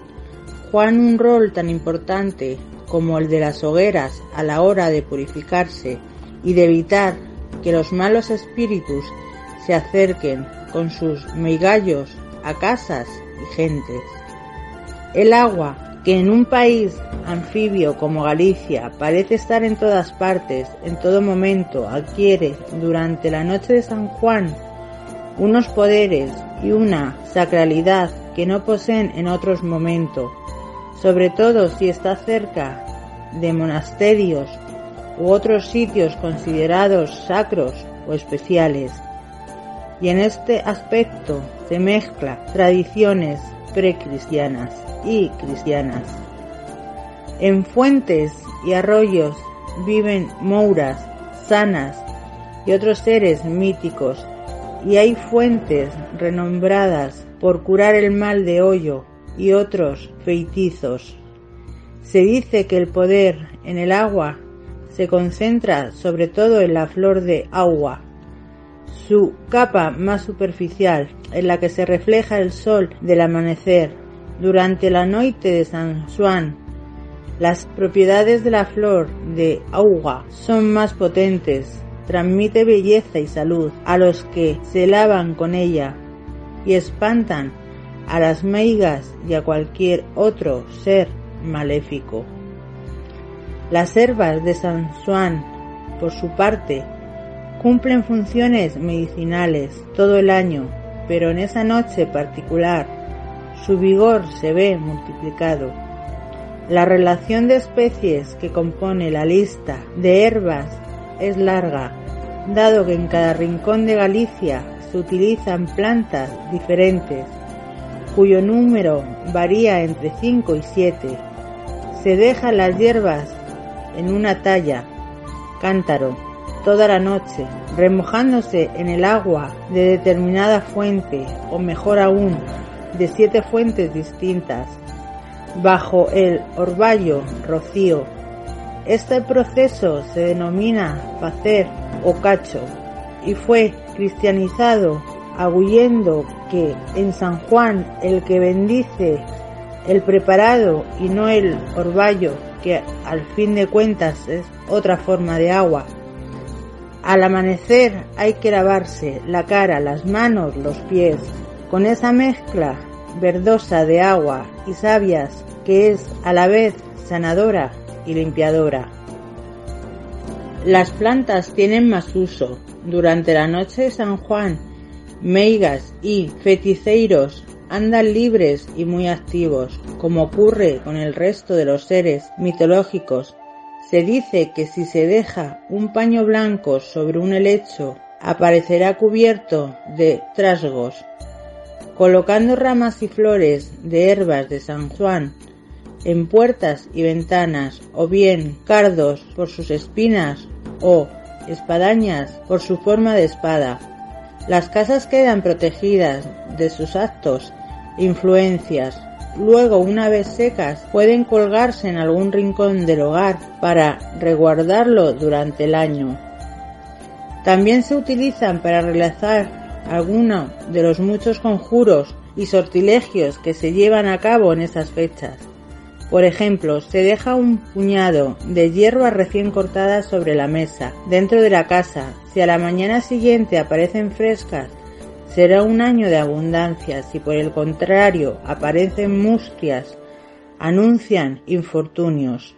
juegan un rol tan importante como el de las hogueras a la hora de purificarse y de evitar que los malos espíritus se acerquen con sus meigallos a casas y gentes. El agua, que en un país anfibio como Galicia parece estar en todas partes, en todo momento, adquiere durante la noche de San Juan unos poderes y una sacralidad que no poseen en otros momentos, sobre todo si está cerca de monasterios u otros sitios considerados sacros o especiales. Y en este aspecto se mezcla tradiciones precristianas y cristianas. En fuentes y arroyos viven mouras, sanas y otros seres míticos, y hay fuentes renombradas por curar el mal de hoyo y otros feitizos. Se dice que el poder en el agua se concentra sobre todo en la flor de agua, su capa más superficial, en la que se refleja el sol del amanecer. Durante la noche de San Juan, las propiedades de la flor de agua son más potentes, transmite belleza y salud a los que se lavan con ella y espantan a las meigas y a cualquier otro ser maléfico. Las herbas de San Juan, por su parte, cumplen funciones medicinales todo el año, pero en esa noche particular su vigor se ve multiplicado. La relación de especies que compone la lista de herbas es larga, dado que en cada rincón de Galicia se utilizan plantas diferentes, cuyo número varía entre 5 y 7. Se dejan las hierbas en una talla, cántaro, toda la noche, remojándose en el agua de determinada fuente, o mejor aún, de siete fuentes distintas, bajo el orvallo rocío. Este proceso se denomina facer o cacho y fue cristianizado agullendo que en San Juan el que bendice el preparado y no el orvallo que al fin de cuentas es otra forma de agua. Al amanecer hay que lavarse la cara, las manos, los pies, con esa mezcla verdosa de agua y sabias que es a la vez sanadora y limpiadora. Las plantas tienen más uso. Durante la noche de San Juan, meigas y feticeiros andan libres y muy activos, como ocurre con el resto de los seres mitológicos. Se dice que si se deja un paño blanco sobre un helecho, aparecerá cubierto de trasgos. Colocando ramas y flores de herbas de San Juan en puertas y ventanas, o bien cardos por sus espinas o espadañas por su forma de espada. Las casas quedan protegidas de sus actos influencias. Luego, una vez secas, pueden colgarse en algún rincón del hogar para reguardarlo durante el año. También se utilizan para realizar algunos de los muchos conjuros y sortilegios que se llevan a cabo en estas fechas. Por ejemplo, se deja un puñado de hierbas recién cortadas sobre la mesa, dentro de la casa. Si a la mañana siguiente aparecen frescas, será un año de abundancia. Si por el contrario aparecen mustias, anuncian infortunios.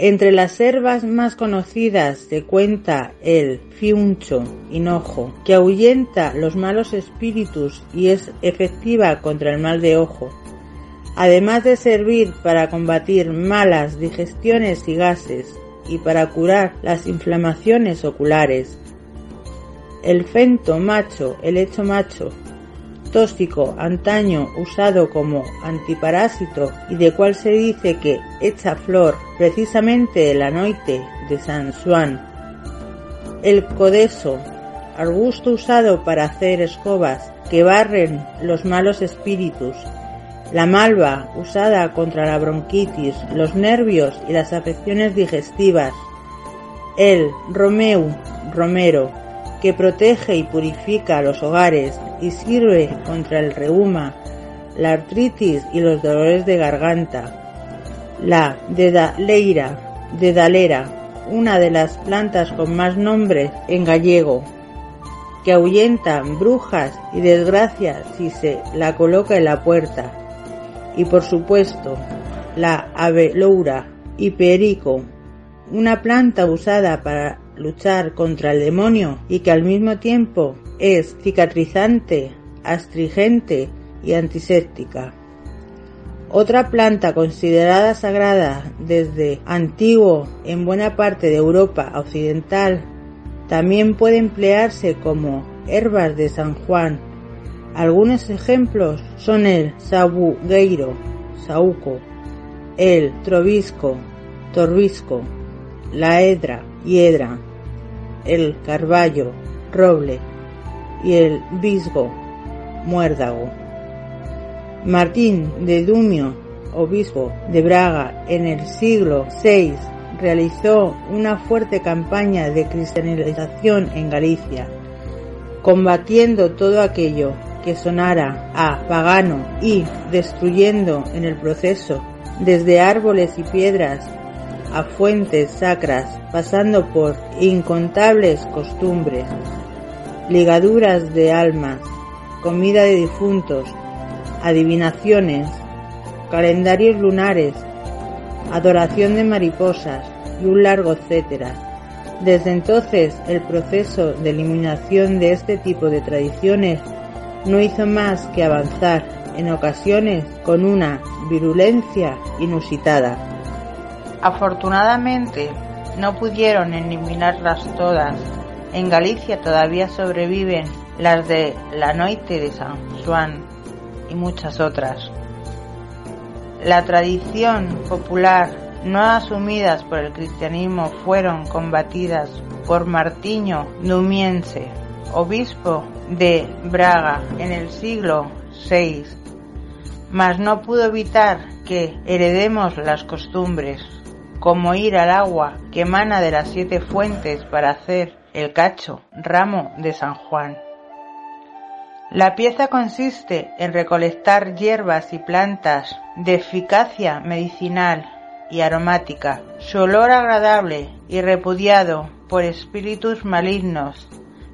Entre las herbas más conocidas se cuenta el fiuncho, hinojo, que ahuyenta los malos espíritus y es efectiva contra el mal de ojo además de servir para combatir malas digestiones y gases y para curar las inflamaciones oculares. El fento macho, el hecho macho, tóxico antaño usado como antiparásito y de cual se dice que echa flor precisamente el anoite de San Juan. El codeso, arbusto usado para hacer escobas que barren los malos espíritus la malva, usada contra la bronquitis, los nervios y las afecciones digestivas. El romeu, romero, que protege y purifica los hogares y sirve contra el reuma, la artritis y los dolores de garganta. La dedaleira, dedalera, una de las plantas con más nombres en gallego, que ahuyenta brujas y desgracias si se la coloca en la puerta y por supuesto la aveloura hiperico, una planta usada para luchar contra el demonio y que al mismo tiempo es cicatrizante, astringente y antiséptica. Otra planta considerada sagrada desde antiguo en buena parte de Europa occidental también puede emplearse como herbas de San Juan algunos ejemplos son el sabugueiro, sauco, el trobisco, torbisco, la edra, hiedra, el carballo, roble y el visgo, muérdago. Martín de Dumio, obispo de Braga en el siglo VI, realizó una fuerte campaña de cristianización en Galicia, combatiendo todo aquello sonara a pagano y destruyendo en el proceso desde árboles y piedras a fuentes sacras, pasando por incontables costumbres, ligaduras de almas, comida de difuntos, adivinaciones, calendarios lunares, adoración de mariposas y un largo etcétera. Desde entonces el proceso de eliminación de este tipo de tradiciones no hizo más que avanzar, en ocasiones con una virulencia inusitada. Afortunadamente, no pudieron eliminarlas todas. En Galicia todavía sobreviven las de la Noite de San Juan y muchas otras. La tradición popular no asumidas por el cristianismo fueron combatidas por Martiño Numiense, obispo de Braga en el siglo VI, mas no pudo evitar que heredemos las costumbres, como ir al agua que emana de las siete fuentes para hacer el cacho, ramo de San Juan. La pieza consiste en recolectar hierbas y plantas de eficacia medicinal y aromática, su olor agradable y repudiado por espíritus malignos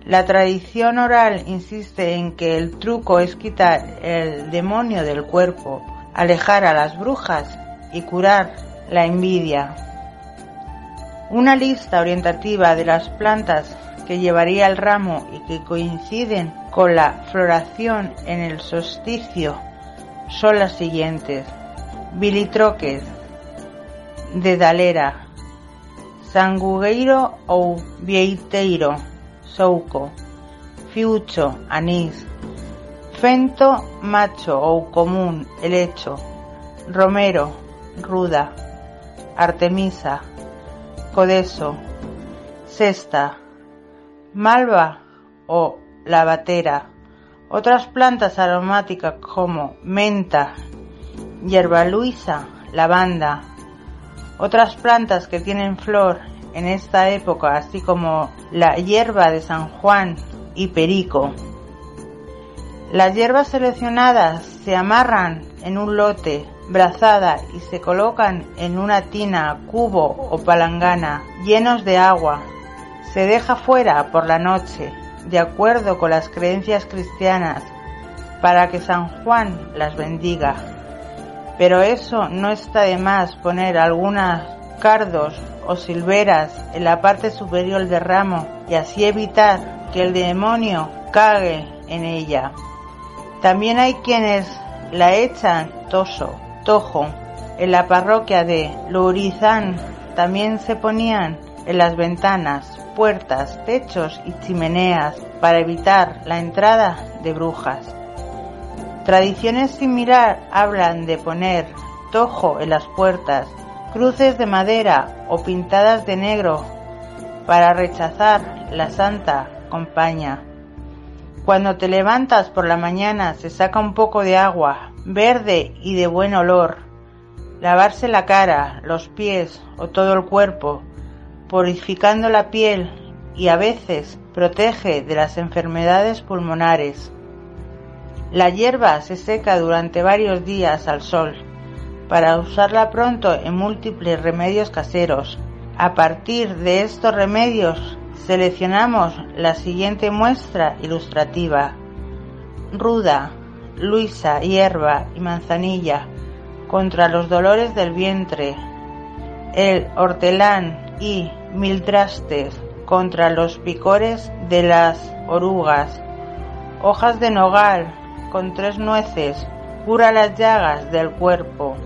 la tradición oral insiste en que el truco es quitar el demonio del cuerpo, alejar a las brujas y curar la envidia. Una lista orientativa de las plantas que llevaría el ramo y que coinciden con la floración en el solsticio son las siguientes. Bilitroques, dedalera, sangugueiro ou vieiteiro, souco, fiucho, anís, fento, macho ou común, helecho, romero, ruda, artemisa, codeso, cesta, malva o lavatera. Otras plantas aromáticas como menta, hierba luisa, lavanda. Otras plantas que tienen flor en esta época, así como la hierba de San Juan y perico. Las hierbas seleccionadas se amarran en un lote, brazada y se colocan en una tina, cubo o palangana llenos de agua. Se deja fuera por la noche, de acuerdo con las creencias cristianas, para que San Juan las bendiga. Pero eso no está de más poner algunas cardos o silveras en la parte superior del ramo y así evitar que el demonio cague en ella. También hay quienes la echan toso, tojo. En la parroquia de Lourizán también se ponían en las ventanas, puertas, techos y chimeneas para evitar la entrada de brujas. Tradiciones similares hablan de poner tojo en las puertas, cruces de madera o pintadas de negro para rechazar la santa compañía. Cuando te levantas por la mañana se saca un poco de agua, verde y de buen olor. Lavarse la cara, los pies o todo el cuerpo, purificando la piel y a veces protege de las enfermedades pulmonares. La hierba se seca durante varios días al sol para usarla pronto en múltiples remedios caseros. A partir de estos remedios Seleccionamos la siguiente muestra ilustrativa. Ruda, luisa, hierba y manzanilla contra los dolores del vientre. El hortelán y miltrastes contra los picores de las orugas. Hojas de nogal con tres nueces cura las llagas del cuerpo.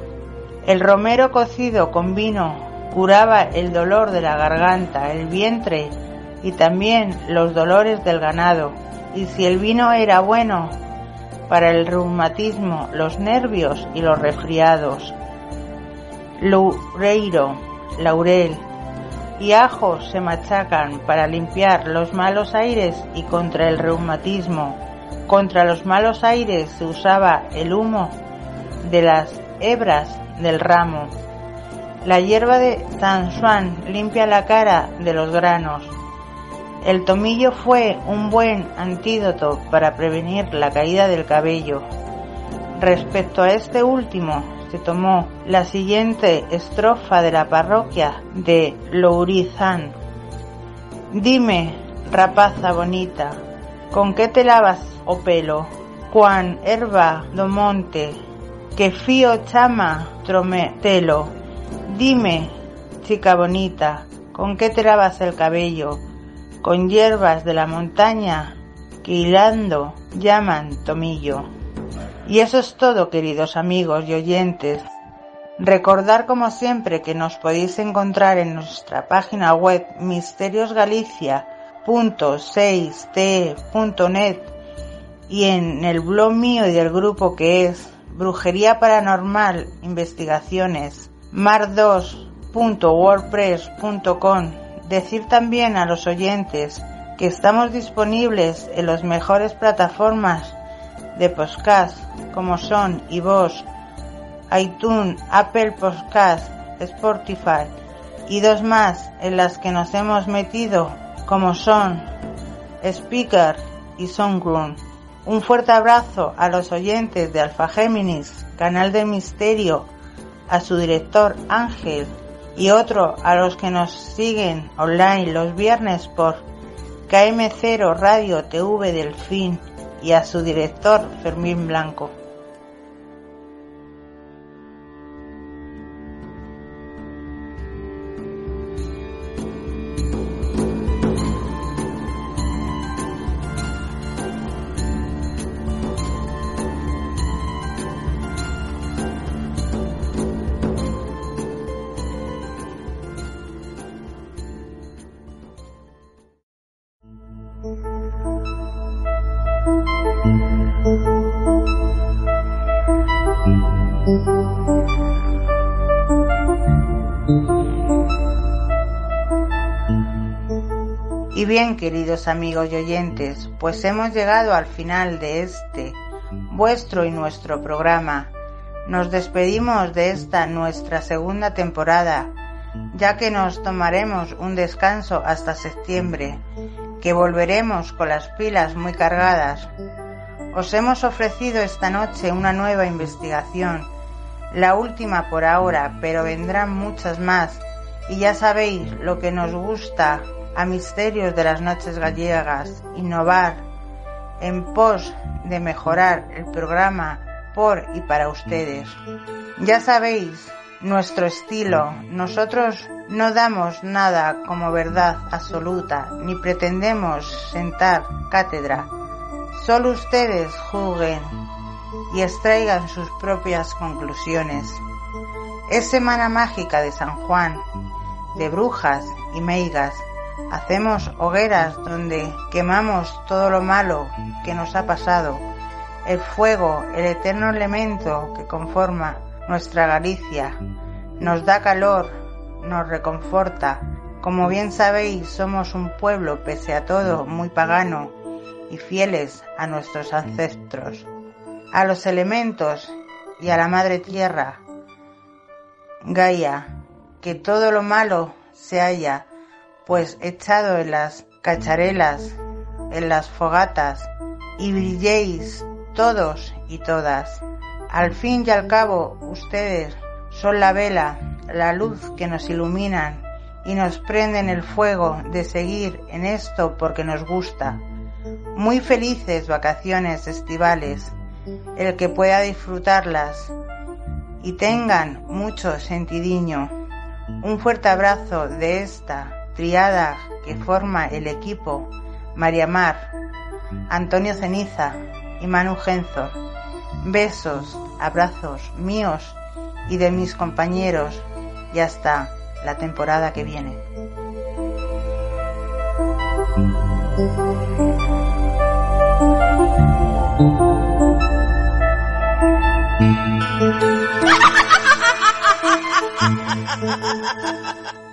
El romero cocido con vino curaba el dolor de la garganta, el vientre y también los dolores del ganado. Y si el vino era bueno para el reumatismo, los nervios y los resfriados. Loureiro, laurel y ajos se machacan para limpiar los malos aires y contra el reumatismo. Contra los malos aires se usaba el humo de las hebras del ramo. La hierba de San Juan limpia la cara de los granos. El tomillo fue un buen antídoto para prevenir la caída del cabello. Respecto a este último, se tomó la siguiente estrofa de la parroquia de Lourizán. Dime, rapaza bonita, ¿con qué te lavas o pelo? Cuán herba do monte, que fío chama trometelo. Dime, chica bonita, ¿con qué te lavas el cabello? con hierbas de la montaña que hilando llaman tomillo. Y eso es todo, queridos amigos y oyentes. Recordar como siempre que nos podéis encontrar en nuestra página web misteriosgalicia.6t.net y en el blog mío y del grupo que es Brujería Paranormal Investigaciones mar2.wordpress.com Decir también a los oyentes que estamos disponibles en las mejores plataformas de podcast como son iVoox, iTunes, Apple Podcast, Spotify y dos más en las que nos hemos metido como son Speaker y Songground. Un fuerte abrazo a los oyentes de Alfa Géminis, canal de misterio, a su director Ángel y otro a los que nos siguen online los viernes por KM0 Radio TV Delfín y a su director Fermín Blanco. Queridos amigos y oyentes, pues hemos llegado al final de este, vuestro y nuestro programa. Nos despedimos de esta nuestra segunda temporada, ya que nos tomaremos un descanso hasta septiembre, que volveremos con las pilas muy cargadas. Os hemos ofrecido esta noche una nueva investigación, la última por ahora, pero vendrán muchas más, y ya sabéis lo que nos gusta a misterios de las noches gallegas, innovar en pos de mejorar el programa por y para ustedes. Ya sabéis nuestro estilo, nosotros no damos nada como verdad absoluta, ni pretendemos sentar cátedra. Solo ustedes juzguen y extraigan sus propias conclusiones. Es Semana Mágica de San Juan, de brujas y meigas, Hacemos hogueras donde quemamos todo lo malo que nos ha pasado. El fuego, el eterno elemento que conforma nuestra Galicia, nos da calor, nos reconforta. Como bien sabéis, somos un pueblo, pese a todo, muy pagano y fieles a nuestros ancestros, a los elementos y a la madre tierra. Gaia, que todo lo malo se halla pues echado en las cacharelas, en las fogatas, y brilléis todos y todas. Al fin y al cabo, ustedes son la vela, la luz que nos iluminan y nos prenden el fuego de seguir en esto porque nos gusta. Muy felices vacaciones estivales, el que pueda disfrutarlas y tengan mucho sentidiño. Un fuerte abrazo de esta triada que forma el equipo María Mar, Antonio Ceniza y Manu Genzor. Besos, abrazos míos y de mis compañeros y hasta la temporada que viene.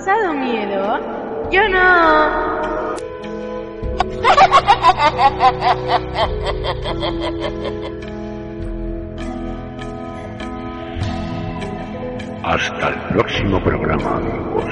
pasado miedo? Yo no. Hasta el próximo programa, amigos.